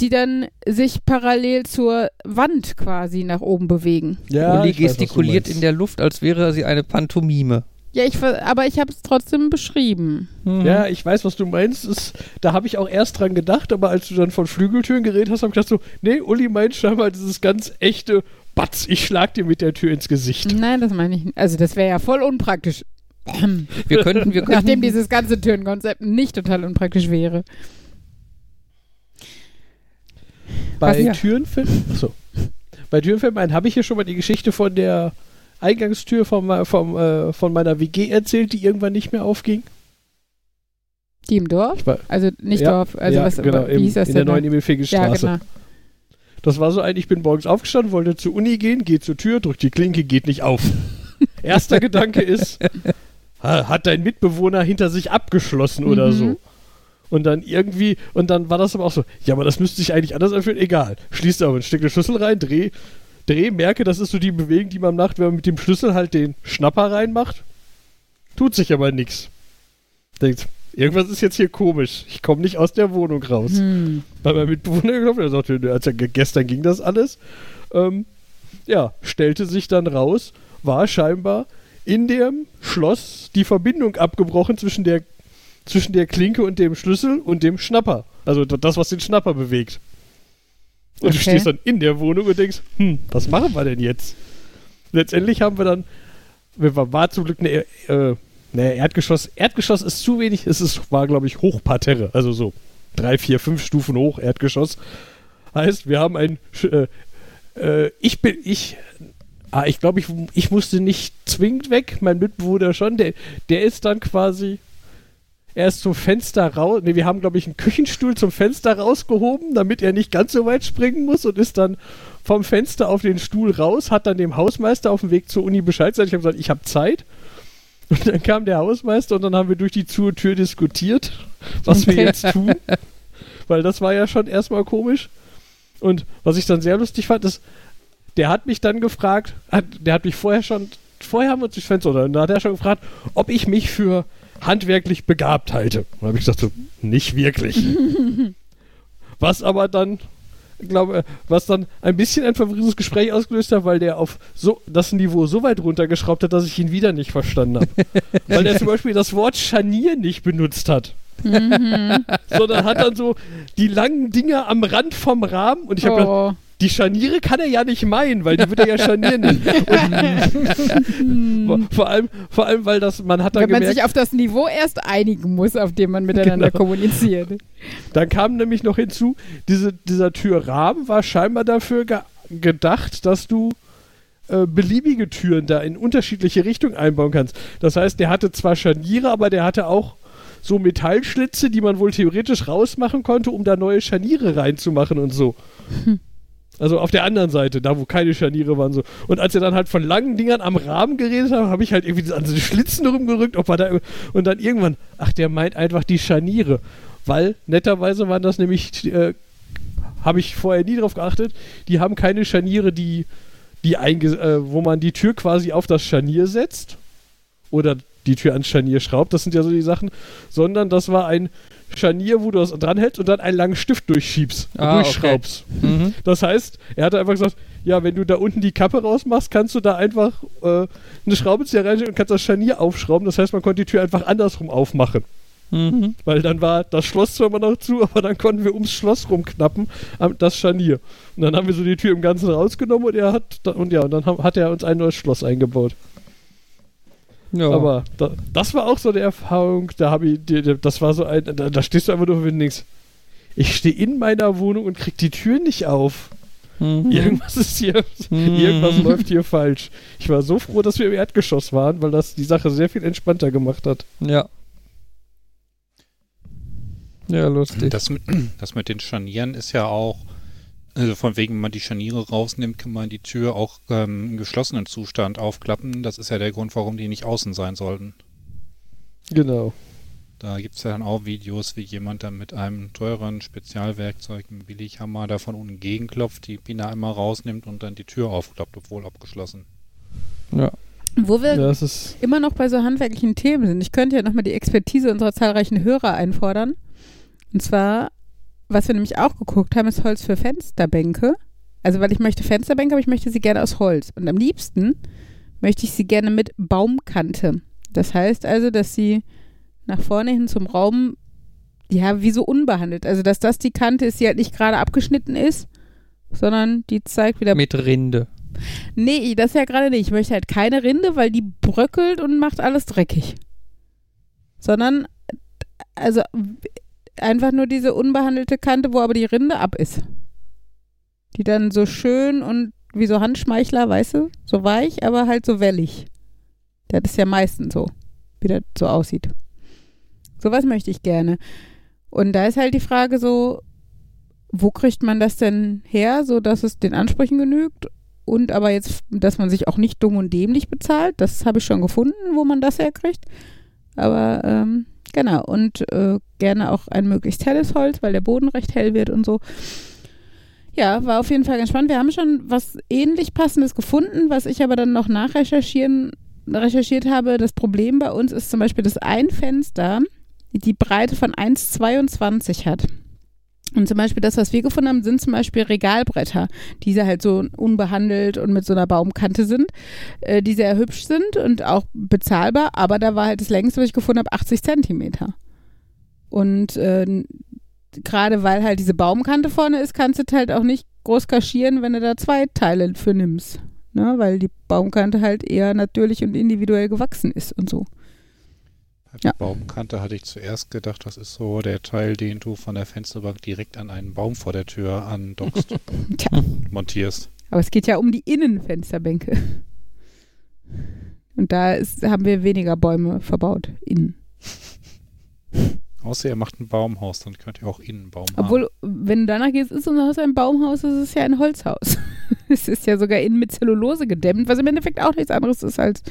die dann sich parallel zur Wand quasi nach oben bewegen. Ja, Uli gestikuliert in der Luft, als wäre sie eine Pantomime. Ja, ich, aber ich habe es trotzdem beschrieben. Mhm. Ja, ich weiß, was du meinst. Ist, da habe ich auch erst dran gedacht, aber als du dann von Flügeltüren geredet hast, habe ich gedacht so, nee, Uli meint scheinbar dieses ganz echte Batz, ich schlag dir mit der Tür ins Gesicht. Nein, das meine ich nicht. Also das wäre ja voll unpraktisch. Wir könnten, wir könnten, Nachdem dieses ganze Türenkonzept nicht total unpraktisch wäre. Bei ja. Türenfilmen, achso. Bei Türenfilmen habe ich hier schon mal die Geschichte von der Eingangstür vom, vom, äh, von meiner WG erzählt, die irgendwann nicht mehr aufging. Die im Dorf? War, Also nicht Ja, Dorf, also ja, was, genau, wie im, hieß das in denn? der neuen da? emil ja, genau. Das war so ein, ich bin morgens aufgestanden, wollte zur Uni gehen, gehe zur Tür, drückt die Klinke, geht nicht auf. Erster Gedanke ist, ha, hat dein Mitbewohner hinter sich abgeschlossen oder Mhm. so. Und dann irgendwie, und dann war das aber auch so, ja, aber das müsste sich eigentlich anders anfühlen, egal. Schließt aber, steck den Schlüssel rein, dreh, dreh, merke, das ist so die Bewegung, die man macht, wenn man mit dem Schlüssel halt den Schnapper reinmacht. Tut sich aber nichts. Denkt, irgendwas ist jetzt hier komisch. Ich komme nicht aus der Wohnung raus Hm. bei meinem Mitbewohner geklopft. Er sagte, als er, gestern ging das alles. Ähm, ja, stellte sich dann raus, war scheinbar in dem Schloss die Verbindung abgebrochen zwischen der, zwischen der Klinke und dem Schlüssel und dem Schnapper. Also das, was den Schnapper bewegt. Und du Okay. stehst dann in der Wohnung und denkst, hm, was machen wir denn jetzt? Letztendlich haben wir dann, wir war, war zum Glück eine, äh, ne, Erdgeschoss. Erdgeschoss ist zu wenig, es ist, war, glaube ich, Hochparterre, also so drei, vier, fünf Stufen hoch, Erdgeschoss. Heißt, wir haben ein, äh, äh, ich bin, ich, ah, ich glaube, ich, ich musste nicht zwingend weg, mein Mitbewohner schon, der, der ist dann quasi, er ist zum Fenster raus, ne, wir haben, glaube ich, einen Küchenstuhl zum Fenster rausgehoben, damit er nicht ganz so weit springen muss und ist dann vom Fenster auf den Stuhl raus, hat dann dem Hausmeister auf dem Weg zur Uni Bescheid gesagt, ich habe gesagt, ich habe Zeit. Und dann kam der Hausmeister und dann haben wir durch die Tür, Tür diskutiert, was wir jetzt tun. Weil das war ja schon erstmal komisch. Und was ich dann sehr lustig fand, ist, der hat mich dann gefragt, hat, der hat mich vorher schon, vorher haben wir uns durchs Fenster oder da hat er schon gefragt, ob ich mich für handwerklich begabt halte. Und habe ich gesagt, so, nicht wirklich. was aber dann, glaube was dann ein bisschen ein verwirrendes Gespräch ausgelöst hat, weil der auf so das Niveau so weit runtergeschraubt hat, dass ich ihn wieder nicht verstanden habe. weil der zum Beispiel das Wort Scharnier nicht benutzt hat. Mhm. sondern hat dann so die langen Dinger am Rand vom Rahmen und ich habe gedacht, oh. Die Scharniere kann er ja nicht meinen, weil die wird er ja Scharnier nennen. Und vor allem, vor allem, weil das, man hat dann Wenn man sich auf das Niveau erst einigen muss, auf dem man miteinander Genau. kommuniziert. dann kam nämlich noch hinzu, diese, dieser Türrahmen war scheinbar dafür ge gedacht, dass du äh, beliebige Türen da in unterschiedliche Richtungen einbauen kannst. Das heißt, der hatte zwar Scharniere, aber der hatte auch so Metallschlitze, die man wohl theoretisch rausmachen konnte, um da neue Scharniere reinzumachen und so. Also auf der anderen Seite, da wo keine Scharniere waren so. Und als er dann halt von langen Dingern am Rahmen geredet hat, habe ich halt irgendwie an so Schlitzen rumgerückt, ob er da und dann irgendwann, ach, der meint einfach die Scharniere, weil netterweise waren das nämlich, äh, habe ich vorher nie drauf geachtet, die haben keine Scharniere, die, die äh, wo man die Tür quasi auf das Scharnier setzt oder die Tür ans Scharnier schraubt, das sind ja so die Sachen, sondern das war ein Scharnier, wo du das dranhältst und dann einen langen Stift durchschiebst und Ah, okay. durchschraubst. Mhm. Das heißt, er hat einfach gesagt, ja, wenn du da unten die Kappe rausmachst, kannst du da einfach äh, eine Schraubenzieher reinstecken und kannst das Scharnier aufschrauben. Das heißt, man konnte die Tür einfach andersrum aufmachen. Mhm. Weil dann war das Schloss zwar immer noch zu, aber dann konnten wir ums Schloss rumknappen, das Scharnier. Und dann haben wir so die Tür im Ganzen rausgenommen und er hat, und ja, und dann haben, hat er uns ein neues Schloss eingebaut. Ja. Aber da, das war auch so eine Erfahrung, da habe ich, die, das war so ein, da, da stehst du einfach nur und denkst, ich stehe in meiner Wohnung und krieg die Tür nicht auf. Mhm. Irgendwas ist hier, Mhm. irgendwas läuft hier falsch. Ich war so froh, dass wir im Erdgeschoss waren, weil das die Sache sehr viel entspannter gemacht hat. Ja. Ja, lustig. Das mit, das mit den Scharnieren ist ja auch, also von wegen, wenn man die Scharniere rausnimmt, kann man die Tür auch ähm, im geschlossenen Zustand aufklappen. Das ist ja der Grund, warum die nicht außen sein sollten. Genau. Da gibt es ja dann auch Videos, wie jemand dann mit einem teuren Spezialwerkzeug, einem Billighammer, da von unten gegenklopft, die Pine einmal rausnimmt und dann die Tür aufklappt, obwohl abgeschlossen. Ja. Wo wir ist. immer noch bei so handwerklichen Themen sind. Ich könnte ja nochmal die Expertise unserer zahlreichen Hörer einfordern. Und zwar, was wir nämlich auch geguckt haben, ist Holz für Fensterbänke. Also, weil ich möchte Fensterbänke, aber ich möchte sie gerne aus Holz. Und am liebsten möchte ich sie gerne mit Baumkante. Das heißt also, dass sie nach vorne hin zum Raum, ja, wie so unbehandelt. Also, dass das die Kante ist, die halt nicht gerade abgeschnitten ist, sondern die zeigt wieder Mit Rinde. Nee, das ja gerade nicht. Ich möchte halt keine Rinde, weil die bröckelt und macht alles dreckig. Sondern, also einfach nur diese unbehandelte Kante, wo aber die Rinde ab ist. Die dann so schön und wie so Handschmeichler, weißt du, so weich, aber halt so wellig. Das ist ja meistens so, wie das so aussieht. Sowas möchte ich gerne. Und da ist halt die Frage so, wo kriegt man das denn her, so dass es den Ansprüchen genügt und aber jetzt, dass man sich auch nicht dumm und dämlich bezahlt. Das habe ich schon gefunden, wo man das herkriegt. Aber ähm, genau, und äh, gerne auch ein möglichst helles Holz, weil der Boden recht hell wird und so. Ja, war auf jeden Fall ganz spannend. Wir haben schon was ähnlich passendes gefunden, was ich aber dann noch nachrecherchieren recherchiert habe. Das Problem bei uns ist zum Beispiel, dass ein Fenster die Breite von 1,22 hat. Und zum Beispiel das, was wir gefunden haben, sind zum Beispiel Regalbretter, die halt so unbehandelt und mit so einer Baumkante sind, äh, die sehr hübsch sind und auch bezahlbar, aber da war halt das längste, was ich gefunden habe, 80 Zentimeter. Und äh, gerade weil halt diese Baumkante vorne ist, kannst du halt auch nicht groß kaschieren, wenn du da zwei Teile für nimmst. Ne? Weil die Baumkante halt eher natürlich und individuell gewachsen ist und so. Die Ja. Baumkante hatte ich zuerst gedacht, das ist so der Teil, den du von der Fensterbank direkt an einen Baum vor der Tür andockst, Tja, montierst. aber es geht ja um die Innenfensterbänke. Und da ist, haben wir weniger Bäume verbaut, innen. Außer ihr macht ein Baumhaus, dann könnt ihr auch innen einen Baum haben. Obwohl, wenn du danach gehst, ist unser Haus ein Baumhaus, es ist ja ein Holzhaus. es ist ja sogar innen mit Zellulose gedämmt, was im Endeffekt auch nichts anderes ist als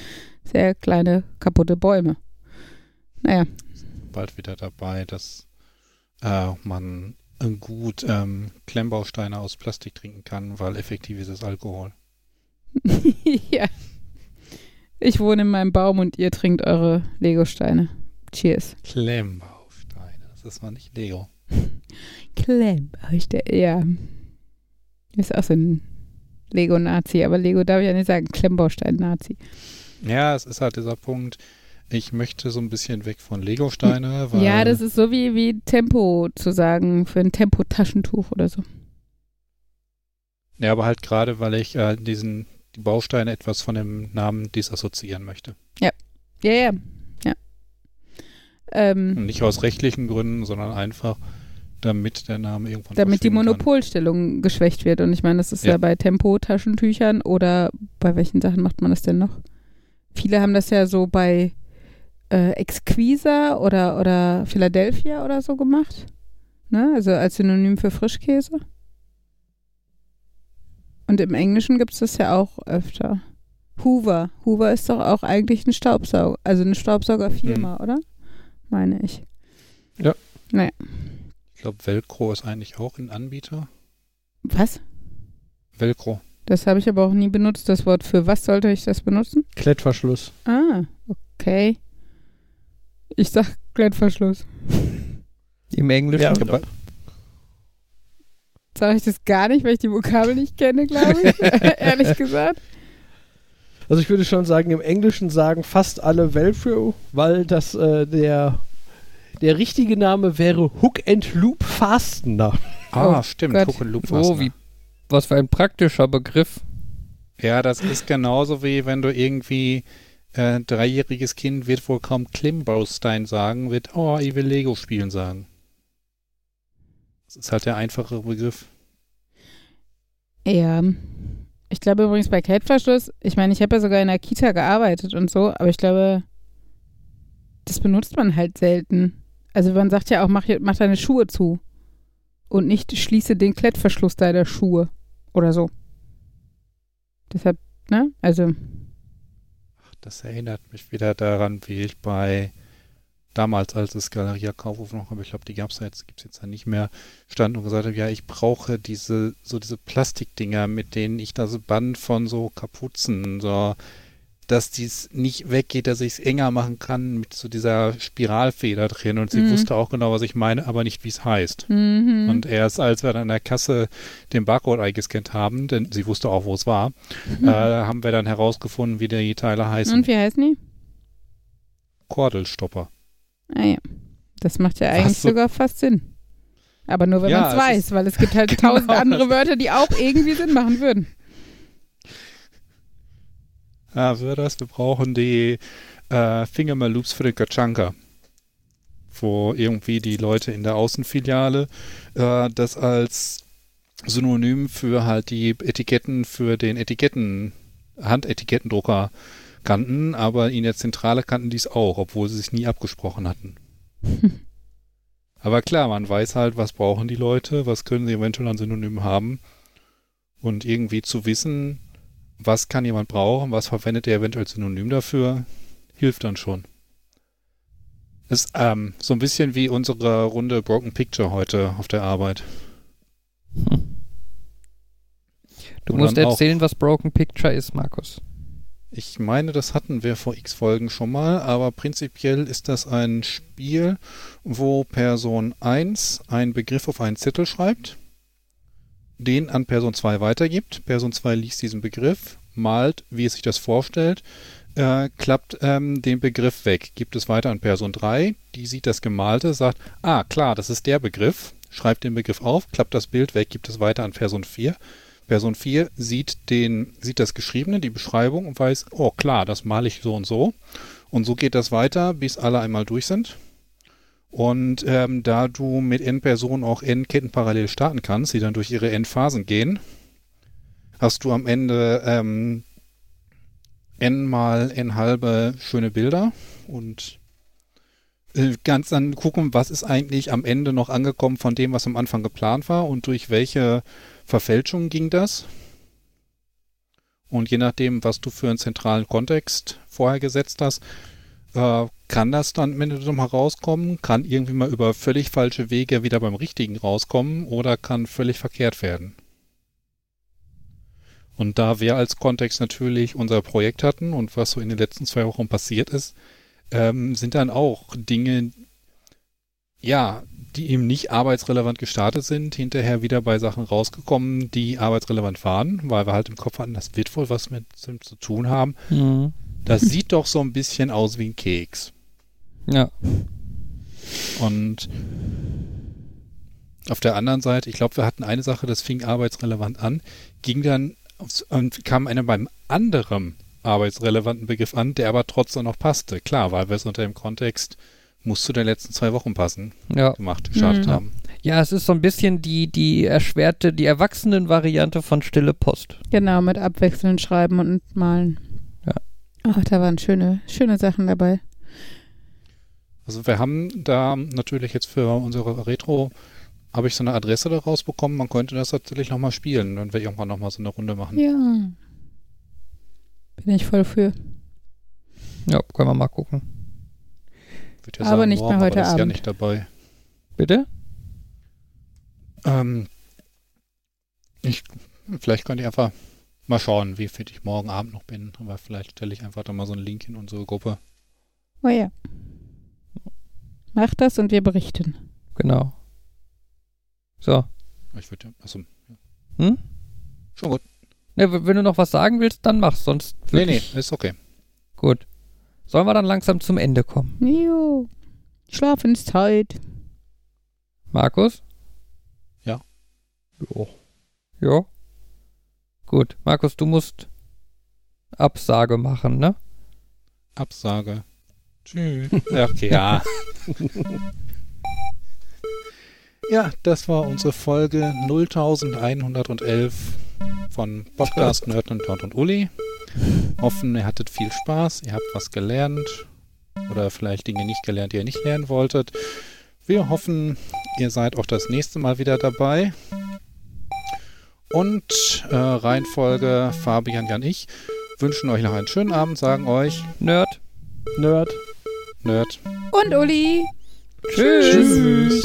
sehr kleine, kaputte Bäume. Naja, bald wieder dabei, dass äh, man äh, gut ähm, Klemmbausteine aus Plastik trinken kann, weil effektiv ist es Alkohol. ja. Ich wohne in meinem Baum und ihr trinkt eure Legosteine. Cheers. Klemmbausteine, das ist mal nicht Lego. Klemmbausteine, ja. Ist auch so ein Lego-Nazi, aber Lego darf ich ja nicht sagen. Klemmbaustein-Nazi. Ja, es ist halt dieser Punkt, ich möchte so ein bisschen weg von Lego-Steine, weil Ja, das ist so wie, wie Tempo zu sagen für ein Tempo-Taschentuch oder so. ja, aber halt gerade, weil ich äh, diesen die Bausteine etwas von dem Namen disassoziieren möchte. Ja, ja, ja. Ähm, Und nicht aus rechtlichen Gründen, sondern einfach, damit der Name irgendwann damit die verschwinden kann. Monopolstellung geschwächt wird. Und ich meine, das ist ja, Ja. bei Tempo-Taschentüchern oder bei welchen Sachen macht man das denn noch? Viele haben das ja so bei äh, Exquisa oder, oder Philadelphia oder so gemacht. Ne? Also als Synonym für Frischkäse. Und im Englischen gibt es das ja auch öfter. Hoover. Hoover ist doch auch eigentlich ein Staubsauger, also eine Staubsaugerfirma, oder? Meine ich. Ich glaube, Velcro ist eigentlich auch ein Anbieter. Was? Velcro. Das habe ich aber auch nie benutzt, das Wort. Für was sollte ich das benutzen? Klettverschluss. Ah, okay. Ich sag Klettverschluss. Im Englischen. Ja, aber- Sage ich das gar nicht, weil ich die Vokabel nicht kenne, glaube ich. Ehrlich gesagt. Also ich würde schon sagen, im Englischen sagen fast alle Velcro, weil das äh, der der richtige Name wäre Hook and Loop Fastener. Ah, Oh stimmt. Gott. Hook and Loop Oh, Fastener. wie, was für ein praktischer Begriff. Ja, das ist genauso wie wenn du irgendwie äh, dreijähriges Kind wird wohl kaum Klemmbaustein sagen, wird, oh, ich will Lego spielen sagen. Das ist halt der einfache Begriff. Ja. Ich glaube übrigens bei Klettverschluss, ich meine, ich habe ja sogar in der Kita gearbeitet und so, aber ich glaube, das benutzt man halt selten. Also man sagt ja auch, mach, mach deine Schuhe zu. Und nicht schließe den Klettverschluss deiner Schuhe. Oder so. Deshalb, ne? Also, Das erinnert mich wieder daran, wie ich bei damals, als es Galeria Kaufhof noch, aber ich glaube, die gab es jetzt, gibt es jetzt ja nicht mehr, stand und gesagt habe, ja, ich brauche diese, so diese Plastikdinger, mit denen ich das Band von so Kapuzen, so dass dies nicht weggeht, dass ich es enger machen kann mit so dieser Spiralfeder drin. Und sie Mhm. wusste auch genau, was ich meine, aber nicht, wie es heißt. Mhm. Und erst als wir dann an der Kasse den Barcode eingescannt haben, denn sie wusste auch, wo es war, Mhm. äh, haben wir dann herausgefunden, wie die Teile heißen. Und wie heißen die? Kordelstopper. Ah ja. Das macht ja eigentlich so- sogar fast Sinn. Aber nur wenn Ja, man es weiß, weil es gibt halt Genau, tausend andere Wörter, die auch irgendwie Sinn machen würden. Ja, wir das. Wir brauchen die äh, Fingermaloops für den Kachanka. Wo irgendwie die Leute in der Außenfiliale äh, das als Synonym für halt die Etiketten für den Etiketten, Handetikettendrucker kannten, aber in der Zentrale kannten die es auch, obwohl sie sich nie abgesprochen hatten. aber klar, man weiß halt, was brauchen die Leute, was können sie eventuell an Synonymen haben. Und irgendwie zu wissen, was kann jemand brauchen, was verwendet er eventuell Synonym dafür, hilft dann schon. Ist ähm, so ein bisschen wie unsere Runde Broken Picture heute auf der Arbeit. Du Oder musst erzählen, was Broken Picture ist, Markus. Ich meine, das hatten wir vor x Folgen schon mal, aber prinzipiell ist das ein Spiel, wo Person 1 einen Begriff auf einen Zettel schreibt, den an Person 2 weitergibt. Person 2 liest diesen Begriff, malt, wie es sich das vorstellt, äh, klappt ähm, den Begriff weg, gibt es weiter an Person 3, die sieht das Gemalte, sagt, ah klar, das ist der Begriff, schreibt den Begriff auf, klappt das Bild weg, gibt es weiter an Person 4. Person 4 sieht, den, sieht das Geschriebene, die Beschreibung und weiß, oh klar, das male ich so und so. Und so geht das weiter, bis alle einmal durch sind. Und ähm, da du mit n-Personen auch n-Ketten parallel starten kannst, die dann durch ihre n-Phasen gehen, hast du am Ende ähm, n mal n halbe schöne Bilder und äh, ganz dann gucken, was ist eigentlich am Ende noch angekommen von dem, was am Anfang geplant war und durch welche Verfälschung ging das. Und je nachdem, was du für einen zentralen Kontext vorher gesetzt hast, äh, kann das dann am Ende nochmal rauskommen, kann irgendwie mal über völlig falsche Wege wieder beim Richtigen rauskommen oder kann völlig verkehrt werden. Und da wir als Kontext natürlich unser Projekt hatten und was so in den letzten zwei Wochen passiert ist, ähm, sind dann auch Dinge, ja, die eben nicht arbeitsrelevant gestartet sind, hinterher wieder bei Sachen rausgekommen, die arbeitsrelevant waren, weil wir halt im Kopf hatten, das wird wohl was mit dem zu tun haben. Mhm. Das sieht doch so ein bisschen aus wie ein Keks. Ja. Und auf der anderen Seite, ich glaube, wir hatten eine Sache, das fing arbeitsrelevant an, ging dann aufs, und kam einer beim anderen arbeitsrelevanten Begriff an, der aber trotzdem noch passte. Klar, weil wir es unter dem Kontext muss zu den letzten zwei Wochen passen Ja. gemacht, gestartet Mhm. haben. Ja, es ist so ein bisschen die, die erschwerte, die Erwachsenen-Variante von Stille Post. Genau, mit abwechselnd schreiben und malen. Ja. Ach, da waren schöne, schöne Sachen dabei. Also wir haben da natürlich jetzt für unsere Retro habe ich so eine Adresse daraus bekommen. Man könnte das natürlich nochmal spielen, wenn wir irgendwann nochmal so eine Runde machen. Ja. Bin ich voll für. Ja, können wir mal gucken. Ja Aber nicht mehr aber heute das ist ja Abend. nicht dabei. Bitte? Ähm, ich, vielleicht könnt ihr einfach mal schauen, wie fit ich morgen Abend noch bin. Aber vielleicht stelle ich einfach da mal so einen Link in unsere Gruppe. Oh ja. Mach das und wir berichten. Genau. So. Ich würde ja, also, Hm? schon gut. Ne, wenn du noch was sagen willst, dann mach's, sonst Nee, nee, ist okay. Gut. Sollen wir dann langsam zum Ende kommen? Jo. Schlafenszeit. Markus? Ja. Jo. Ja. Gut. Markus, du musst Absage machen, ne? Absage. Tschüss. Okay, ja. Ja, das war unsere Folge 0111 von Podcast Nerd und Todd und Uli. Hoffen, ihr hattet viel Spaß, ihr habt was gelernt oder vielleicht Dinge nicht gelernt, die ihr nicht lernen wolltet. Wir hoffen, ihr seid auch das nächste Mal wieder dabei. Und äh, Reihenfolge Fabian, Jan, ich wünschen euch noch einen schönen Abend, sagen euch Nerd. Nerd. Nerd. Und Uli. Tschüss. Tschüss.